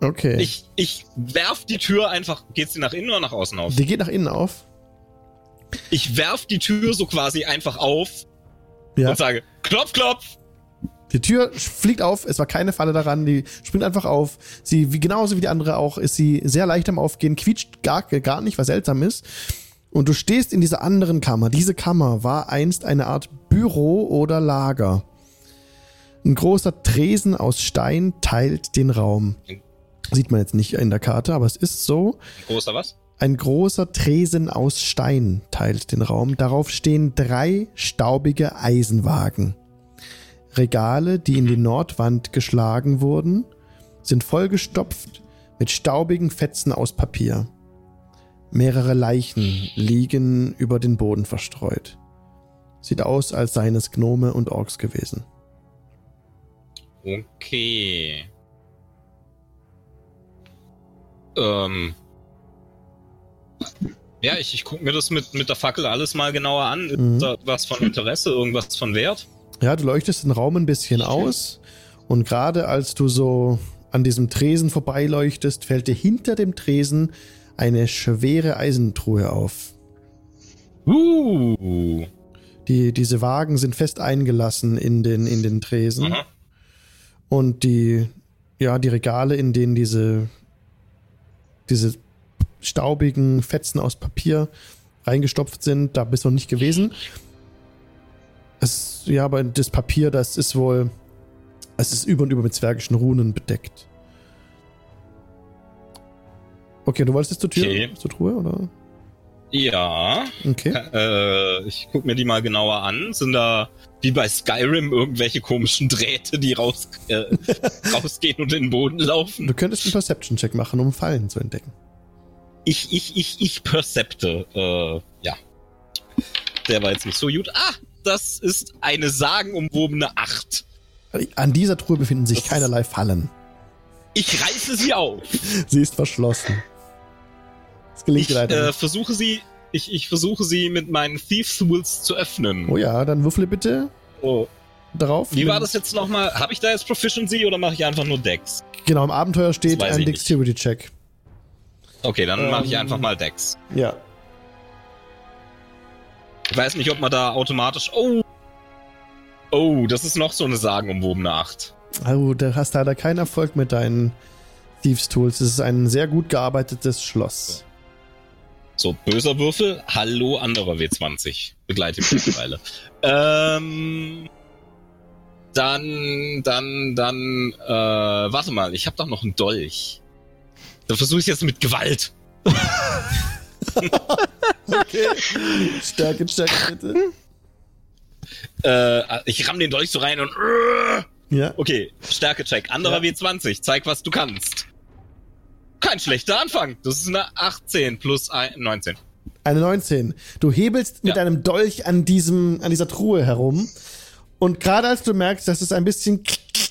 Okay. Ich, ich werf die Tür einfach. Geht sie nach innen oder nach außen auf? die geht nach innen auf. Ich werf die Tür so quasi einfach auf Ja. und sage, klopf, klopf. Die Tür fliegt auf, es war keine Falle daran, die springt einfach auf. Sie, wie genauso wie die andere auch, ist sie sehr leicht am Aufgehen, quietscht gar, gar nicht, was seltsam ist. Und du stehst in dieser anderen Kammer. Diese Kammer war einst eine Art Büro oder Lager. Ein großer Tresen aus Stein teilt den Raum. Sieht man jetzt nicht in der Karte, aber es ist so. Ein großer was? Ein großer Tresen aus Stein teilt den Raum. Darauf stehen drei staubige Eisenwagen. Regale, die in die Nordwand geschlagen wurden, sind vollgestopft mit staubigen Fetzen aus Papier. Mehrere Leichen liegen über den Boden verstreut. Sieht aus, als seien es Gnome und Orks gewesen. Okay. Ähm. Ja, ich, ich gucke mir das mit, mit der Fackel alles mal genauer an. Ist Mhm. da was von Interesse, irgendwas von Wert? Ja, du leuchtest den Raum ein bisschen aus und gerade als du so an diesem Tresen vorbeileuchtest, fällt dir hinter dem Tresen eine schwere Eisentruhe auf. Uh. Die, diese Wagen sind fest eingelassen in den, in den Tresen Aha. und die, ja, die Regale, in denen diese, diese staubigen Fetzen aus Papier reingestopft sind, da bist du noch nicht gewesen. Es, ja, aber das Papier, das ist wohl, es ist über und über mit zwergischen Runen bedeckt. Okay, du wolltest jetzt zur Tür, Okay. zur Truhe, oder? Ja. Okay. Äh, ich gucke mir die mal genauer an. Sind da wie bei Skyrim irgendwelche komischen Drähte, die raus, äh, rausgehen und in den Boden laufen? Du könntest einen Perception-Check machen, um Fallen zu entdecken. Ich, ich, ich, ich percepte. Äh, ja. Der war jetzt nicht so gut. Ah, das ist eine sagenumwobene Acht. An dieser Truhe befinden sich Das keinerlei Fallen. Ich reiße sie auf. Sie ist verschlossen. Das gelingt Ich leider äh, versuche sie. Ich, ich versuche sie mit meinen Thieves Tools zu öffnen. Oh ja, dann würfle bitte Oh. darauf. Wie war das jetzt nochmal? Habe ich da jetzt Proficiency oder mache ich einfach nur Dex? Genau, im Abenteuer steht ein. Dexterity-Check. Okay, dann mache ich Ähm. einfach mal Dex. Ja. Ich weiß nicht, ob man da automatisch. Oh! Oh, das ist noch so eine sagenumwobene Acht. Also, du hast leider keinen Erfolg mit deinen Thieves-Tools. Es ist ein sehr gut gearbeitetes Schloss. So, böser Würfel. Hallo, anderer W20. Begleite mich mittlerweile. ähm. Dann, dann, dann, äh, warte mal, ich habe doch noch einen Dolch. Dann versuche ich jetzt mit Gewalt. Okay. Stärke, Stärke, bitte. Äh, ich ramm den Dolch so rein und. Ja. Okay, Stärke-Check. Anderer Ja. W20. Zeig, was du kannst. Kein schlechter Anfang. Das ist eine 18 plus ein, 19. Eine 19. Du hebelst mit Ja. deinem Dolch an, diesem, an dieser Truhe herum. Und gerade als du merkst, dass es ein bisschen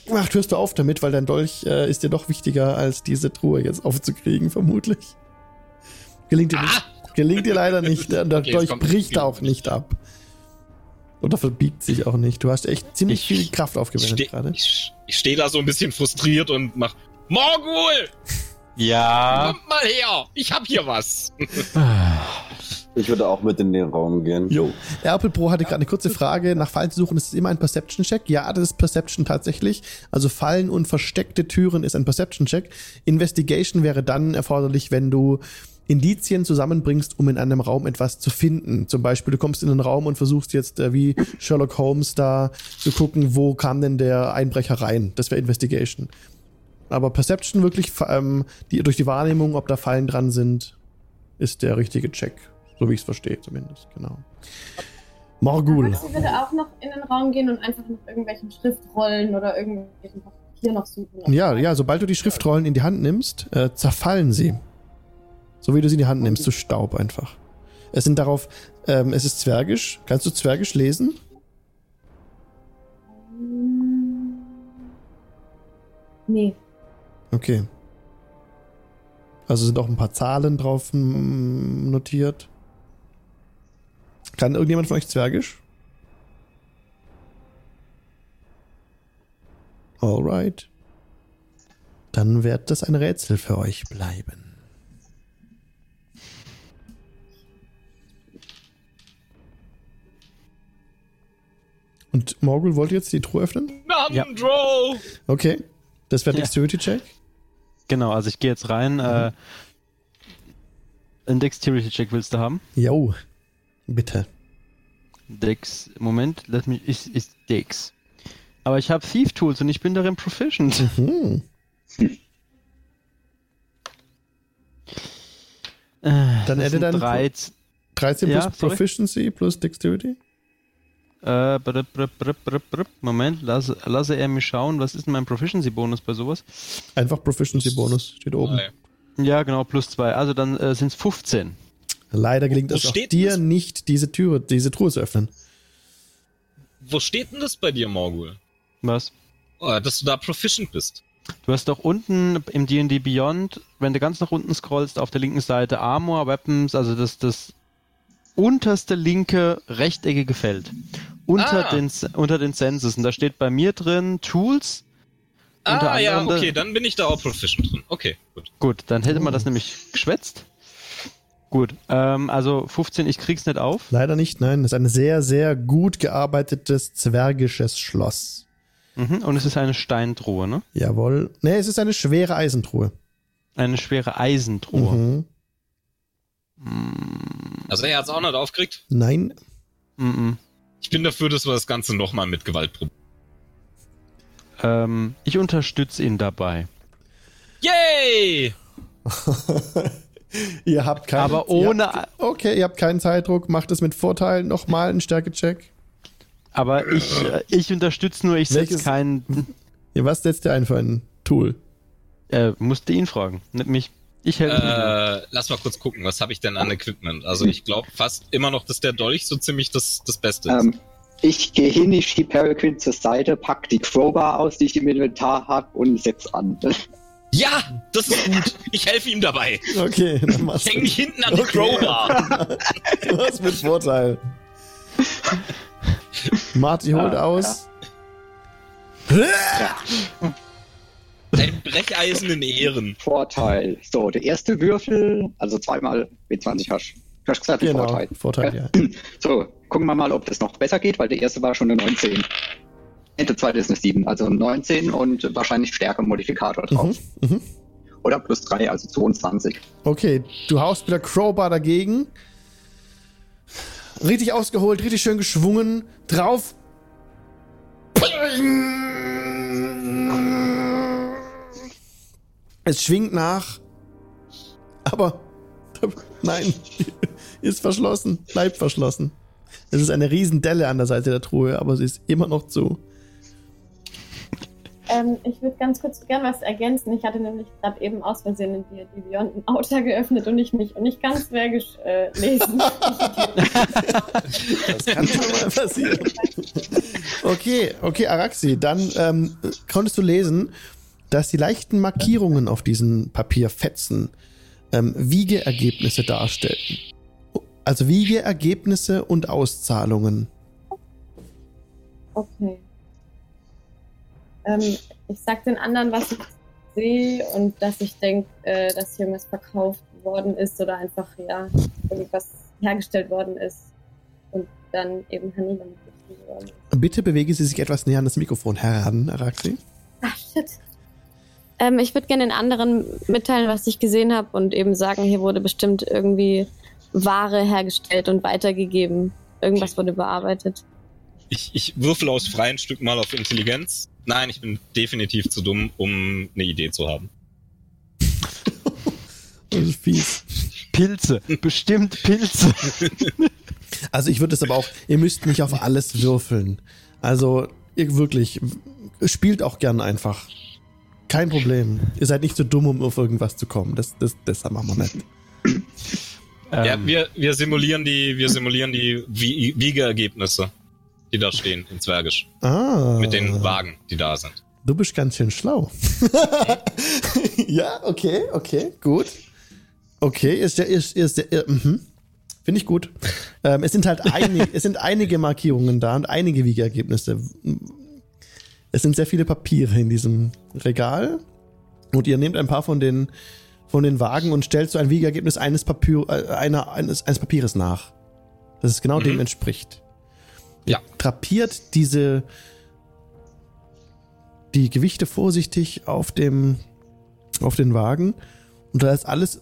macht, hörst du auf damit, weil dein Dolch äh, ist dir doch wichtiger, als diese Truhe jetzt aufzukriegen, vermutlich. Gelingt dir, nicht, gelingt dir leider nicht. Der, Okay, Dolch bricht auch nicht ab. Oder verbiegt sich auch nicht. Du hast echt ziemlich Ich- viel Kraft aufgewendet stehe gerade. ich, ich steh da so ein bisschen frustriert und mach. Morgul! Ja. Kommt mal her! Ich hab hier was! Ich würde auch mit in den Raum gehen. Jo. Erpel Pro hatte gerade eine kurze Frage. Nach Fallen zu suchen, ist es immer ein Perception-Check? Ja, das ist Perception tatsächlich. Also Fallen und versteckte Türen ist ein Perception-Check. Investigation wäre dann erforderlich, wenn du Indizien zusammenbringst, um in einem Raum etwas zu finden. Zum Beispiel, du kommst in einen Raum und versuchst jetzt äh, wie Sherlock Holmes da zu gucken, wo kam denn der Einbrecher rein. Das wäre Investigation. Aber Perception wirklich ähm, die, durch die Wahrnehmung, ob da Fallen dran sind, ist der richtige Check. So wie ich es verstehe zumindest, genau. Morgul. Sie würde auch noch in den Raum gehen und einfach nach irgendwelchen Schriftrollen oder irgendwelchen Papier noch suchen. Ja, ja, sobald du die Schriftrollen in die Hand nimmst, äh, zerfallen sie. So wie du sie in die Hand nimmst, zu Staub einfach. Es sind darauf, ähm, es ist Zwergisch. Kannst du Zwergisch lesen? Nee. Okay. Also sind auch ein paar Zahlen drauf notiert. Kann irgendjemand von euch Zwergisch? Alright. Dann wird das ein Rätsel für euch bleiben. Und Morgul wollte jetzt die Truhe öffnen? Nandro! Okay. Das wäre Ja. Dexterity Check. Genau, also ich gehe jetzt rein. Äh, Ein Dexterity-Check willst du haben? Jo, bitte. Dex, Moment, lass mich, ist, ist Dex. Aber ich habe Thief Tools und ich bin darin proficient. Hm. Dann Dann hätte dann 13. 13 Ja, plus sorry. Proficiency plus Dexterity? Äh. Moment, lasse, lasse er mich schauen, was ist denn mein Proficiency-Bonus bei sowas? Einfach Proficiency-Bonus, steht oben. Ja, genau, plus 2. Also dann äh, sind es 15. Leider gelingt es auch dir das? nicht, diese Türe, diese Truhe zu öffnen. Wo steht denn das bei dir, Morgul? Was? Oh, dass du da proficient bist. Du hast doch unten im D&D Beyond, wenn du ganz nach unten scrollst, auf der linken Seite Armor, Weapons, also das, das unterste linke rechteckige Feld. Unter, Ah. den, unter den Senses. Und da steht bei mir drin Tools. Unter Ah, ja, okay, dann bin ich da auch proficient drin. Okay, gut. Gut, dann hätte man das nämlich geschwätzt. Gut, ähm, also 15, ich krieg's nicht auf. Leider nicht, nein. Das ist ein sehr, sehr gut gearbeitetes zwergisches Schloss. Mhm, und es ist eine Steintruhe, ne? Jawohl. Nee, es ist eine schwere Eisentruhe. Eine schwere Eisentruhe. Mhm. Also er hat's auch nicht aufgekriegt. Nein. Ich bin dafür, dass wir das Ganze nochmal mit Gewalt probieren. Ähm, ich unterstütze ihn dabei. Yay! ihr habt keinen Aber ihr ohne- Habt, okay, ihr habt keinen Zeitdruck. Macht es mit Vorteil. Nochmal einen Stärkecheck. Aber ich, äh, ich unterstütze nur, ich setze keinen. Ja, was setzt ihr ein für ein Tool? Äh, musste ihn fragen, nicht mich. Ich helfe. Äh, lass mal kurz gucken, was habe ich denn an Equipment? Also ich glaube fast immer noch, dass der Dolch so ziemlich das, das Beste ist. Ähm, ich gehe hin, ich schiebe Peregrine zur Seite, pack die Crowbar aus, die ich im Inventar habe und setz an. ja, das ist gut. Ich helfe ihm dabei. Okay, dann Ich machst du. mich hinten an die Okay. Crowbar. Hast mit Vorteil. Marty holt Ah, aus. Ein Brecheisen in Ehren. Vorteil. So, der erste Würfel, also zweimal W20 hast du hast gesagt, Genau, Vorteil. Vorteil, ja. So, gucken wir mal, ob das noch besser geht, weil der erste war schon eine 19. Und der zweite ist eine 7, also 19 und wahrscheinlich Stärke-Modifikator drauf. Mhm, mhm. Oder plus 3, also 22. Okay, du haust mit der Crowbar dagegen. Richtig ausgeholt, richtig schön geschwungen. Drauf. Es schwingt nach. Aber. Nein. Ist verschlossen. Bleibt verschlossen. Es ist eine riesen Delle an der Seite der Truhe, aber sie ist immer noch zu. Ähm, ich würde ganz kurz gerne was ergänzen. Ich hatte nämlich gerade eben aus Versehen in die, die Beyond ein Outer geöffnet und ich mich nicht ganz zwergisch äh, lesen. Das kann schon mal passieren. Okay, okay, Araxi, dann ähm, konntest du lesen, dass die leichten Markierungen auf diesen Papierfetzen ähm, Wiegeergebnisse darstellen. Also Wiegeergebnisse und Auszahlungen. Okay. Ähm, ich sag den anderen, was ich sehe und dass ich denke, äh, dass hier irgendwas verkauft worden ist oder einfach ja irgendwas hergestellt worden ist und dann eben Hanni damit getrieben worden ist. Bitte bewege Sie sich etwas näher an das Mikrofon heran, Araxi. Ach shit. Ähm, ich würde gerne den anderen mitteilen, was ich gesehen habe und eben sagen, hier wurde bestimmt irgendwie Ware hergestellt und weitergegeben. Irgendwas wurde bearbeitet. Ich, ich würfel aus freien Stück mal auf Intelligenz. Nein, ich bin definitiv zu dumm, um eine Idee zu haben. Das ist fies. Pilze, bestimmt Pilze. Also ich würde es aber auch, ihr müsst nicht auf alles würfeln. Also ihr wirklich, spielt auch gern einfach. Kein Problem. Ihr seid nicht so dumm, um auf irgendwas zu kommen. Das, das, das machen wir nicht. Ja, Ähm, wir, wir simulieren die, wir simulieren die Wie- Wiegeergebnisse, die da stehen in Zwergisch. Ah. Mit den Wagen, die da sind. Du bist ganz schön schlau. ja, okay, okay, gut. Okay, ist der, ist, ist der, äh, mhm. Finde ich gut. Ähm, es sind halt einige, es sind einige Markierungen da und einige Wiegeergebnisse. Es sind sehr viele Papiere in diesem Regal. Und ihr nehmt ein paar von den, von den Wagen und stellt so ein Wiegeergebnis eines, Papier, äh, einer, eines, eines Papieres nach. Das es genau Mhm. dem entspricht. Ja. Trapiert diese, die Gewichte vorsichtig auf dem, auf den Wagen und da ist alles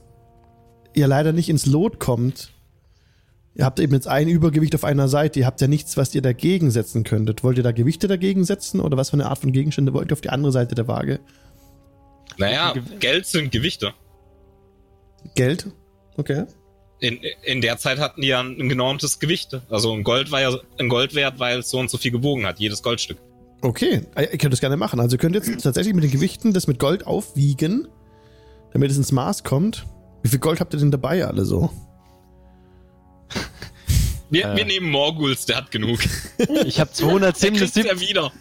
ihr leider nicht ins Lot kommt, ihr habt eben jetzt ein Übergewicht auf einer Seite, ihr habt ja nichts, was ihr dagegen setzen könntet. Wollt ihr da Gewichte dagegen setzen oder was für eine Art von Gegenstände wollt ihr auf die andere Seite der Waage? Naja, Ge- Geld sind Gewichte. Geld? Okay. In, in der Zeit hatten die ja ein genormtes Gewicht. Also ein Gold war ja ein Goldwert, weil es so und so viel gewogen hat, jedes Goldstück. Okay, ihr könnt das gerne machen. Also ihr könnt jetzt tatsächlich mit den Gewichten das mit Gold aufwiegen, damit es ins Maß kommt. Wie viel Gold habt ihr denn dabei alle so? Wir, Äh. wir nehmen Morguls, der hat genug. Ich habe Der kriegt's 277, ja wieder.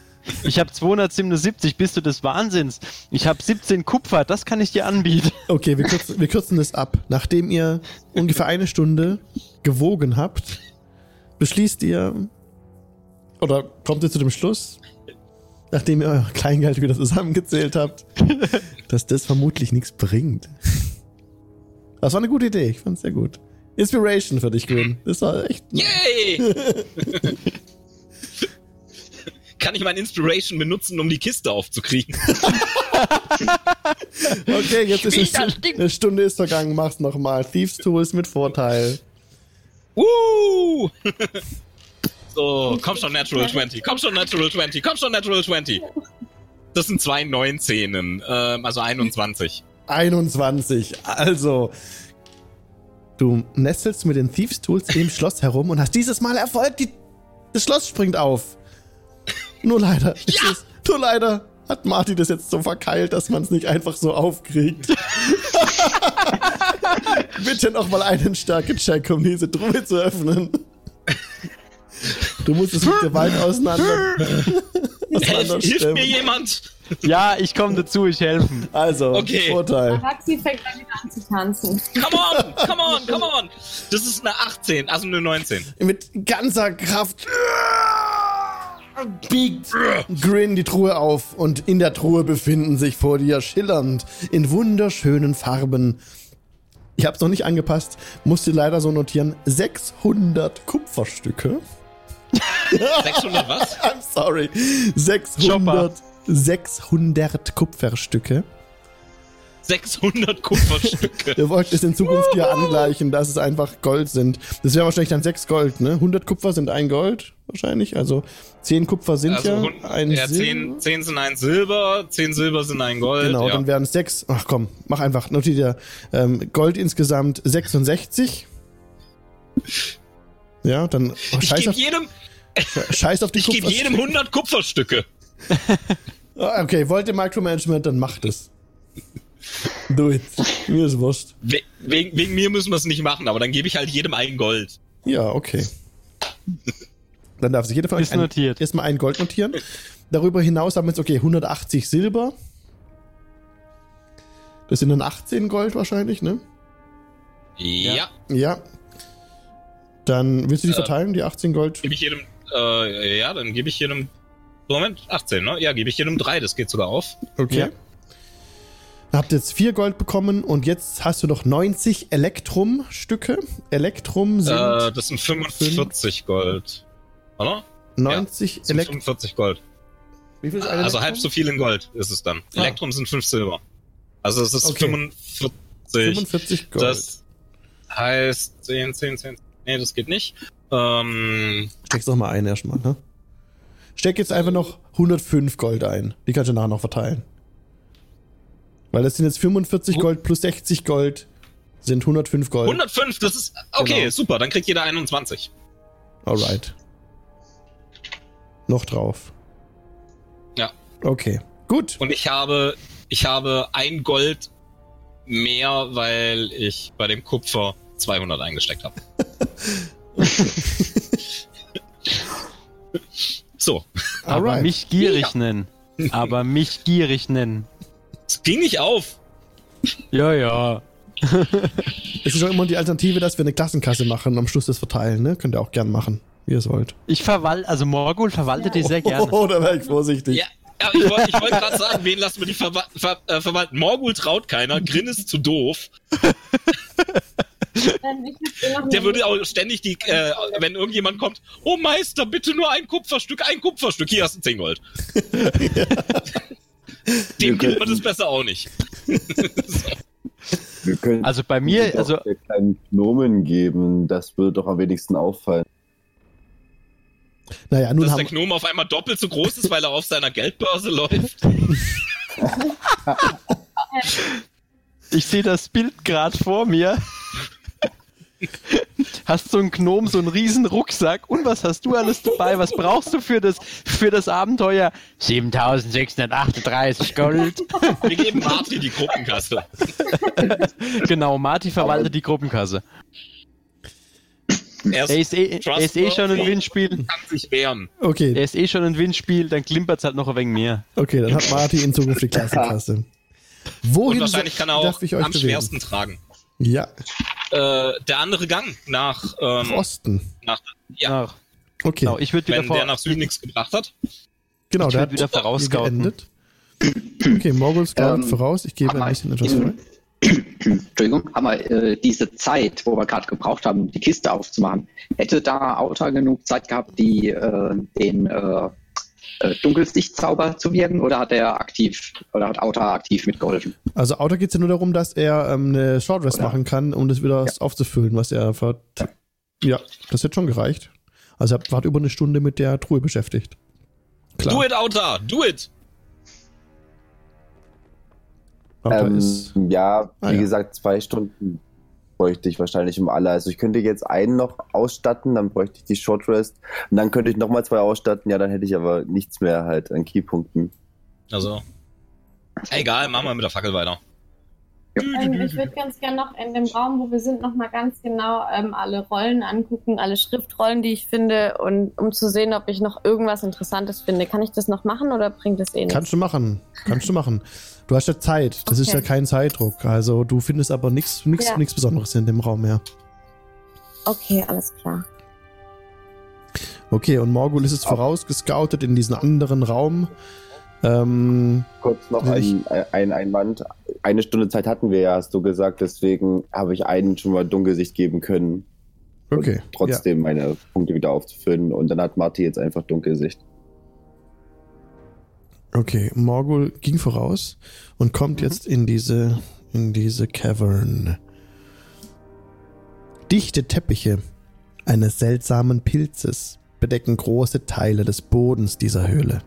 ich habe 277, bist du des Wahnsinns? Ich habe 17 Kupfer, das kann ich dir anbieten. Okay, wir kürzen, wir kürzen das ab. Nachdem ihr ungefähr eine Stunde gewogen habt, beschließt ihr oder kommt ihr zu dem Schluss, nachdem ihr euer Kleingeld wieder zusammengezählt habt, dass das vermutlich nichts bringt. Das war eine gute Idee, ich fand's sehr gut. Inspiration für dich, Grün. Das war echt. Yay! Kann ich mein Inspiration benutzen, um die Kiste aufzukriegen? Okay, jetzt ist Stu eine Stunde ist vergangen, mach's nochmal. Thieves Tools mit Vorteil. Woo! so, komm schon, Natural 20. Komm schon, Natural 20. Komm schon, Natural 20. Das sind zwei 19, ähm, also 21. 21. Also, du nestelst mit den Thieves Tools im Schloss herum und hast dieses Mal Erfolg. Die, das Schloss springt auf. Nur leider. es Ja! Ist, nur leider hat Marty das jetzt so verkeilt, dass man es nicht einfach so aufkriegt. Bitte nochmal einen Stärke-Check, um diese Truhe zu öffnen. Du musst es mit Gewalt auseinander. Helf, hilft mir jemand? Ja, ich komme dazu, ich helfen. Also, Okay. Vorteil. Araxi fängt dann wieder an zu tanzen. Come on, come on, come on. Das ist eine 18, also eine 19. mit ganzer Kraft biegt Grin die Truhe auf und in der Truhe befinden sich vor dir schillernd in wunderschönen Farben. Ich habe es noch nicht angepasst, musste leider so notieren, 600 Kupferstücke. 600 was? I'm sorry. 600, 600 Kupferstücke. 600 Kupferstücke. Wir wollten es in Zukunft hier angleichen, dass es einfach Gold sind. Das wäre wahrscheinlich dann 6 Gold, ne? 100 Kupfer sind ein Gold, wahrscheinlich. Also 10 Kupfer sind Also ja ein ja, Silber. 10, 10 sind ein Silber, 10 Silber sind ein Gold. Genau, ja. dann wären es 6. Ach komm, mach einfach. Notiert dir. Ähm, Gold insgesamt 66. Ja, dann oh, ich gebe jedem, scheiß auf die ich gebe jedem 100 Kupferstücke. Ah, Okay, wollt ihr Micromanagement, dann macht es. Do it. Mir ist wurscht. We wegen, wegen mir müssen wir es nicht machen, aber dann gebe ich halt jedem ein Gold. Ja, okay. Dann darf sich jeder von euch Ist ein, notiert. erstmal ein Gold notieren. Darüber hinaus haben wir jetzt, okay, 180 Silber. Das sind dann 18 Gold wahrscheinlich, ne? Ja. Ja. Dann willst du die Äh, verteilen, die 18 Gold? Gebe ich jedem, äh, ja, dann gebe ich jedem, Moment, 18, ne? Ja, gebe ich jedem 3, das geht sogar auf. Okay. Ja. Ihr habt jetzt 4 Gold bekommen und jetzt hast du noch 90 Elektrum-Stücke. Elektrum sind Äh, das sind 45 Gold. Oder? 90 Das sind Elektrum. 45 Gold. Wie viel ist ein Also Elektrum? halb so viel in Gold ist es dann. Ah. Elektrum sind 5 Silber. Also es ist Okay. 45. 45 Gold. Das heißt 10, 10, 10. Nee, das geht nicht. Ähm, Steck's noch mal ein erstmal, ne? Steck jetzt einfach noch 105 Gold ein. Die kannst du nachher noch verteilen. Weil das sind jetzt 45 Hu- Gold plus 60 Gold sind 105 Gold. 105, das ist. Okay, Genau. super, dann kriegt jeder 21. Alright. Noch drauf. Ja. Okay. Gut. Und ich habe, ich habe ein Gold mehr, weil ich bei dem Kupfer 200 eingesteckt habe. so, Aber Alright. mich gierig nennen. Aber mich gierig nennen. es ging nicht auf. Ja, ja. Es ist auch immer die Alternative, dass wir eine Klassenkasse machen und am Schluss das verteilen, ne? Könnt ihr auch gern machen, wie ihr es wollt. Ich verwalte, also Morgul verwaltet die sehr gerne. Oh, da wäre ich vorsichtig. Ja, aber ich wollte ich wollt gerade sagen, wen lassen wir die verwa ver äh, verwalten? Morgul traut keiner, Grin ist zu doof. Ähm, noch Der würde auch ständig die, äh, wenn irgendjemand kommt, oh Meister, bitte nur ein Kupferstück, ein Kupferstück, hier hast du 10 Gold. Dem gibt man das besser auch nicht. Wir können Also bei mir, also der kleinen Gnomen geben. Das würde doch am wenigsten auffallen. Naja, nun Dass der Gnome auf einmal doppelt so groß ist, weil er auf seiner Geldbörse läuft. ich sehe das Bild gerade vor mir. Hast so einen Gnom, so einen riesen Rucksack und was hast du alles dabei? Was brauchst du für das, für das Abenteuer? 7638 Gold. Wir geben Marty die Gruppenkasse. Genau, Marty verwaltet die Gruppenkasse. Er Er ist eh, er ist eh schon ein Windspiel. kann sich wehren. okay, Er ist eh schon ein Windspiel, dann klimpert's halt noch ein wenig mehr. okay, dann hat Marty in Zukunft die Klassenkasse. Und Wohin wahrscheinlich kann er darf auch ich euch am bewegen? schwersten tragen. Ja, Äh, der andere Gang nach, nach ähm, Osten. nach ja, Ach, Okay, genau, ich würde wieder wenn vor, der nach Süden nichts gebracht hat. genau, ich der hat wieder hier vorausscouten. geendet. Okay, Morgul scoutet Ähm, voraus. Ich gebe ein aber bisschen etwas in- frei. Entschuldigung, haben wir äh, diese Zeit, wo wir gerade gebraucht haben, die Kiste aufzumachen, hätte da Auta genug Zeit gehabt, die äh, den äh, äh, Dunkelsichtzauber zu wirken oder hat er aktiv oder hat Auta aktiv mitgeholfen? Also Auto geht es ja nur darum, dass er ähm, eine Short Rest Oder- machen kann, um das wieder aufzufüllen, was er ver... Ja, das hätte schon gereicht. Also er war über eine Stunde mit der Truhe beschäftigt. Klar. Do it, Auta! Do it! Auto Ähm, ist, ja, wie Ah, ja. gesagt, zwei Stunden bräuchte ich wahrscheinlich um alle. Also ich könnte jetzt einen noch ausstatten, dann bräuchte ich die Short Rest und dann könnte ich nochmal zwei ausstatten, ja, dann hätte ich aber nichts mehr halt an Keypunkten. Also. Egal, machen wir mit der Fackel weiter. Ähm, ich würde ganz gerne noch in dem Raum, wo wir sind, noch mal ganz genau ähm, alle Rollen angucken, alle Schriftrollen, die ich finde, und um zu sehen, ob ich noch irgendwas Interessantes finde. Kann ich das noch machen oder bringt das eh nichts? kannst du machen. Kannst du machen. Du hast ja Zeit. Das ist Okay. ja kein Zeitdruck. Also du findest aber nichts nichts Ja. nichts Besonderes in dem Raum mehr. Okay, alles klar. Okay, und Morgul ist es vorausgescoutet in diesen anderen Raum. Ähm, Kurz noch Ich- ein, ein Einwand. Eine Stunde Zeit hatten wir ja, hast du gesagt, deswegen habe ich einen schon mal Dunkelsicht geben können. okay. Und trotzdem meine Punkte wieder aufzufüllen und dann hat Marty jetzt einfach Dunkelsicht. Okay, Morgul ging voraus und kommt jetzt in diese in diese Cavern. Dichte Teppiche eines seltsamen Pilzes bedecken große Teile des Bodens dieser Höhle.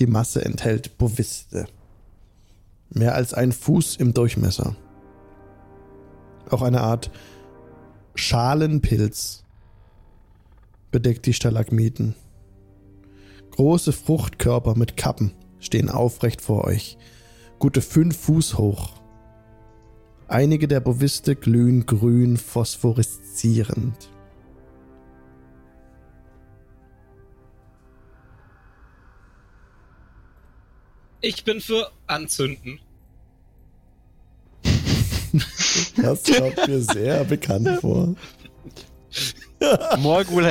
Die Masse enthält Boviste. Mehr als ein Fuß im Durchmesser. Auch eine Art Schalenpilz bedeckt die Stalagmiten. Große Fruchtkörper mit Kappen stehen aufrecht vor euch, gute fünf Fuß hoch. Einige der Boviste glühen grün phosphoreszierend. Ich bin für Anzünden. Das kommt mir sehr bekannt vor. Morgul,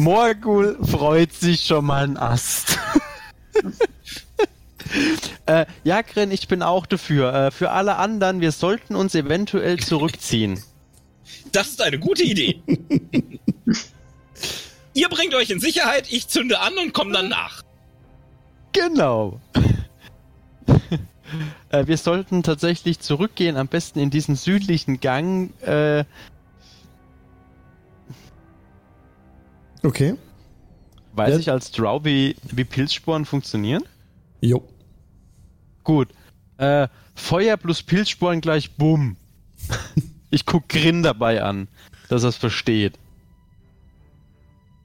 Morgul freut sich schon mal ein Ast. äh, ja, Gren, ich bin auch dafür. Äh, für alle anderen, wir sollten uns eventuell zurückziehen. Das ist eine gute Idee. Ihr bringt euch in Sicherheit, ich zünde an und komme dann nach. Genau. äh, wir sollten tatsächlich zurückgehen, am besten in diesen südlichen Gang. Äh, Okay. weiß Ja. ich als Drow, wie, wie Pilzsporen funktionieren? Jo. Gut. Äh, Feuer plus Pilzsporen gleich Bumm. ich guck Grin dabei an, dass er es versteht.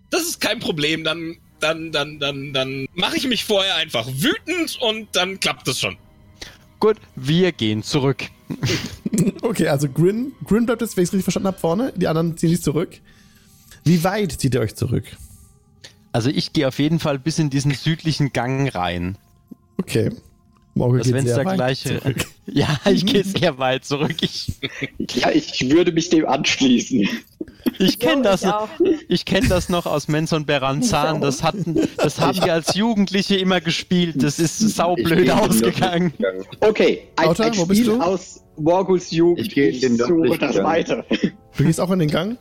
Das ist kein Problem, dann, dann, dann, dann, dann mache ich mich vorher einfach wütend und dann klappt es schon. Gut, wir gehen zurück. Okay, also Grin, Grin bleibt jetzt, wenn ich es richtig verstanden habe, vorne. Die anderen ziehen sich zurück. Wie weit zieht ihr euch zurück? Also ich gehe auf jeden Fall bis in diesen südlichen Gang rein. Okay. Morgen Das geht wenn's sehr der weit gleiche. zurück. Ja, ich gehe sehr weit zurück. Ich, Ja, ich würde mich dem anschließen. ich kenne das. auch. Ich kenne das noch aus Menson Beranzan. Das hatten, das haben wir als Jugendliche immer gespielt. Das ist saublöd ausgegangen. Okay, ein, Auta, ein wo bist Spiel du? aus Morguls Jugend. Ich gehe in den nördlichen das Gang. weiter. Du gehst auch in den Gang?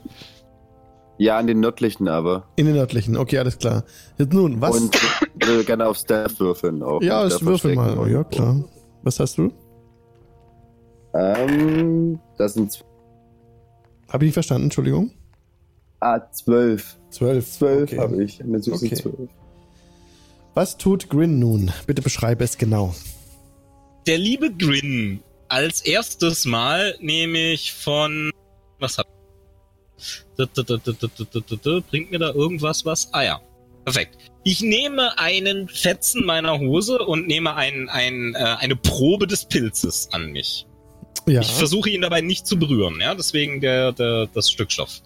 Ja, an den nördlichen aber. In den nördlichen, okay, alles klar. Jetzt nun, was? Und ich will gerne auf Stealth würfeln auch. ja, ich würfel mal. Oh, ja, klar. Was hast du? Ähm, das sind Habe ich nicht verstanden, Entschuldigung. ah, zwölf. Zwölf. Zwölf Okay. habe ich. Eine süße Okay. zwölf. Was tut Grin nun? Bitte beschreibe es genau. Der liebe Grin. Als erstes Mal nehme ich von. Was hab Bringt mir da irgendwas was? Ah ja. Perfekt. Ich nehme einen Fetzen meiner Hose und nehme ein, ein, äh, eine Probe des Pilzes an mich. Ja. Ich versuche ihn dabei nicht zu berühren, ja, deswegen der, der, das Stück Stoff.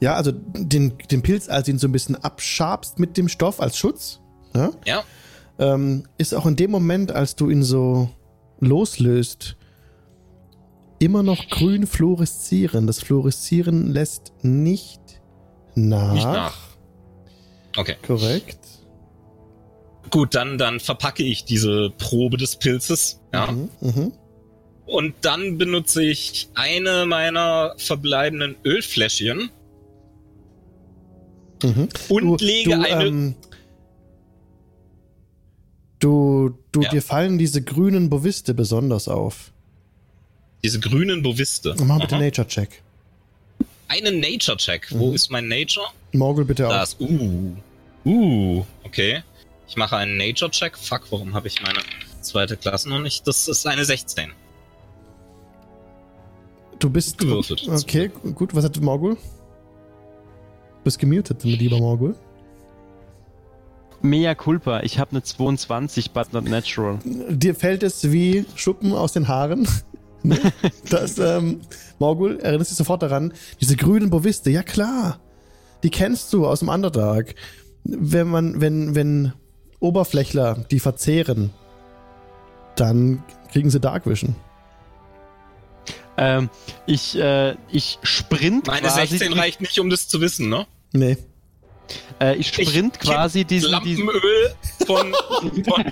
Ja, also den, den Pilz, als du ihn so ein bisschen abschabst mit dem Stoff als Schutz, ja, Ja. ähm, ist auch in dem Moment, als du ihn so loslöst, immer noch grün fluoreszieren. Das Fluoreszieren lässt nicht nach. Nicht nach. Okay. Korrekt. Gut, dann, dann verpacke ich diese Probe des Pilzes, ja. Mhm, mhm. Und dann benutze ich eine meiner verbleibenden Ölfläschchen Mhm. und Du- lege du, eine. Ähm, du, du Ja. dir fallen diese grünen Boviste besonders auf. Diese grünen Boviste. Mach bitte. Nature-Check. Einen Nature-Check. Wo Mhm. ist mein Nature? Morgul bitte Da auch. ist. Uh. Uh. Okay. Ich mache einen Nature-Check. Fuck, warum habe ich meine zweite Klasse noch nicht? Das ist eine 16. Du bist. gewürfelt. Okay, gut. Was hat Morgul? Du bist gemutet, lieber Morgul. Mea culpa, ich habe eine 22, but not natural. Dir fällt es wie Schuppen aus den Haaren. Ne? das, ähm, Morgul, erinnerst dich sofort daran, diese grünen Boviste, ja klar. Die kennst du aus dem Underdark. Wenn man, wenn, wenn Oberflächler die verzehren, dann kriegen sie Dark Vision. Ähm, ich, äh, ich sprint Meine quasi. 16 reicht nicht, um das zu wissen, ne? Nee. Äh, ich sprint Ich quasi diesen, diesen Lampenöl von. von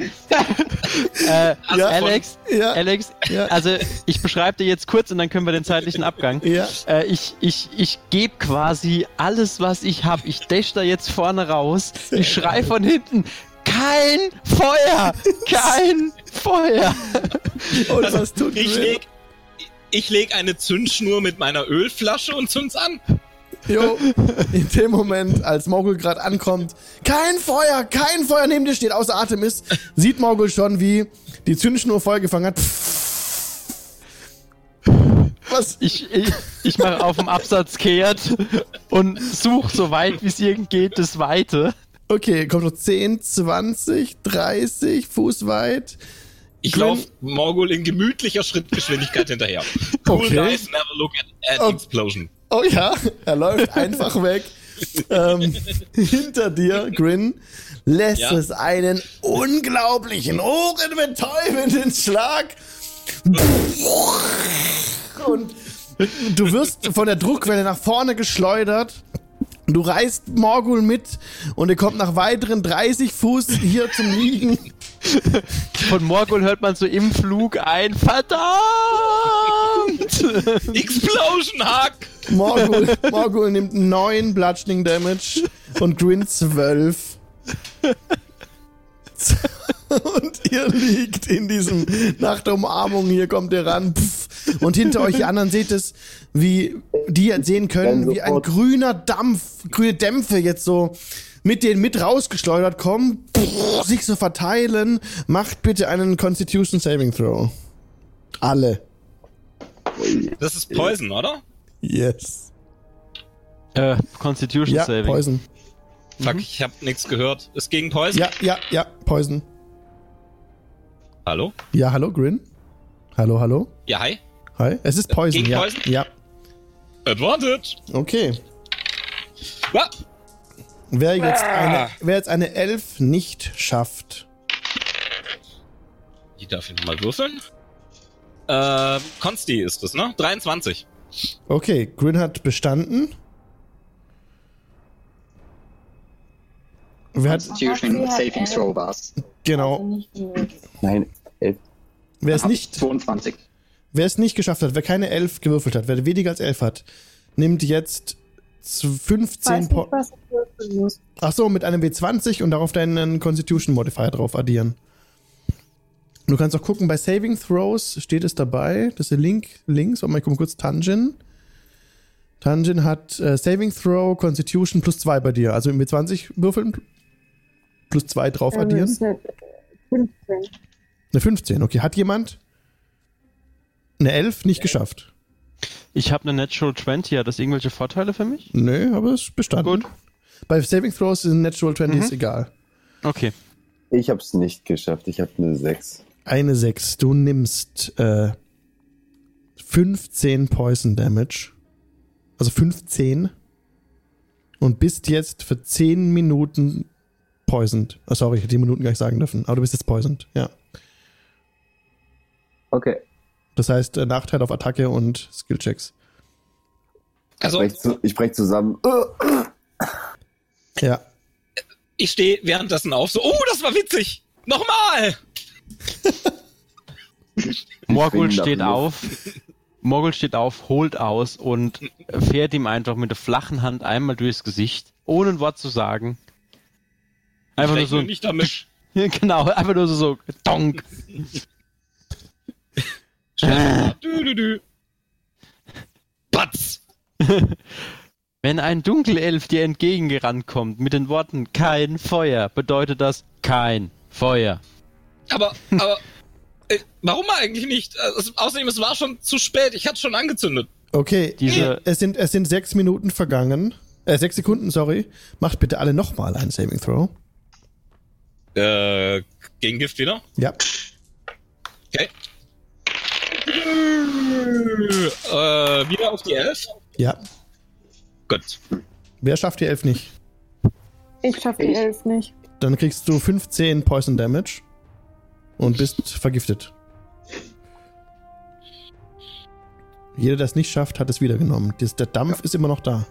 äh, Ja. Alex, Ja. Alex, Ja. also ich beschreibe dir jetzt kurz und dann können wir den zeitlichen Abgang. Ja. Äh, ich ich, ich gebe quasi alles, was ich habe. Ich dash da jetzt vorne raus. Ich schrei von hinten. Kein Feuer! Kein Feuer! Und Also, was tut ich leg, ich leg eine Zündschnur mit meiner Ölflasche und zünd's an. Jo, in dem Moment, als Morgul gerade ankommt, kein Feuer, kein Feuer neben dir steht, außer Atem ist, sieht Morgul schon, wie die Zündschnur Feuer gefangen hat. Was? Ich, ich, ich mache auf dem Absatz kehrt und suche so weit wie es irgend geht das Weite. Okay, kommt noch 10, 20, 30 Fuß weit. Ich laufe Morgul in gemütlicher Schrittgeschwindigkeit hinterher. Cool Okay. guys never look at, at Oh. explosion. Oh ja, er läuft einfach weg. Ähm, hinter dir, Grin, lässt Ja. es einen unglaublichen, ohrenbetäubenden Schlag. Und du wirst von der Druckwelle nach vorne geschleudert. Du reißt Morgul mit und er kommt nach weiteren 30 Fuß hier zum Liegen. Von Morgul hört man so im Flug ein Verdammt! Explosion Hack! Morgul, Morgul nimmt 9 Bludgeoning Damage und Grin 12. Und ihr liegt in diesem, nach der Umarmung, hier kommt ihr ran. Pff, und hinter euch die anderen seht es, wie die jetzt sehen können, wie ein grüner Dampf, grüne Dämpfe jetzt so mit denen mit rausgeschleudert kommen, sich so verteilen. Macht bitte einen Constitution Saving Throw. Alle. Das ist Poison, oder? Yes. äh, Constitution Ja, Saving. Poison. Fuck, ich hab nichts gehört. Ist gegen Poison? Ja, ja, ja, Poison. Hallo? Ja, hallo, Grin. Hallo, hallo. Ja, hi. Hi. Es ist Poison, Gegen ja. Poison? Ja. Advantage. Okay. Ah, Wer jetzt, Ah. eine, wer jetzt eine Elf nicht schafft. die darf ich nochmal würfeln. Äh, Consti ist es, ne? 23. Okay, Grin hat bestanden. Wer hat, Constitution Saving. Throw war's. genau, Also. Nein, elf. wer es nicht, 22. wer es nicht geschafft hat, wer keine Elf gewürfelt hat, wer weniger als Elf hat, nimmt jetzt 15 weiß Po nicht, was ich würfeln muss. Ach so, mit einem W20 und darauf deinen Constitution Modifier drauf addieren. Du kannst auch gucken, bei Saving Throws steht es dabei. Das ist der Link links. Warte mal, ich gucke kurz Tanjin. Tanjin hat äh, Saving Throw, Constitution plus 2 bei dir. Also mit 20 würfeln plus 2 drauf Ähm, addieren. eine 15. Eine 15, okay. Hat jemand eine 11 nicht geschafft? Ich habe eine Natural 20. Hat das irgendwelche Vorteile für mich? Nö, aber es ist bestanden. Gut. Bei Saving Throws ist ein Natural 20 Mhm. ist egal. Okay. Ich hab's nicht geschafft. Ich habe eine 6. Eine 6. Du nimmst äh, 15 Poison Damage. Also 15. Und bist jetzt für 10 Minuten poisoned. Oh, sorry, ich hätte die Minuten gar nicht sagen dürfen. Aber du bist jetzt poisoned, ja. Okay. Das heißt, äh, Nachteil auf Attacke und Skillchecks. Also, Brech zu, ich brech zusammen. Ja. ich stehe währenddessen auf, so, oh, das war witzig! Nochmal! Morgul steht auf. Morgul steht auf, holt aus und fährt ihm einfach mit der flachen Hand einmal durchs Gesicht, ohne ein Wort zu sagen. Einfach nur Ich so. nicht damit. Genau, einfach nur so, so donk. Dü, dü, dü. Batz! Wenn ein Dunkelelf dir entgegengerannt kommt mit den Worten kein Feuer, bedeutet das kein Feuer. Aber, aber, äh, warum eigentlich nicht? Es, außerdem, es war schon zu spät, ich hatte schon angezündet. Okay, Diese- es sind, es sind sechs Minuten vergangen. Äh, sechs Sekunden, sorry. Macht bitte alle nochmal einen Saving Throw. Äh, gegen Gift wieder? Ja. Okay. Äh, wieder auf die Elf? Ja. Gut. Wer schafft die elf nicht? Ich schaffe die 11 nicht. Dann kriegst du 15 Poison Damage und bist vergiftet. Jeder, der es nicht schafft, hat es wieder genommen. Das, der Dampf ist immer noch da.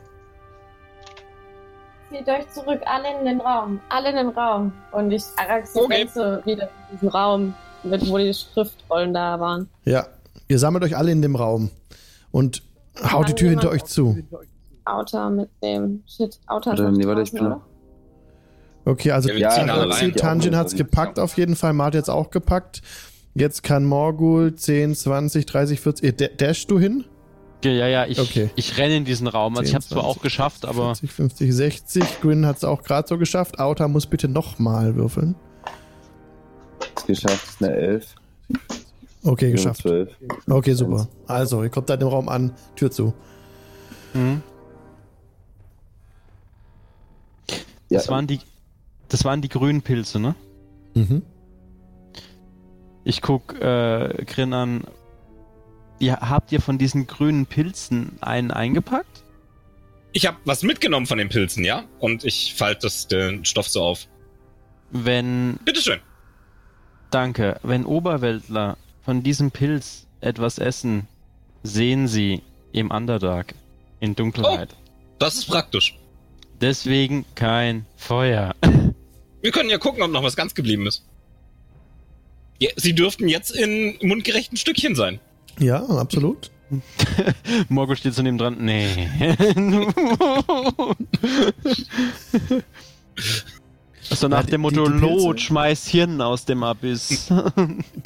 Zieht euch zurück, alle in den Raum. Alle in den Raum. Und ich Arax Okay. okay. wieder in diesen Raum, mit, wo die Schriftrollen da waren. Ja. Ihr sammelt euch alle in dem Raum und haut die Tür hinter euch zu. Outer mit dem Shit. Outer ist nee, warte, ich bin? Okay, also Ja, rein. Tanjin hat es gepackt auf jeden Fall. Mart jetzt auch gepackt. Jetzt kann Morgul 10, 20, 30, 40. Äh, da- Dash du hin? Ja, ja, ja, ich, Okay. ich renne in diesen Raum. Also ich 10, habe zwar 20, auch geschafft, aber 40, 50, 60. Grin hat es auch gerade so geschafft. Outer muss bitte nochmal würfeln. Ist geschafft. Ist eine 11. Okay, geschafft. 12. Okay, super. Also, ihr kommt da in dem Raum an, Tür zu. hm, Ja, das waren die, das waren die grünen Pilze, ne? Mhm. Ich guck äh, Grin an. Ja, habt ihr von diesen grünen Pilzen einen eingepackt? Ich habe was mitgenommen von den Pilzen, ja? Und ich falte das, den Stoff so auf. Wenn, Bitteschön. danke, wenn Oberweltler von diesem Pilz etwas essen, sehen sie im Underdark in Dunkelheit. Das ist praktisch. Deswegen kein Feuer. Wir können ja gucken, ob noch was ganz geblieben ist. Ja, sie dürften jetzt in mundgerechten Stückchen sein. Ja, absolut. Morgul steht so neben dran. Nee. so nach dem Motto, Lot schmeißt Hirn aus dem Abyss.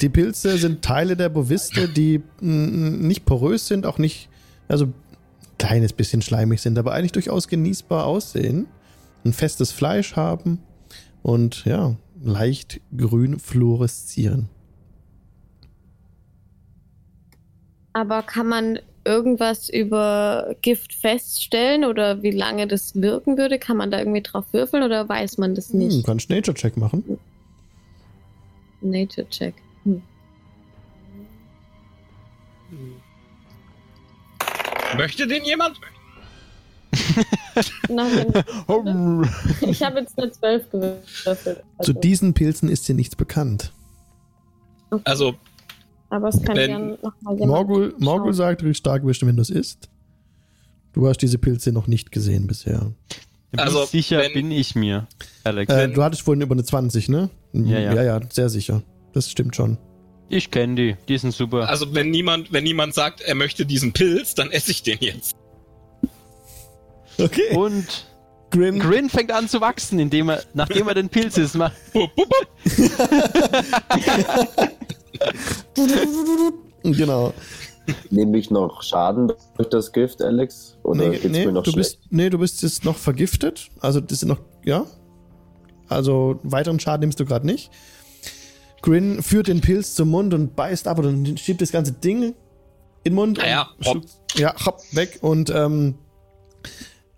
Die Pilze sind Teile der Boviste, die mm, nicht porös sind, auch nicht, also kleines bisschen schleimig sind, aber eigentlich durchaus genießbar aussehen. Ein festes Fleisch haben und ja, leicht grün fluoreszieren. Aber kann man irgendwas über Gift feststellen oder wie lange das wirken würde? Kann man da irgendwie drauf würfeln oder weiß man das Hm, nicht? kannst Nature-Check machen. Nature Check. Hm. Möchte den jemand? Na, wenn, ich habe jetzt eine 12 gewürfelt. Zu Also, diesen Pilzen ist dir nichts bekannt. okay. Also, Aber es kann ja nochmal jemand Morgul, sagt, du bist stark bestimmt, wenn du es isst. Du hast diese Pilze noch nicht gesehen bisher. Wie Also, sicher wenn- bin ich mir, Alex? Äh, du hattest vorhin über eine 20, ne? Ja, ja. Ja, ja, sehr sicher. Das stimmt schon. ich kenne die, die sind super. also wenn niemand, wenn niemand sagt, er möchte diesen Pilz, dann esse ich den jetzt. Okay. Und Grin, Grin fängt an zu wachsen, indem er, nachdem er den Pilz ist, genau. Nehme ich noch Schaden durch das Gift, Alex? Oder Nee, geht's nee, mir noch du schlecht? bist, nee, du bist jetzt noch vergiftet. Also, das ist noch, ja. Also, weiteren Schaden nimmst du gerade nicht. Grin führt den Pilz zum Mund und beißt ab und schiebt das ganze Ding in den Mund. Ja, ja, und hopp. Ja, hopp, weg. Und ähm,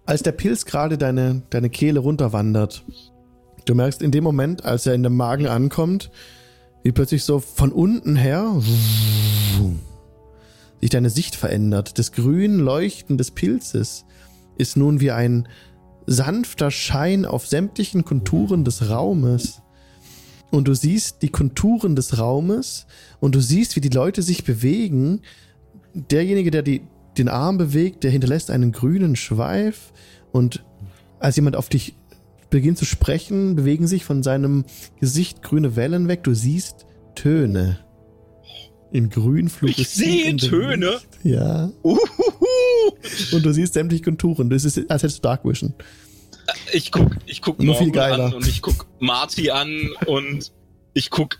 als der Pilz gerade deine, deine Kehle runterwandert, du merkst in dem Moment, als er in dem Magen ankommt, wie plötzlich so von unten her sich deine Sicht verändert. Das grün Leuchten des Pilzes ist nun wie ein sanfter Schein auf sämtlichen Konturen des Raumes. Und du siehst die Konturen des Raumes und du siehst, wie die Leute sich bewegen. Derjenige, der die, den Arm bewegt, der hinterlässt einen grünen Schweif. Und als jemand auf dich beginnt zu sprechen, bewegen sich von seinem Gesicht grüne Wellen weg. Du siehst Töne. In grün Ich sehe Töne. Ja. Uhuhu. Und du siehst sämtliche Konturen. Das ist, als hättest du Dark Vision. Ich guck, ich guck Nur viel geiler. an und ich guck Marty an und ich guck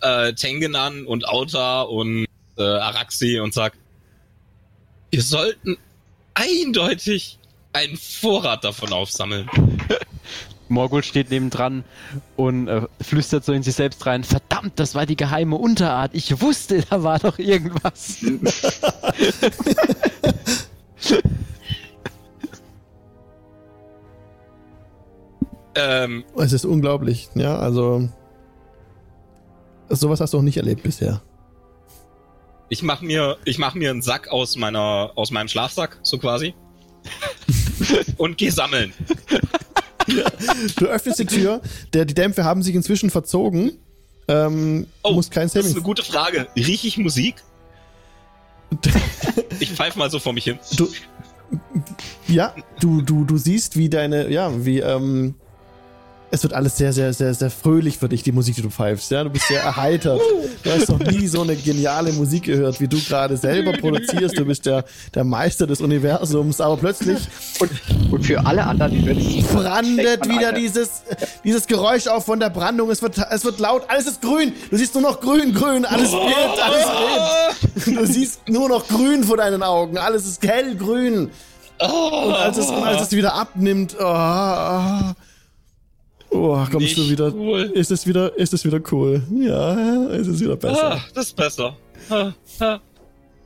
äh, Tengen an und Auta und äh, Araxi und sag, wir sollten eindeutig einen Vorrat davon aufsammeln. Morgul steht nebendran und äh, flüstert so in sich selbst rein: Verdammt, das war die geheime Unterart. Ich wusste, da war doch irgendwas. Ähm, Es ist unglaublich, ja, also. Sowas hast du auch nicht erlebt bisher. ich mach mir, ich mach mir einen Sack aus meiner, aus meinem Schlafsack, so quasi. und geh sammeln. Du öffnest die Tür, der, die Dämpfe haben sich inzwischen verzogen. Ähm, Oh, musst kein Das ist eine Saving. gute Frage. Riech ich Musik? Ich pfeife mal so vor mich hin. Du, ja, du, du, du siehst, wie deine, ja, wie, ähm, es wird alles sehr, sehr, sehr, sehr fröhlich für dich, die Musik, die du pfeifst, ja. Du bist sehr erheitert. Du hast noch nie so eine geniale Musik gehört, wie du gerade selber produzierst. Du bist der, der Meister des Universums, aber plötzlich Und, und für alle anderen wird es brandet wieder dieses, dieses Geräusch auf von der Brandung. Es wird, es wird laut, alles ist grün. Du siehst nur noch grün, grün, alles brennt, alles brennt. Du siehst nur noch grün vor deinen Augen. Alles ist hellgrün. Und als es, als es wieder abnimmt, oh, oh, oh kommst du Nicht wieder. cool. Ist es wieder, ist es wieder cool? Ja, ist es wieder besser. Ah, das ist besser. Ah, ah.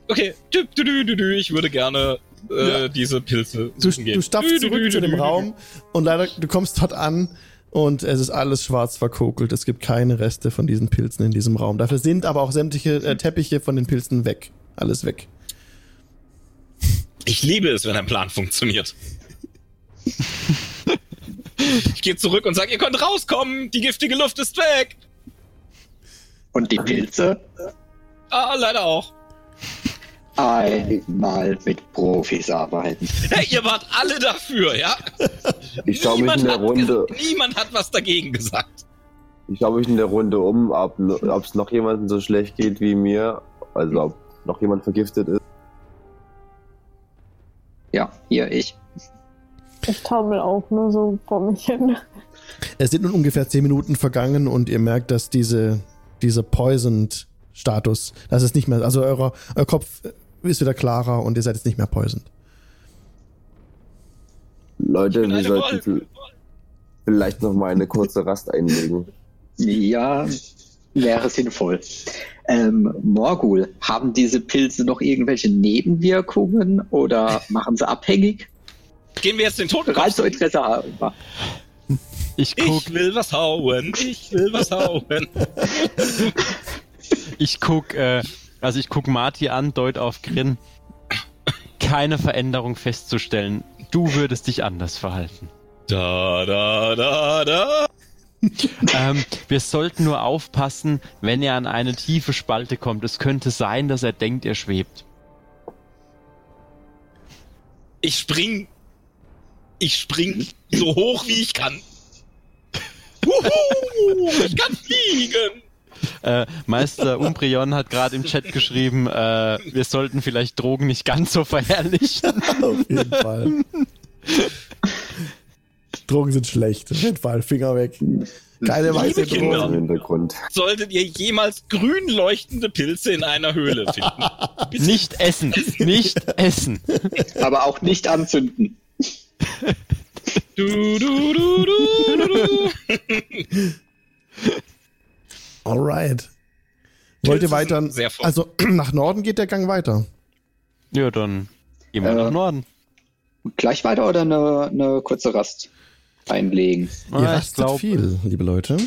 Okay, ich würde gerne äh, Ja. diese Pilze Du, suchen du stapfst zurück zu dem. Raum und leider, du kommst dort an und es ist alles schwarz verkokelt. Es gibt keine Reste von diesen Pilzen in diesem Raum. Dafür sind aber auch sämtliche äh, Teppiche von den Pilzen weg. Alles weg. Ich liebe es, wenn ein Plan funktioniert. ich gehe zurück und sage, ihr könnt rauskommen, die giftige Luft ist weg. Und die Pilze? Ah, leider auch. Einmal mit Profis arbeiten. Hey, ihr wart alle dafür, ja? Ich schaue mich in der Runde, niemand hat was dagegen gesagt. ich schaue mich in der Runde um, ob es noch jemandem so schlecht geht wie mir. Also ob noch jemand vergiftet ist. Ja, hier ich. Ich taumel auch nur so vor mich hin. Es sind nun ungefähr 10 Minuten vergangen und ihr merkt, dass diese, dieser Poisoned-Status, das ist nicht mehr, also euer, euer Kopf ist wieder klarer und ihr seid jetzt nicht mehr poisoned. Leute, wir sollten Wolke. vielleicht noch mal eine kurze Rast einlegen. Ja, wäre sinnvoll. Ähm, Morgul, haben diese Pilze noch irgendwelche Nebenwirkungen oder machen sie abhängig? Gehen wir jetzt den Totenkopf. Rein so Interesse halber. Ich guck, Ich will was hauen, ich will was hauen. ich guck, äh, also ich guck Marty an, deut auf Grin. Keine Veränderung festzustellen. Du würdest dich anders verhalten. Da, da, da, da. ähm, wir sollten nur aufpassen, wenn er an eine tiefe Spalte kommt. Es könnte sein, dass er denkt, er schwebt. Ich spring. Ich spring so hoch wie ich kann. Wuhu, ich kann fliegen. Äh, Meister Umbrion hat gerade im Chat geschrieben, äh, wir sollten vielleicht Drogen nicht ganz so verherrlichen. Auf jeden Fall. Drogen sind schlecht. Auf jeden Fall, Finger weg. Keine weiße Liebe Kinder. Drogen. Im Hintergrund. Solltet ihr jemals grün leuchtende Pilze in einer Höhle finden? Nicht essen, nicht essen. Aber auch nicht anzünden. Du, du, du, du, du, du. Alright. Wollt ihr weiter? sehr voll. Also nach Norden geht der Gang weiter. Ja, dann gehen wir Äh, nach Norden. Gleich weiter oder eine, eine kurze Rast einlegen? Ihr Ah, ich rastet glaub, viel, liebe Leute.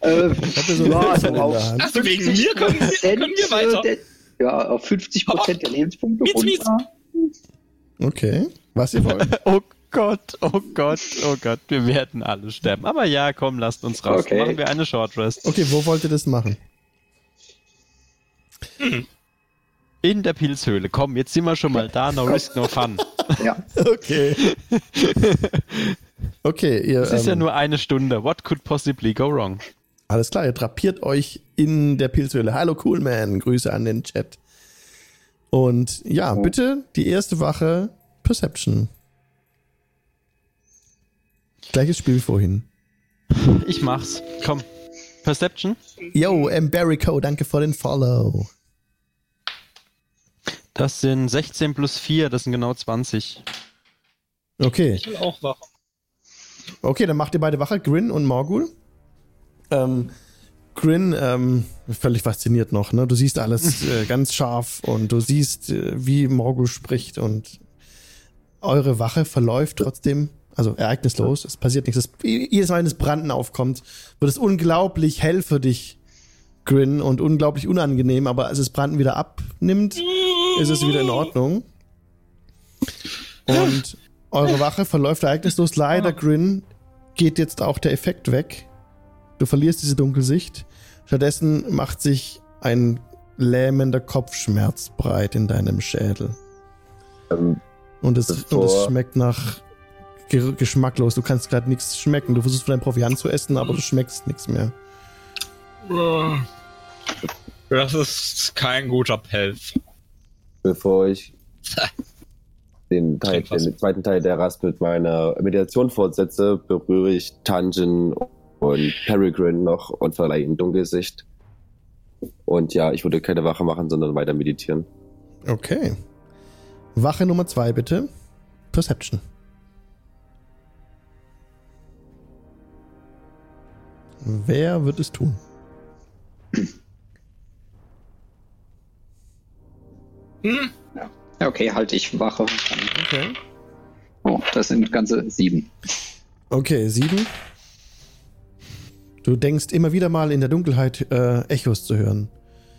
Äh, Ich hab hier so ja, so der auf Hand. Ach so, wegen mir können wir, können wir weiter. Der, ja, auf 50 Prozent der Lebenspunkte Mietz, mietz. runter. Okay, was ihr wollt. Oh Gott, oh Gott, oh Gott, wir werden alle sterben. Aber ja, komm, lasst uns raus. Okay. Machen wir eine Short Rest. Okay, wo wollt ihr das machen? In der Pilzhöhle. Komm, jetzt sind wir schon mal da. No risk, no fun. Ja. Okay. Okay, ihr. Es ist ja ähm, nur eine Stunde. What could possibly go wrong? Alles klar, ihr drapiert euch in der Pilzhöhle. Hallo Coolman, Grüße an den Chat. Und ja, Oh. bitte die erste Wache Perception. Gleiches Spiel wie vorhin. Ich mach's. Komm. Perception? Yo, Emberico, danke für den Follow. Das sind 16 plus 4, das sind genau 20. Okay, Ich will auch wach. okay, dann macht ihr beide Wache, Grin und Morgul. Ähm, Grin, ähm, völlig fasziniert noch, ne? Du siehst alles äh, ganz scharf und du siehst, äh, wie Morgul spricht und eure Wache verläuft trotzdem, also ereignislos, es passiert nichts. Es, jedes Mal, wenn das Branden aufkommt, wird es unglaublich hell für dich, Grin, und unglaublich unangenehm, aber als das Branden wieder abnimmt, ist es wieder in Ordnung. Und eure Wache verläuft ereignislos. Leider, Grin, geht jetzt auch der Effekt weg. Du verlierst diese Dunkelsicht. Stattdessen macht sich ein lähmender Kopfschmerz breit in deinem Schädel. Ähm, Und es, und es schmeckt nach ge geschmacklos. Du kannst gerade nichts schmecken. Du versuchst von deinem Proviant zu essen, aber du schmeckst nichts mehr. Das ist kein guter Pelz. bevor ich den, Teil, den zweiten Teil der Rast mit meiner Meditation fortsetze, berühre ich Tanjin und Peregrine noch und verleihe ihnen Dunkelsicht. Und ja, ich würde keine Wache machen, sondern weiter meditieren. Okay. Wache Nummer zwei, bitte. Perception. Wer wird es tun? Hm? Okay, halte ich Wache. Okay. Oh, das sind ganze sieben. Okay, sieben. Du denkst immer wieder mal in der Dunkelheit äh, Echos zu hören.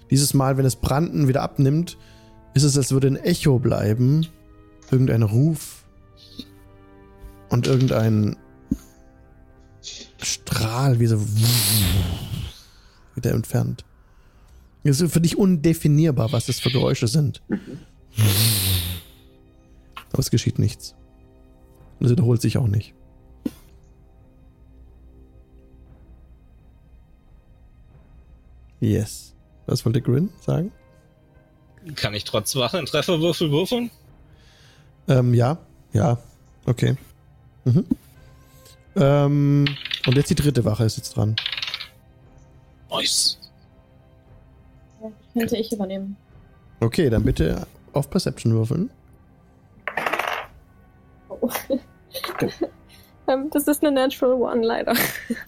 Dieses Mal, wenn es Branden wieder abnimmt, ist es, als würde ein Echo bleiben. Irgendein Ruf. Und irgendein Strahl, wie so wieder entfernt. Es ist für dich undefinierbar, was das für Geräusche sind. Aber es geschieht nichts. Es wiederholt sich auch nicht. Yes. Was wollte Grin sagen? Kann ich trotz Wache einen Trefferwürfel würfeln? Ähm, ja. Ja. Okay. Mhm. Ähm, und jetzt die dritte Wache ist jetzt dran. Nice. Ja, könnte ich übernehmen. Okay, dann bitte auf Perception würfeln. Oh. ähm, das ist eine Natural One, leider.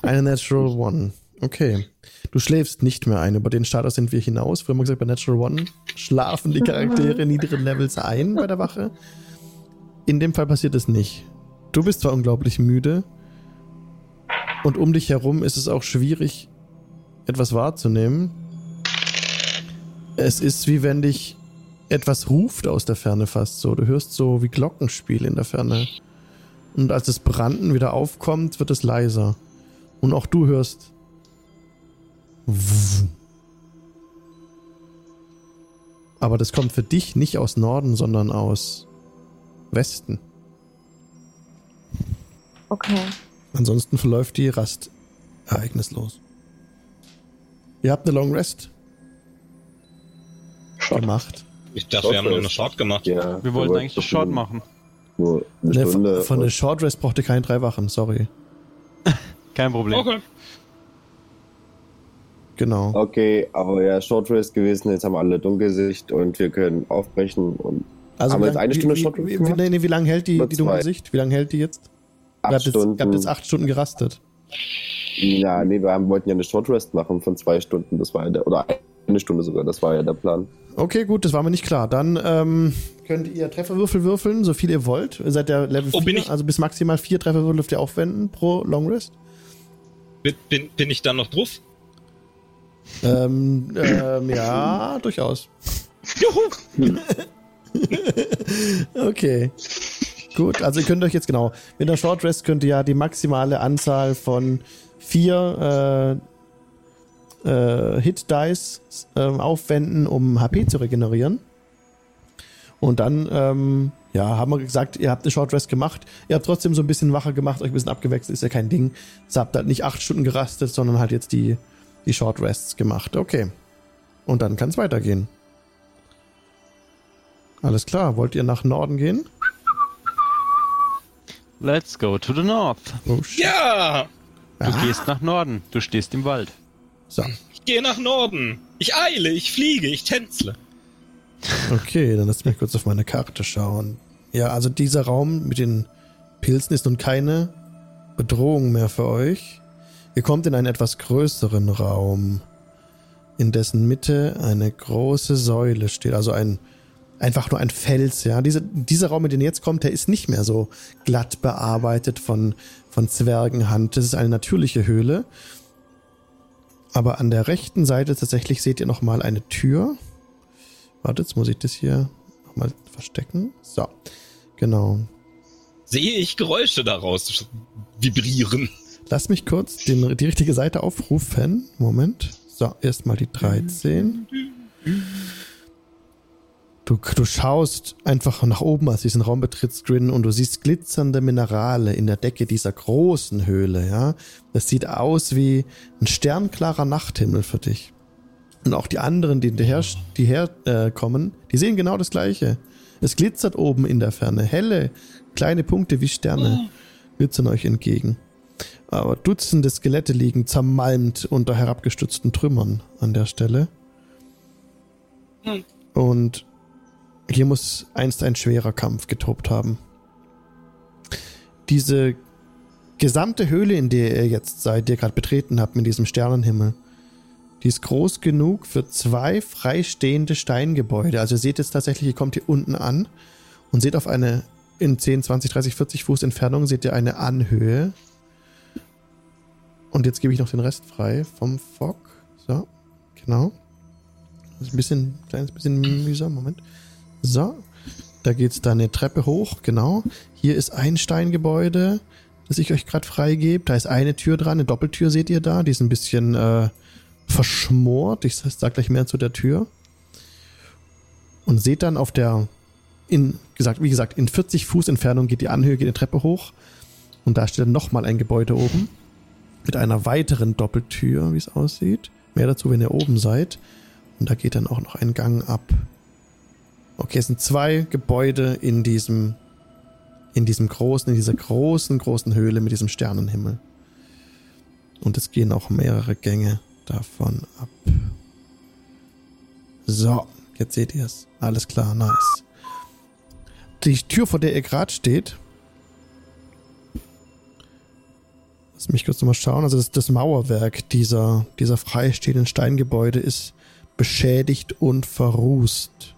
Eine Natural One. Okay. Du schläfst nicht mehr ein. Über den Status sind wir hinaus. Wir haben gesagt, bei Natural One schlafen die Charaktere niederen Levels ein bei der Wache. In dem Fall passiert es nicht. Du bist zwar unglaublich müde und um dich herum ist es auch schwierig, etwas wahrzunehmen. Es ist wie wenn dich etwas ruft aus der Ferne fast so. Du hörst so wie Glockenspiel in der Ferne. Und als das Branden wieder aufkommt, wird es leiser. Und auch du hörst. Aber das kommt für dich nicht aus Norden, sondern aus Westen. Okay. Ansonsten verläuft die Rast ereignislos. Ihr habt eine Long Rest Shot. gemacht. Ich dachte, wir haben nur eine Short gemacht. Ja, Wir wollten eigentlich die Short machen. Nur eine Ne, Stunde. von, von der Short Rest braucht ihr keine drei Wachen, sorry. Kein Problem. Okay. Genau. Okay, aber ja, Short Rest gewesen, jetzt haben wir alle Dunkelsicht und wir können aufbrechen und Also Haben wie wir jetzt eine wie, Stunde wie, Short wie, Rest wie, gemacht? nee, nee, wie lange hält die, die? Dunkelsicht? Wie lange hält die jetzt? Ihr acht habt, jetzt, ihr habt Stunden. jetzt acht Stunden gerastet. Ja, nee, wir haben, wollten ja eine Short Rest machen von zwei Stunden, das war ja der, oder eine Stunde sogar, das war ja der Plan. Okay, gut, das war mir nicht klar. Dann ähm, könnt ihr Trefferwürfel würfeln, so viel ihr wollt. Ihr seid der Level Oh, 4, bin ich- also bis maximal vier Trefferwürfel dürft ihr aufwenden pro Long Rest. Bin, bin, bin ich dann noch drauf? Ähm, ähm, ja, durchaus. Juhu! Okay. Gut, also ihr könnt euch jetzt genau. Mit der Short Rest könnt ihr ja die maximale Anzahl von vier äh, äh, Hit Dice ähm, aufwenden, um HP zu regenerieren. Und dann, ähm, ja, haben wir gesagt, ihr habt eine Short Rest gemacht. Ihr habt trotzdem so ein bisschen wacher gemacht, euch ein bisschen abgewechselt, ist ja kein Ding. Ihr habt halt nicht acht Stunden gerastet, sondern halt jetzt die, die Short Rests gemacht. Okay. Und dann kann es weitergehen. Alles klar, wollt ihr nach Norden gehen? Let's go to the north. Oh, shit. Ja! Du Ah. gehst nach Norden. Du stehst im Wald. So, Ich gehe nach Norden. Ich eile, ich fliege, ich tänzle. okay, dann lasst mich kurz auf meine Karte schauen. Ja, also dieser Raum mit den Pilzen ist nun keine Bedrohung mehr für euch. Ihr kommt in einen etwas größeren Raum, in dessen Mitte eine große Säule steht, also ein einfach nur ein Fels, ja. Diese, dieser Raum, in den ihr jetzt kommt, der ist nicht mehr so glatt bearbeitet von, von Zwergenhand. Das ist eine natürliche Höhle. Aber an der rechten Seite tatsächlich seht ihr nochmal eine Tür. Warte, jetzt muss ich das hier nochmal verstecken. So, genau. Sehe ich Geräusche daraus vibrieren. Lass mich kurz den, die richtige Seite aufrufen. Moment. So, erstmal die 13. Du, du schaust einfach nach oben, als du diesen Raum betrittst, Grin, und du siehst glitzernde Minerale in der Decke dieser großen Höhle, ja. Das sieht aus wie ein sternklarer Nachthimmel für dich. Und auch die anderen, die her, die her äh, kommen, die sehen genau das Gleiche. Es glitzert oben in der Ferne. Helle, kleine Punkte wie Sterne glitzern euch entgegen. Aber Dutzende Skelette liegen zermalmt unter herabgestützten Trümmern an der Stelle. Hm. Und hier muss einst ein schwerer Kampf getobt haben. Diese gesamte Höhle, in der ihr jetzt seid, die ihr gerade betreten habt, mit diesem Sternenhimmel, die ist groß genug für zwei freistehende Steingebäude. Also ihr seht jetzt tatsächlich, ihr kommt hier unten an und seht auf eine in 10, 20, 30, 40 Fuß Entfernung seht ihr eine Anhöhe. Und jetzt gebe ich noch den Rest frei vom Fog. So, genau. Das ist ein bisschen, ein kleines bisschen mühsam. Moment. So, da geht's da eine Treppe hoch, genau. Hier ist ein Steingebäude, das ich euch gerade freigebe. Da ist eine Tür dran, eine Doppeltür seht ihr da. Die ist ein bisschen äh, verschmort. Ich sag gleich mehr zu der Tür. Und seht dann auf der, in, gesagt, wie gesagt, in 40 Fuß Entfernung geht die Anhöhe, geht die Treppe hoch. Und da steht dann nochmal ein Gebäude oben. Mit einer weiteren Doppeltür, wie es aussieht. Mehr dazu, wenn ihr oben seid. Und da geht dann auch noch ein Gang ab. Okay, es sind zwei Gebäude in diesem, in diesem großen, in dieser großen, großen Höhle mit diesem Sternenhimmel. Und es gehen auch mehrere Gänge davon ab. So, jetzt seht ihr es. Alles klar, nice. Die Tür, vor der ihr gerade steht. Lass mich kurz nochmal schauen. Also das, das Mauerwerk dieser, dieser freistehenden Steingebäude ist beschädigt und verrußt.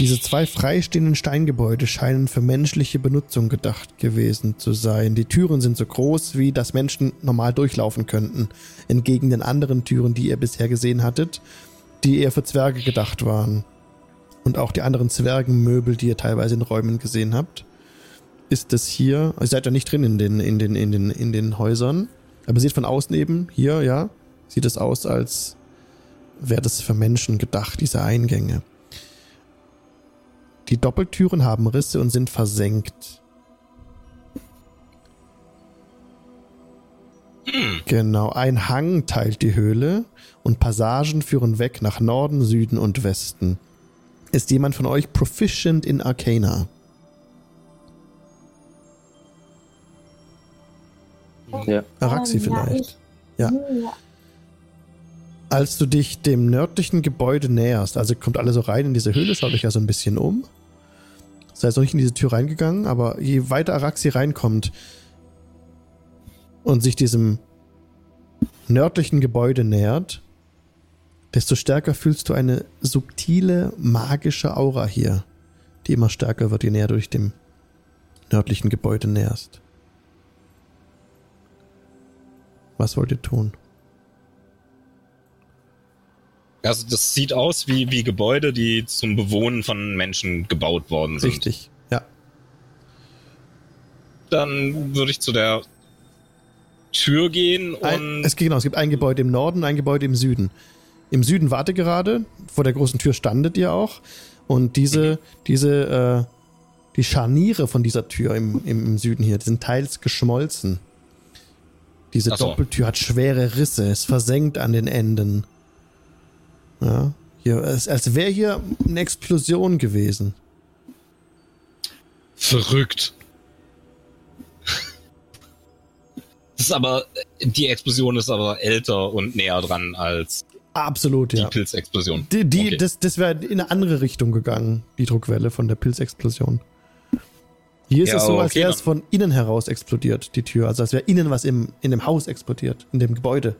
Diese zwei freistehenden Steingebäude scheinen für menschliche Benutzung gedacht gewesen zu sein. Die Türen sind so groß, wie das Menschen normal durchlaufen könnten, entgegen den anderen Türen, die ihr bisher gesehen hattet, die eher für Zwerge gedacht waren. Und auch die anderen Zwergenmöbel, die ihr teilweise in Räumen gesehen habt, ist das hier. Ihr seid ja nicht drin in den, in den, in den, in den Häusern. Aber seht von außen eben, hier, ja, sieht es aus, als wäre das für Menschen gedacht, diese Eingänge. Die Doppeltüren haben Risse und sind versenkt. Genau, ein Hang teilt die Höhle und Passagen führen weg nach Norden, Süden und Westen. Ist jemand von euch proficient in Arcana? Ja. Araxi Ähm, ja, vielleicht. ich- Ja. Hm, ja. Als du dich dem nördlichen Gebäude näherst, also kommt alle so rein in diese Höhle, schaut euch ja so ein bisschen um. Seid noch nicht in diese Tür reingegangen, aber je weiter Araxi reinkommt und sich diesem nördlichen Gebäude nähert, desto stärker fühlst du eine subtile, magische Aura hier, die immer stärker wird, je näher du dich dem nördlichen Gebäude näherst. Was wollt ihr tun? Also das sieht aus wie, wie Gebäude, die zum Bewohnen von Menschen gebaut worden sind. Richtig, ja. Dann würde ich zu der Tür gehen und Ein, es, genau, es gibt ein Gebäude im Norden, ein Gebäude im Süden. Im Süden warte gerade, vor der großen Tür standet ihr auch. Und diese, diese, äh, die Scharniere von dieser Tür im, im, im Süden hier, die sind teils geschmolzen. Diese so. Doppeltür hat schwere Risse, ist versenkt an den Enden. Ja, hier, es, als wäre hier eine Explosion gewesen. verrückt. Das ist aber, die Explosion ist aber älter und näher dran als Absolut, die ja. Pilzexplosion. Die, die, Okay. Das, das wäre in eine andere Richtung gegangen, die Druckwelle von der Pilzexplosion. Hier ist Ja, es so, als okay, wäre es von innen heraus explodiert, die Tür. Also als wäre innen was im, in dem Haus explodiert, in dem Gebäude.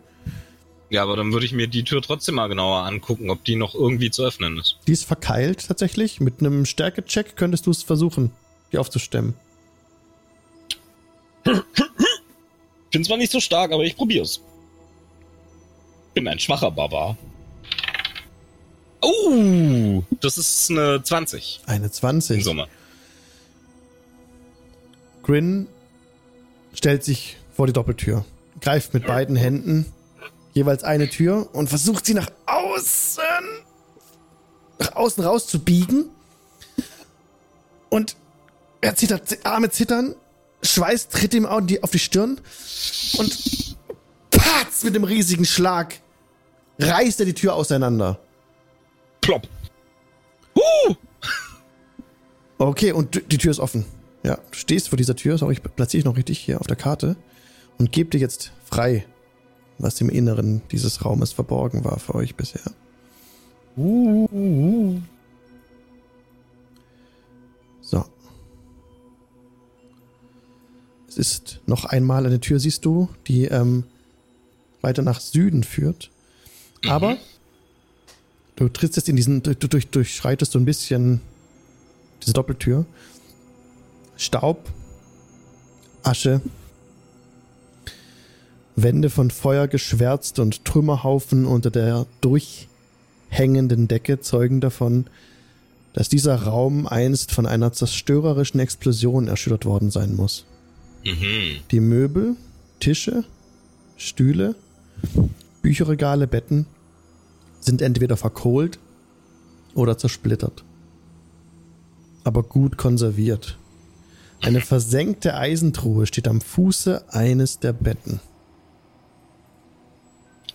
Ja, aber dann würde ich mir die Tür trotzdem mal genauer angucken, ob die noch irgendwie zu öffnen ist. Die ist verkeilt tatsächlich. Mit einem Stärke-Check könntest du es versuchen, die aufzustemmen. Bin zwar nicht so stark, aber ich probier's. Bin ein schwacher Barbar. Oh, das ist eine 20 Eine in 20. Summe. Grin stellt sich vor die Doppeltür, greift mit beiden Händen jeweils eine Tür und versucht sie nach außen, nach außen rauszubiegen. Und er zittert, Arme zittern, Schweiß tritt ihm auf die, auf die Stirn und patz mit dem riesigen Schlag reißt er die Tür auseinander. Plopp. Uh, Okay, und die Tür ist offen. Ja, du stehst vor dieser Tür, sorry, ich platziere ich noch richtig hier auf der Karte und gebe dir jetzt frei, was im Inneren dieses Raumes verborgen war für euch bisher. So. Es ist noch einmal eine Tür, siehst du, die ähm, weiter nach Süden führt. Aber du trittst jetzt in diesen, du, du durch, durchschreitest so ein bisschen diese Doppeltür. Staub, Asche, Wände von Feuer geschwärzt und Trümmerhaufen unter der durchhängenden Decke zeugen davon, dass dieser Raum einst von einer zerstörerischen Explosion erschüttert worden sein muss. mhm. Die Möbel, Tische, Stühle, Bücherregale, Betten sind entweder verkohlt oder zersplittert. Aber gut konserviert. Eine versenkte Eisentruhe steht am Fuße eines der Betten.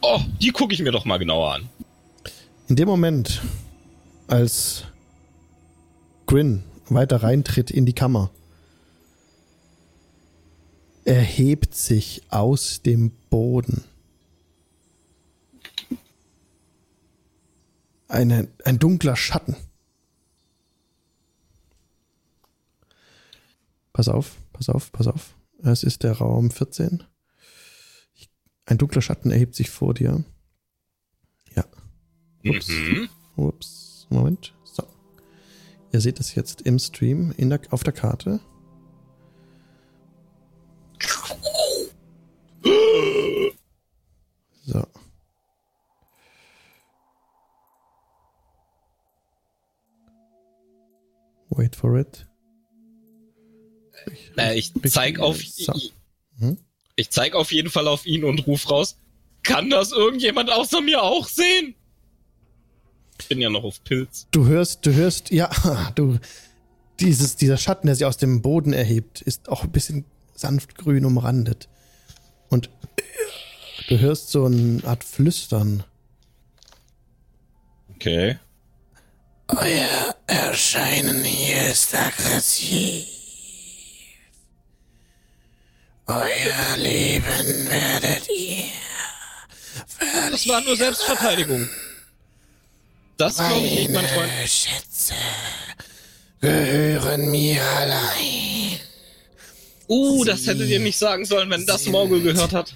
Oh, die gucke ich mir doch mal genauer an. In dem Moment, als Grin weiter reintritt in die Kammer, erhebt sich aus dem Boden eine, ein dunkler Schatten. Pass auf, pass auf, pass auf. Es ist der Raum 14. Ein dunkler Schatten erhebt sich vor dir. Ja. Ups. Mhm. Ups, Moment. So. Ihr seht es jetzt im Stream in der, auf der Karte. So. Wait for it. Äh, ich zeig auf, So. Hm? ich zeig auf jeden Fall auf ihn und ruf raus. Kann das irgendjemand außer mir auch sehen? Ich bin ja noch auf Pilz. Du hörst, du hörst, ja, du, dieses, dieser Schatten, der sich aus dem Boden erhebt, ist auch ein bisschen sanft grün umrandet. Und du hörst so eine Art Flüstern. Okay. Euer Erscheinen hier ist aggressiv. Euer Leben werdet ihr. Das war nur Selbstverteidigung. Das glaube ich nicht, mein Freund. Meine Schätze gehören mir allein. Uh, das hättet ihr nicht sagen sollen, wenn das Morgul gehört hat.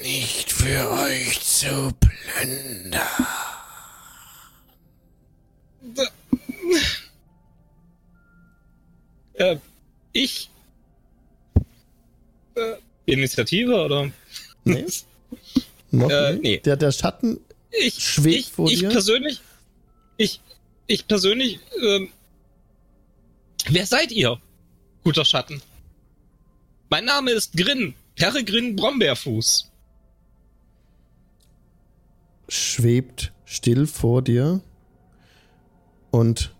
Nicht für euch zu plündern. Äh, ich. Äh, Initiative oder? Nee. Noch Äh, nee. Der, der Schatten Ich, Schwebt ich, vor ich dir? persönlich, ich, ich persönlich, ähm, wer seid ihr, guter Schatten? Mein Name ist Grin, Peregrin Brombeerfuß. schwebt still vor dir und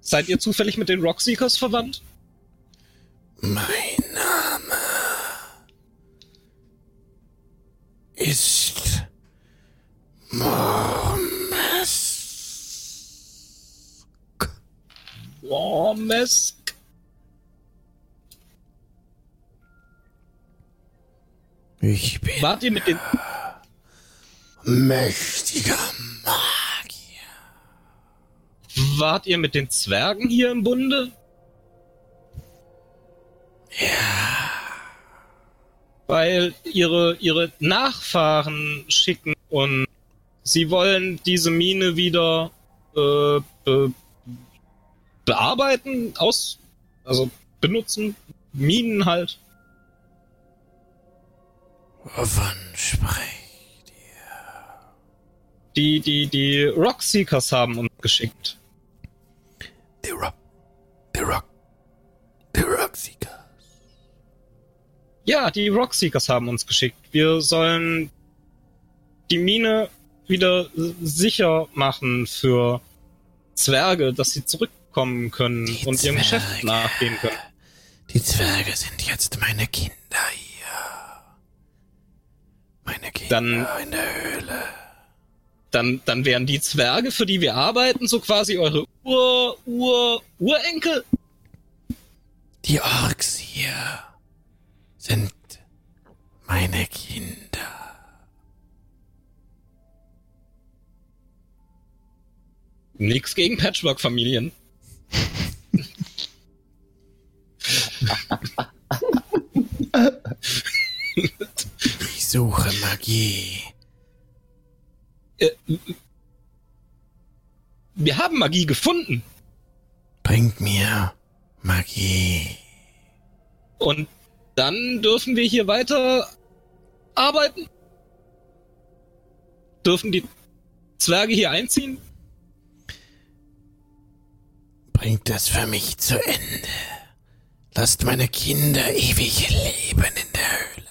Seid ihr zufällig mit den Rockseekers verwandt? Mein ist Mormes. Wormesk? Ich bin Wart ihr mit den, mächtiger Magier. wart ihr mit den Zwergen hier im Bunde? Ja. Weil ihre, ihre Nachfahren schicken und sie wollen diese Mine wieder äh, be, bearbeiten, aus, also benutzen, Minen halt. Wovon sprecht Die, die, die Rockseekers haben uns geschickt. The Rock. Ja, die Rockseekers haben uns geschickt. Wir sollen die Mine wieder sicher machen für Zwerge, dass sie zurückkommen können Die und ihrem Geschäft nachgehen können. Die Zwerge sind jetzt meine Kinder hier. Meine Kinder Dann- in der Höhle. Dann, dann wären die Zwerge, für die wir arbeiten, so quasi eure Ur, Ur, Urenkel. Die Orks hier sind meine Kinder. Nix gegen Patchwork-Familien. Ich suche Magie. Äh, wir haben Magie gefunden. Bringt mir Magie. Und dann dürfen wir hier weiter arbeiten. Dürfen die Zwerge hier einziehen? Bringt das für mich zu Ende. Lasst meine Kinder ewig leben in der Höhle.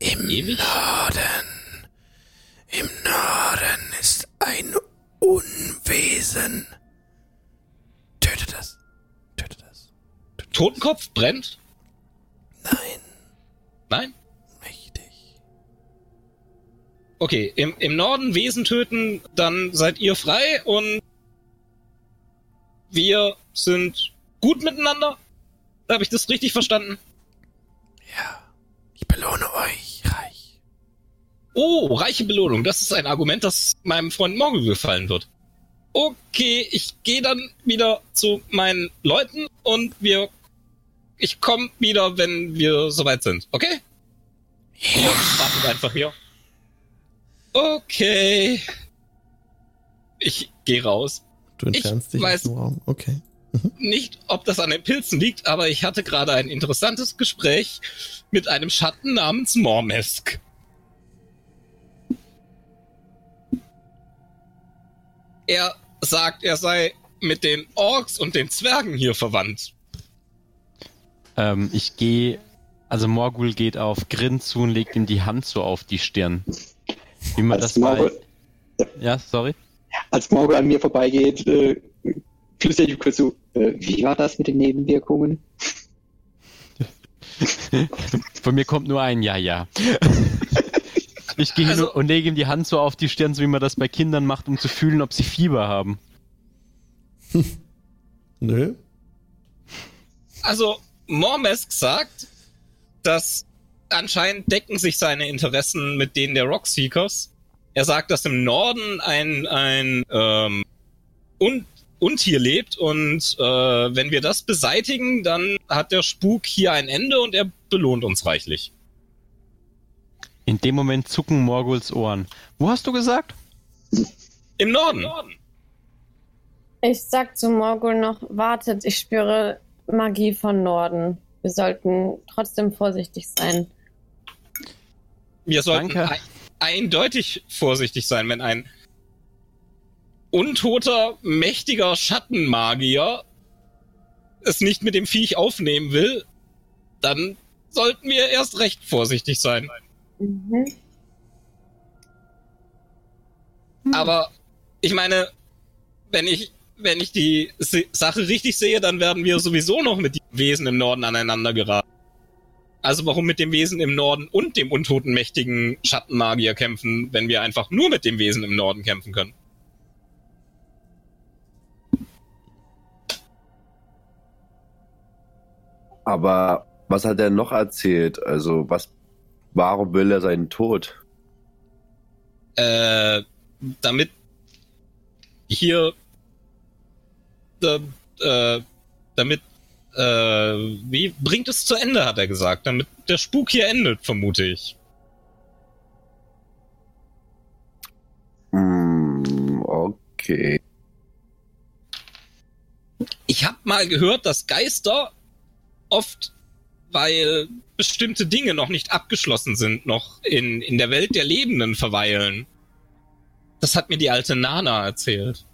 Im Ewig? Norden. Im Norden ist ein Unwesen. Tötet das. Tötet das. Totenkopf brennt? Nein, Nein? mächtig. Okay, im, im Norden Wesen töten, dann seid ihr frei und wir sind gut miteinander. Habe ich das richtig verstanden? Ja, ich belohne euch reich. Oh, reiche Belohnung. Das ist ein Argument, das meinem Freund Morgul gefallen wird. Okay, ich gehe dann wieder zu meinen Leuten und wir. Ich komme wieder, wenn wir soweit sind. Okay? Ihr wartet einfach hier. Okay. Ich gehe raus. Du entfernst Ich dich aus dem Raum. Okay. Nicht, ob das an den Pilzen liegt, aber ich hatte gerade ein interessantes Gespräch mit einem Schatten namens Mormesk. Er sagt, er sei mit den Orks und den Zwergen hier verwandt. Ähm, ich gehe, also Morgul geht auf Grin zu und legt ihm die Hand so auf die Stirn. Wie man Als das bei... Morgul, Ja, sorry. als Morgul an mir vorbeigeht, äh, flüstere ich ihm kurz zu, äh, wie war das mit den Nebenwirkungen? Von mir kommt nur ein Ja, ja. Ich gehe hin Also- und lege ihm die Hand so auf die Stirn, so wie man das bei Kindern macht, um zu fühlen, ob sie Fieber haben. Nö. Also, Mormesk sagt, dass anscheinend decken sich seine Interessen mit denen der Rockseekers. Er sagt, dass im Norden ein, ein ähm, Un Untier lebt und äh, wenn wir das beseitigen, dann hat der Spuk hier ein Ende und er belohnt uns reichlich. In dem Moment zucken Morguls Ohren. Wo hast du gesagt? Im Norden. Ich sag zu Morgul noch, wartet, ich spüre Magie von Norden. Wir sollten trotzdem vorsichtig sein. Wir sollten Danke. ein, eindeutig vorsichtig sein, wenn ein untoter, mächtiger Schattenmagier es nicht mit dem Viech aufnehmen will, dann sollten wir erst recht vorsichtig sein. Mhm. Aber ich meine, wenn ich, wenn ich die Sache richtig sehe, dann werden wir sowieso noch mit den Wesen im Norden aneinander geraten. Also warum mit dem Wesen im Norden und dem untoten mächtigen Schattenmagier kämpfen, wenn wir einfach nur mit dem Wesen im Norden kämpfen können? Aber was hat er noch erzählt? Also, was, warum will er seinen Tod? Äh, damit hier, äh, damit, äh, wie bringt es zu Ende, hat er gesagt, damit der Spuk hier endet, vermute ich. Hm, okay. Ich habe mal gehört, dass Geister oft, weil bestimmte Dinge noch nicht abgeschlossen sind, noch in, in der Welt der Lebenden verweilen. Das hat mir die alte Nana erzählt.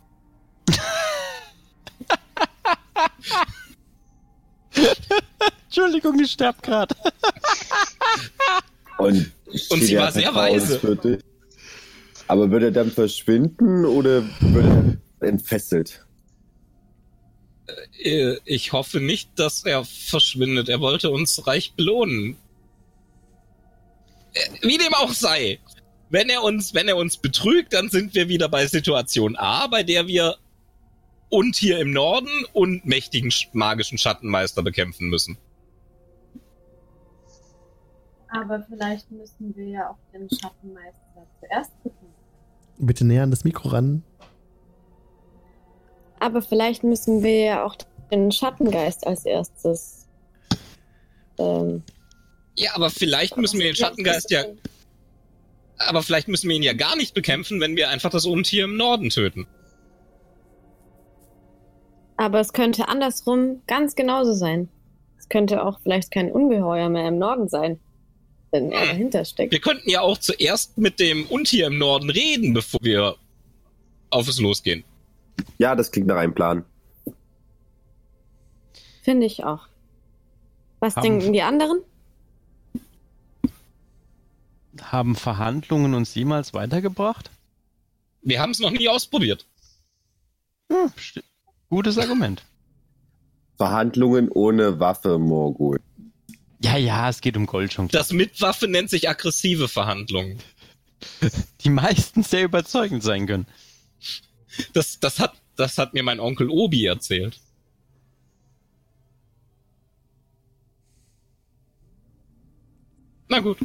Entschuldigung, ich sterb gerade. Und, Und sie war sehr weise. Aber wird er dann verschwinden oder wird er entfesselt? Äh, Ich hoffe nicht, dass er verschwindet. Er wollte uns reich belohnen. Äh, Wie dem auch sei. Wenn er uns, wenn er uns betrügt, dann sind wir wieder bei Situation A, bei der wir und hier im Norden und mächtigen sch- magischen Schattenmeister bekämpfen müssen. Aber vielleicht müssen wir ja auch den Schattenmeister zuerst gucken. Bitte näher an das Mikro ran. Aber vielleicht müssen wir ja auch den Schattengeist als erstes. Ähm, Ja, aber vielleicht müssen wir den Schattengeist ja, aber vielleicht müssen wir ihn ja gar nicht bekämpfen, wenn wir einfach das Untier im Norden töten. Aber es könnte andersrum ganz genauso sein. Es könnte auch vielleicht kein Ungeheuer mehr im Norden sein, wenn er Hm. dahinter steckt. Wir könnten ja auch zuerst mit dem Untier im Norden reden, bevor wir auf es losgehen. Ja, das klingt nach einem Plan. Finde ich auch. Was Haben- denken die anderen? Haben Verhandlungen uns jemals weitergebracht? Wir haben es noch nie ausprobiert. Hm, gutes Argument. Verhandlungen ohne Waffe, Morgul. Ja, ja, es geht um Gold schon. Das mit Waffe nennt sich aggressive Verhandlungen. Die meisten sehr überzeugend sein können. Das, das, hat, das hat mir mein Onkel Obi erzählt. Na gut.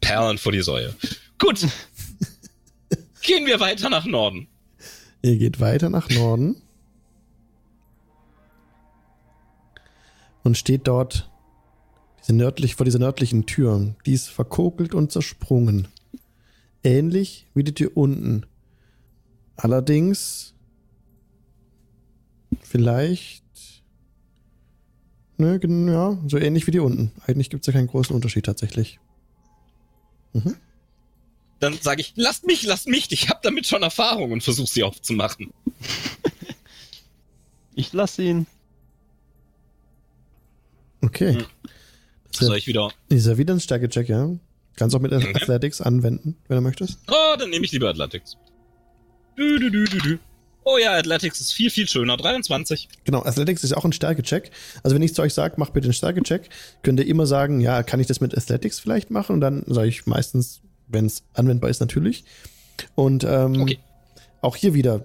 Perlen vor die Säue. Gut. Gehen wir weiter nach Norden. Ihr geht weiter nach Norden und steht dort diese nördlich, vor dieser nördlichen Tür. Die ist verkokelt und zersprungen. Ähnlich wie die Tür unten. Allerdings vielleicht ne, ja, so ähnlich wie die unten. Eigentlich gibt es ja keinen großen Unterschied tatsächlich. Mhm. Dann sage ich, lasst mich, lasst mich, ich habe damit schon Erfahrung und versuche sie aufzumachen. Ich lasse ihn. Okay. Hm. Das Soll ist, ich wieder. ja, ist ja wieder ein Stärke-Check, ja. Kannst auch mit Okay. Athletics anwenden, wenn du möchtest. Oh, dann nehme ich lieber Athletics. Du, du, du, du, du. Oh ja, Athletics ist viel, viel schöner. 23. Genau, Athletics ist auch ein Stärke-Check. Also wenn ich zu euch sage, mach bitte einen Stärke-Check, könnt ihr immer sagen, ja, kann ich das mit Athletics vielleicht machen? Und dann sage ich meistens, wenn es anwendbar ist, natürlich. Und ähm, Okay. auch hier wieder,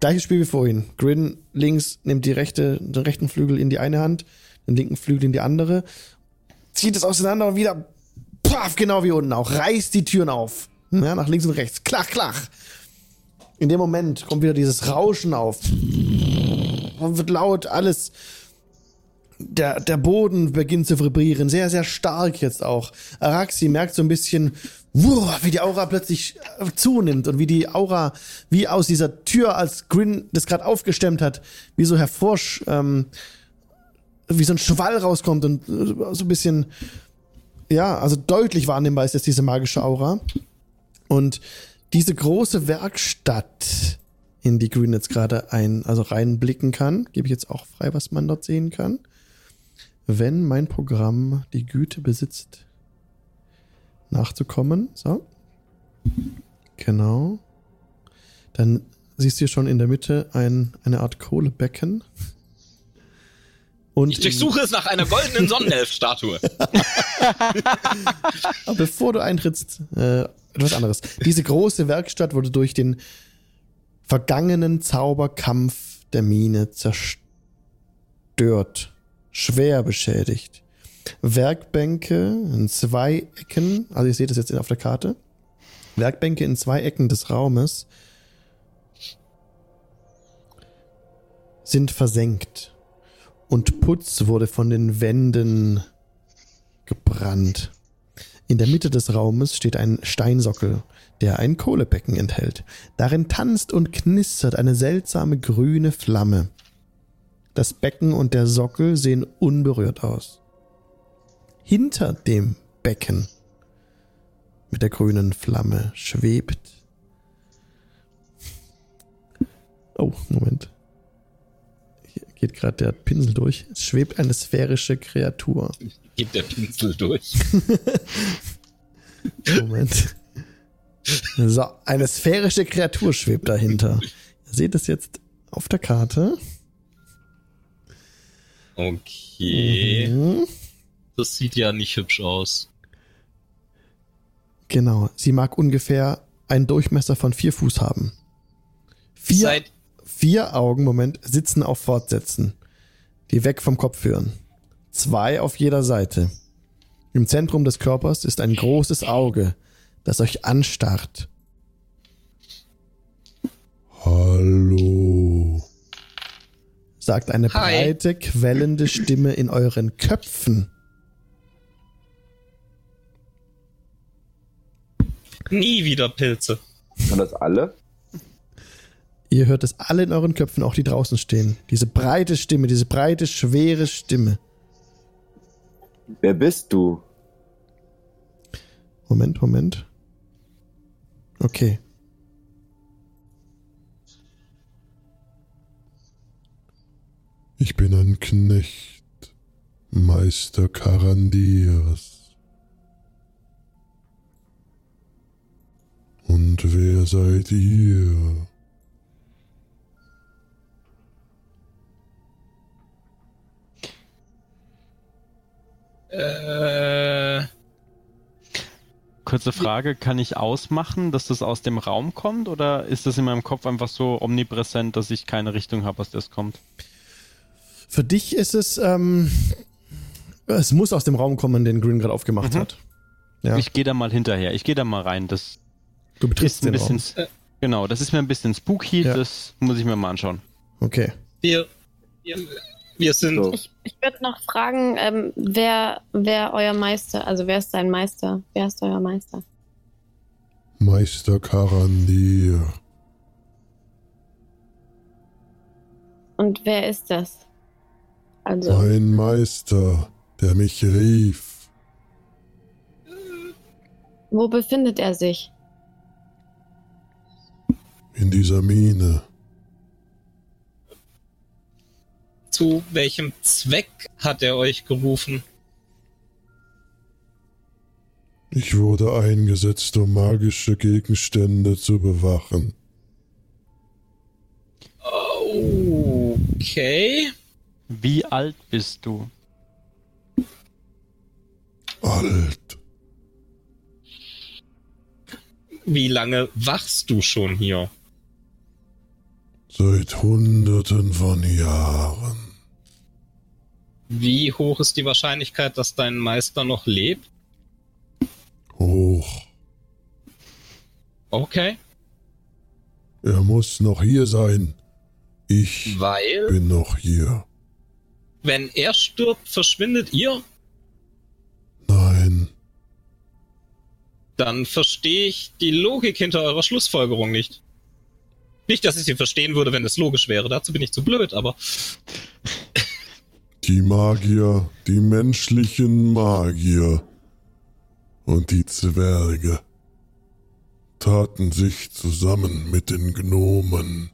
Gleiches Spiel wie vorhin. Grin links nimmt die rechte, den rechten Flügel in die eine Hand, den linken Flügel in die andere, zieht es auseinander und wieder, paff, genau wie unten auch, reißt die Türen auf. Ja, nach links und rechts. Klach, klach. In dem Moment kommt wieder dieses Rauschen auf. Und wird laut, alles. Der, der Boden beginnt zu vibrieren. Sehr, sehr stark jetzt auch. Araxi merkt so ein bisschen, wie die Aura plötzlich äh, zunimmt und wie die Aura, wie aus dieser Tür, als Grin das gerade aufgestemmt hat, wie so hervorsch, ähm, wie so ein Schwall rauskommt und äh, so ein bisschen, ja, also deutlich wahrnehmbar ist jetzt diese magische Aura. Und diese große Werkstatt, in die Green jetzt gerade ein, also reinblicken kann, gebe ich jetzt auch frei, was man dort sehen kann. Wenn mein Programm die Güte besitzt, nachzukommen, so. Genau. Dann siehst du hier schon in der Mitte ein, eine Art Kohlebecken. Und Ich durchsuche es nach einer goldenen Sonnenelf-Statue. Aber bevor du eintrittst, äh, etwas anderes. Diese große Werkstatt wurde durch den vergangenen Zauberkampf der Mine zerstört. Schwer beschädigt. Werkbänke in zwei Ecken, also ihr seht das jetzt auf der Karte. Werkbänke in zwei Ecken des Raumes sind versenkt. Und Putz wurde von den Wänden gebrannt. In der Mitte des Raumes steht ein Steinsockel, der ein Kohlebecken enthält. Darin tanzt und knistert eine seltsame grüne Flamme. Das Becken und der Sockel sehen unberührt aus. Hinter dem Becken mit der grünen Flamme schwebt. Oh, Moment. Geht gerade der Pinsel durch. Es schwebt eine sphärische Kreatur. Geht der Pinsel durch. Moment. So, eine sphärische Kreatur schwebt dahinter. Ihr seht es jetzt auf der Karte. Okay. Mhm. Das sieht ja nicht hübsch aus. Genau. Sie mag ungefähr einen Durchmesser von vier Fuß haben. Vier, Seit vier Augen, Moment, sitzen auf Fortsätzen, die weg vom Kopf führen. Zwei auf jeder Seite. Im Zentrum des Körpers ist ein großes Auge, das euch anstarrt. Hallo. sagt eine Hi. breite, quellende Stimme in euren Köpfen. nie wieder Pilze. Und das alle? Ihr hört es alle in euren Köpfen, auch die draußen stehen. Diese breite Stimme, diese breite, schwere Stimme. Wer bist du? Moment, Moment. Okay. Ich bin ein Knecht, Meister Karandias. Und wer seid ihr? Äh, Kurze Frage, kann ich ausmachen, dass das aus dem Raum kommt oder ist das in meinem Kopf einfach so omnipräsent, dass ich keine Richtung habe, aus der es kommt? Für dich ist es, ähm, es muss aus dem Raum kommen, den Green gerade aufgemacht Mhm. hat. Ja, Ich gehe da mal hinterher, ich gehe da mal rein. Das du betrittst ist ein den bisschen, Raum. genau, das ist mir ein bisschen spooky, Ja. das muss ich mir mal anschauen. Okay. wir, wir, wir sind. So. Ich, ich würde noch fragen, ähm, wer, wer euer Meister, also wer ist dein Meister? Wer ist euer Meister? Meister Karandir. Und wer ist das? Also, Ein Meister, der mich rief. wo befindet er sich? In dieser Mine. Zu welchem Zweck hat er euch gerufen? Ich wurde eingesetzt, um magische Gegenstände zu bewachen. Okay. Wie alt bist du? Alt. Wie lange wachst du schon hier? Seit Hunderten von Jahren. Wie hoch ist die Wahrscheinlichkeit, dass dein Meister noch lebt? Hoch. Okay. Er muss noch hier sein. Ich Weil, bin noch hier. wenn er stirbt, verschwindet ihr? Nein. Dann verstehe ich die Logik hinter eurer Schlussfolgerung nicht. Nicht, dass ich sie verstehen würde, wenn es logisch wäre. Dazu bin ich zu blöd, aber Die Magier, die menschlichen Magier und die Zwerge taten sich zusammen mit den Gnomen,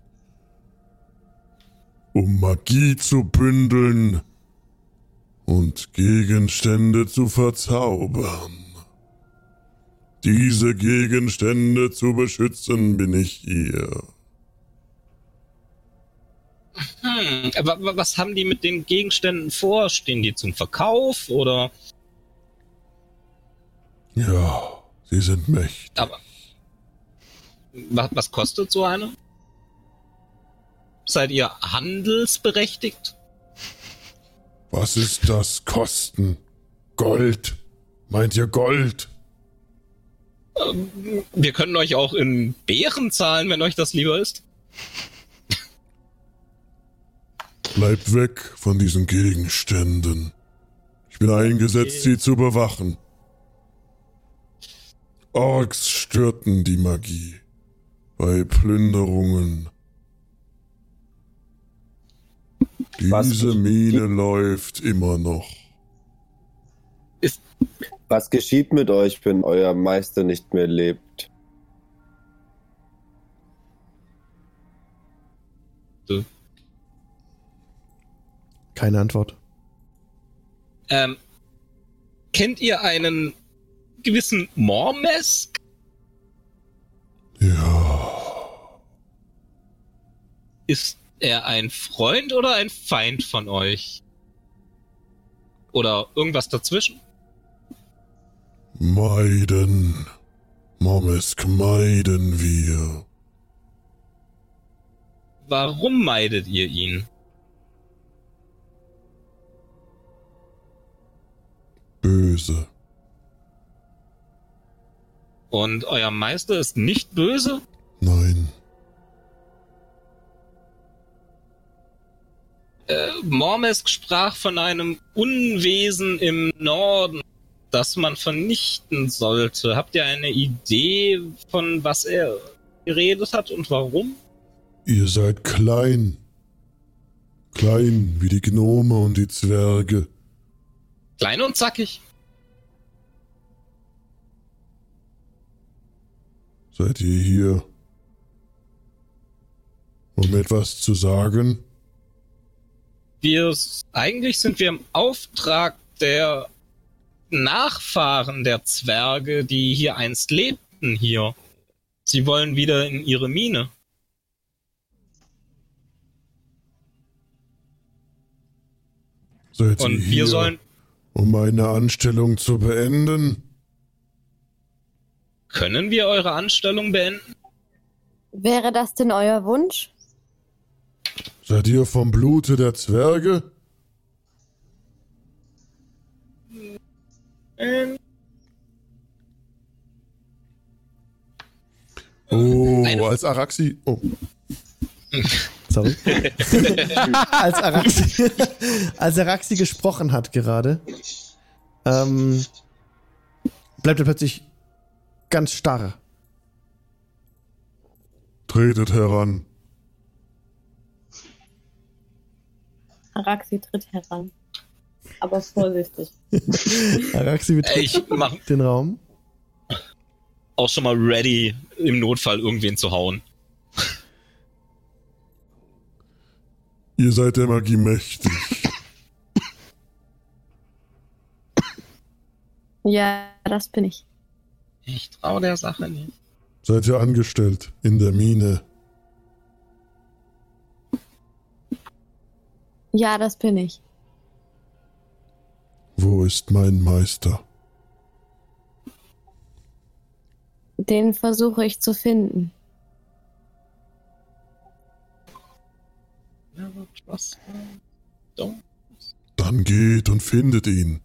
um Magie zu bündeln und Gegenstände zu verzaubern. Diese Gegenstände zu beschützen bin ich hier. Hm, wa- wa- was haben die mit den Gegenständen vor? Stehen die zum Verkauf oder? Ja, sie sind mächtig. Aber was, kostet so eine? Seid ihr handelsberechtigt? Was ist das Kosten? Gold. Meint ihr Gold? Ähm, Wir können euch auch in Beeren zahlen, wenn euch das lieber ist. Bleibt weg von diesen Gegenständen. Ich bin eingesetzt, sie zu bewachen. Orks störten die Magie bei Plünderungen. Was- Diese Mine läuft immer noch. Was geschieht mit euch, wenn euer Meister nicht mehr lebt? Keine Antwort. Ähm, kennt ihr einen gewissen Mormesk? Ja, Ist er ein Freund oder ein Feind von euch? Oder irgendwas dazwischen? meiden. Momesk meiden wir. Warum meidet ihr ihn? Böse. Und euer Meister ist nicht böse? Nein. Äh, Mormesk sprach von einem Unwesen im Norden, das man vernichten sollte. Habt ihr eine Idee, von was er geredet hat und warum? Ihr seid klein. Klein wie die Gnome und die Zwerge. Klein und zackig. Seid ihr hier, um etwas zu sagen? Wir, eigentlich sind wir im Auftrag der Nachfahren der Zwerge, die hier einst lebten hier. Sie wollen wieder in ihre Mine. Seid Und wir sollen, um meine Anstellung zu beenden? können wir eure Anstellung beenden? Wäre das denn euer Wunsch? Seid ihr vom Blute der Zwerge? Ähm, Oh, als Araxi. Oh. Sorry. als, Araxi, als Araxi gesprochen hat gerade, ähm, bleibt er plötzlich ganz starr. tretet heran. Araxi tritt heran. Aber vorsichtig. Araxi betritt ich mach den Raum. auch schon mal ready, im Notfall irgendwen zu hauen. Ihr seid der Magie mächtig. Ja, das bin ich. Ich trau der Sache nicht. Seid ihr angestellt in der Mine? Ja, das bin ich. Wo ist mein Meister? Den versuche ich zu finden. Dann geht und findet ihn.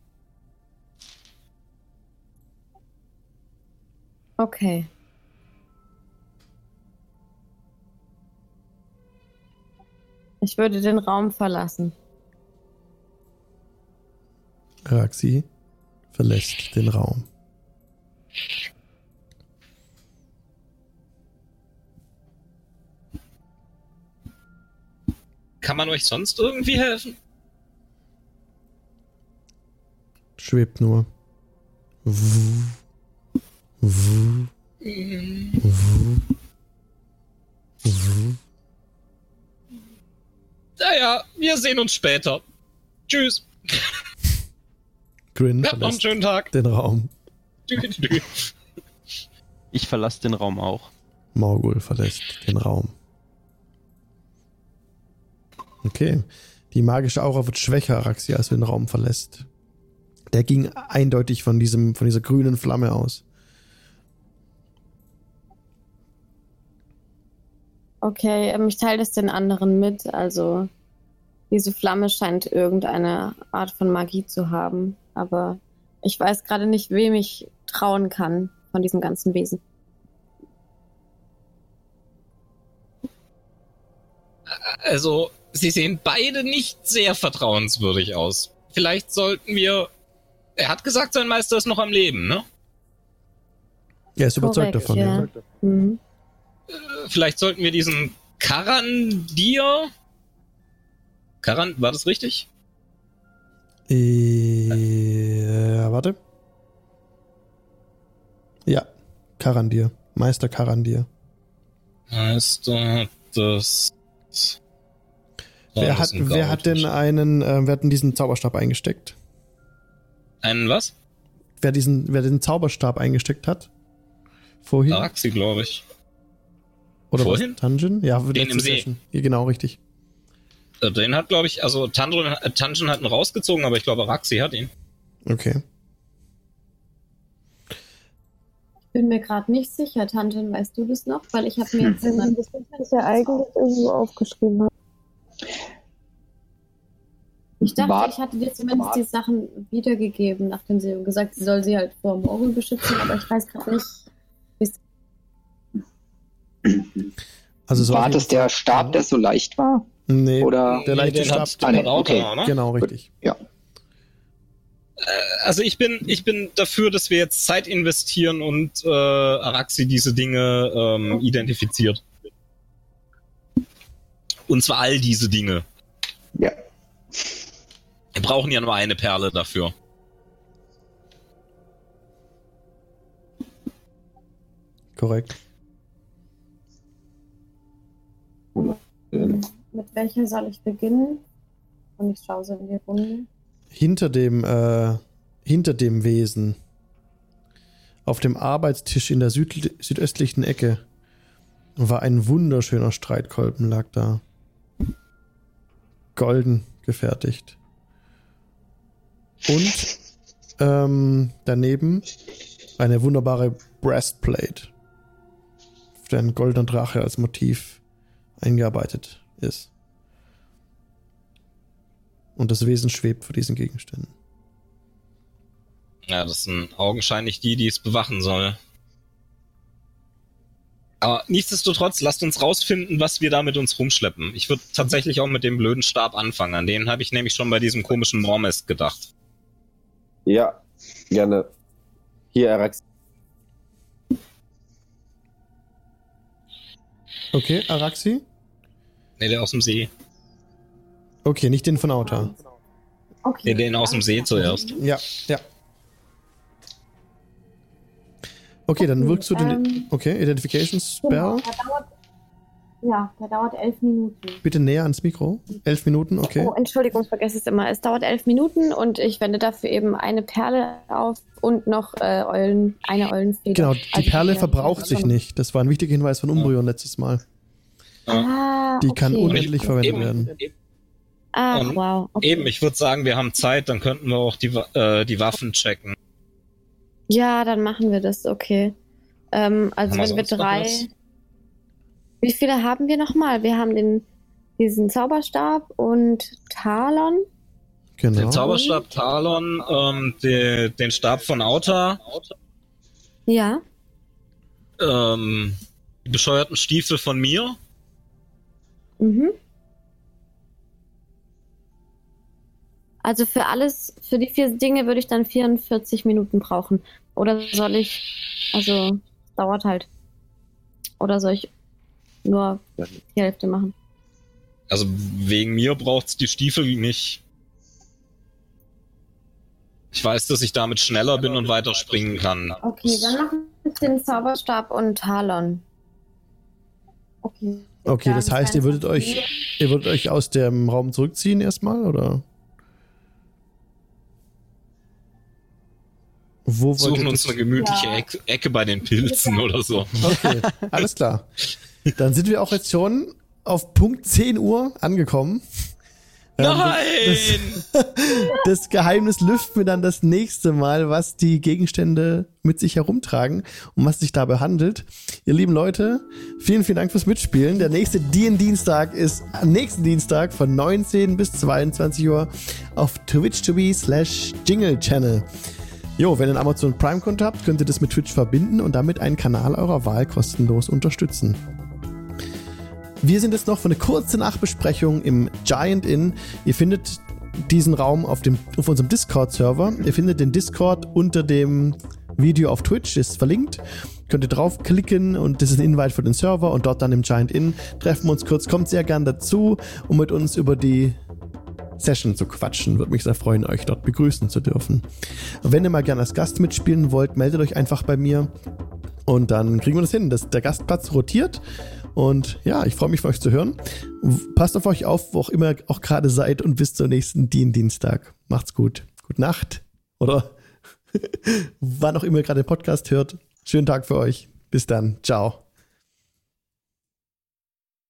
Okay. Ich würde den Raum verlassen. Raxi verlässt den Raum. Kann man euch sonst irgendwie helfen? Schwebt nur. Wuh. Wuh. Wuh. Wuh. Naja, wir sehen uns später. Tschüss. Grin Ja, noch einen verlässt schönen Tag. den Raum. Ich verlasse den Raum auch. Morgul verlässt den Raum. Okay. Die magische Aura wird schwächer, Araxi, als du den Raum verlässt. Der ging eindeutig von diesem, von dieser grünen Flamme aus. Okay, ähm, ich teile das den anderen mit. Also, diese Flamme scheint irgendeine Art von Magie zu haben. Aber ich weiß gerade nicht, wem ich trauen kann von diesem ganzen Wesen. Also, sie sehen beide nicht sehr vertrauenswürdig aus. Vielleicht sollten wir. Er hat gesagt, sein Meister ist noch am Leben, ne? Er ist überzeugt Korrekt, davon. ja. Ja. Mhm. Äh, Vielleicht sollten wir diesen Karandir. Karan, war das richtig? Äh, warte. Ja, Karandir. Meister Karandir. Meister des. Wer hat, wer hat denn einen, äh, wer hat denn diesen Zauberstab eingesteckt? Einen was? Wer diesen, wer den Zauberstab eingesteckt hat? Vorhin? Araxi, glaube ich. Oder vorhin? was? Dungeon? Ja, Den im See. Session. Ja, genau, richtig. Äh, Den hat, glaube ich, also Tandron, äh, Tanjin hat ihn rausgezogen, aber ich glaube, Araxi hat ihn. Okay. bin mir gerade nicht sicher. Tantin, weißt du das noch? Weil ich habe mir jetzt man das nicht ja eigentlich irgendwo aufgeschrieben hat. Ich dachte, Wart- ich hatte dir zumindest die Sachen wiedergegeben, nachdem sie gesagt, sie soll sie halt vor Morgul beschützen, aber ich weiß gerade nicht. Also so War das der Stab, der so leicht war? Nee, Oder der leichte den Stab. hat, Ah, den nee, okay. ne? Genau, richtig. Also ich bin, ich bin dafür, dass wir jetzt Zeit investieren und äh, Araxi diese Dinge ähm, identifiziert. Und zwar all diese Dinge. Ja. Wir brauchen ja nur eine Perle dafür. Korrekt. Mit welcher soll ich beginnen? Und ich schaue so in die Runde. Hinter dem, äh, hinter dem Wesen, auf dem Arbeitstisch in der süd südöstlichen Ecke, war ein wunderschöner Streitkolben, lag da. Golden gefertigt. Und ähm, daneben eine wunderbare Breastplate, auf der ein goldener Drache als Motiv eingearbeitet ist. Und das Wesen schwebt vor diesen Gegenständen. Ja, das sind augenscheinlich die, die es bewachen soll. Aber nichtsdestotrotz, lasst uns rausfinden, was wir da mit uns rumschleppen. Ich würde tatsächlich auch mit dem blöden Stab anfangen. An den habe ich nämlich schon bei diesem komischen Mormest gedacht. Ja, gerne. Hier, Arax. Okay, Araxi? Ne, der aus dem See. Okay, nicht den von Auta. Okay. Ne, den aus dem See zuerst. Ja, ja. Okay, dann wirkst du den. Ähm, Okay, Identification Spell. Genau, der dauert, ja, der dauert elf Minuten. Bitte näher ans Mikro. Elf Minuten, okay. Oh, Entschuldigung, ich vergesse es immer. Es dauert elf Minuten und ich wende dafür eben eine Perle auf und noch äh, Eulen, eine Eulenfeder. Genau, die Also Perle ja, verbraucht sich nicht. Das war ein wichtiger Hinweis von Umbrion letztes Mal. Ah, Die kann okay. unendlich verwendet Eben, werden. Ah, Und wow. Okay. Eben, ich würde sagen, wir haben Zeit, dann könnten wir auch die, äh, die Waffen checken. Ja, dann machen wir das, okay. Ähm, also Haben wir wenn wir drei. Wie viele haben wir nochmal? Wir haben den diesen Zauberstab und Talon. Genau. Den Zauberstab Talon, ähm, de, den Stab von Auta, Ja. ähm, die bescheuerten Stiefel von mir. Mhm. Also für alles, für die vier Dinge würde ich dann 44 Minuten brauchen. Oder soll ich, also es dauert halt. Oder soll ich nur die Hälfte machen? Also wegen mir braucht's die Stiefel nicht. Ich weiß, dass ich damit schneller bin und weiter springen kann. Okay, dann machen wir den Zauberstab und Talon. Okay. Okay, das heißt, ihr würdet 22 euch, ihr würdet euch aus dem Raum zurückziehen erstmal, oder? Wo Suchen uns eine gemütliche Ja. Ecke, Ecke bei den Pilzen oder so. Okay, alles klar. Dann sind wir auch jetzt schon auf Punkt 10 Uhr angekommen. Ähm, Nein! Das, das Geheimnis lüften wir dann das nächste Mal, was die Gegenstände mit sich herumtragen und was sich dabei handelt. Ihr lieben Leute, vielen, vielen Dank fürs Mitspielen. Der nächste DN-Dienstag ist am nächsten Dienstag von 19 bis 22 Uhr auf twitch.tv slash Jingle Channel. Jo, wenn ihr einen Amazon Prime-Konto habt, könnt ihr das mit Twitch verbinden und damit einen Kanal eurer Wahl kostenlos unterstützen. Wir sind jetzt noch für eine kurze Nachbesprechung im Giant Inn. Ihr findet diesen Raum auf, dem, auf unserem Discord-Server. Ihr findet den Discord unter dem Video auf Twitch, ist verlinkt. Könnt ihr draufklicken und das ist ein Invite für den Server und dort dann im Giant Inn treffen wir uns kurz. Kommt sehr gern dazu, um mit uns über die Session zu quatschen. Würde mich sehr freuen, euch dort begrüßen zu dürfen. Wenn ihr mal gerne als Gast mitspielen wollt, meldet euch einfach bei mir und dann kriegen wir das hin, dass der Gastplatz rotiert. Und ja, ich freue mich von euch zu hören. Passt auf euch auf, wo auch immer ihr auch gerade seid und bis zum nächsten Dienstag. Macht's gut. Gute Nacht. Oder wann auch immer ihr gerade den Podcast hört. Schönen Tag für euch. Bis dann. Ciao.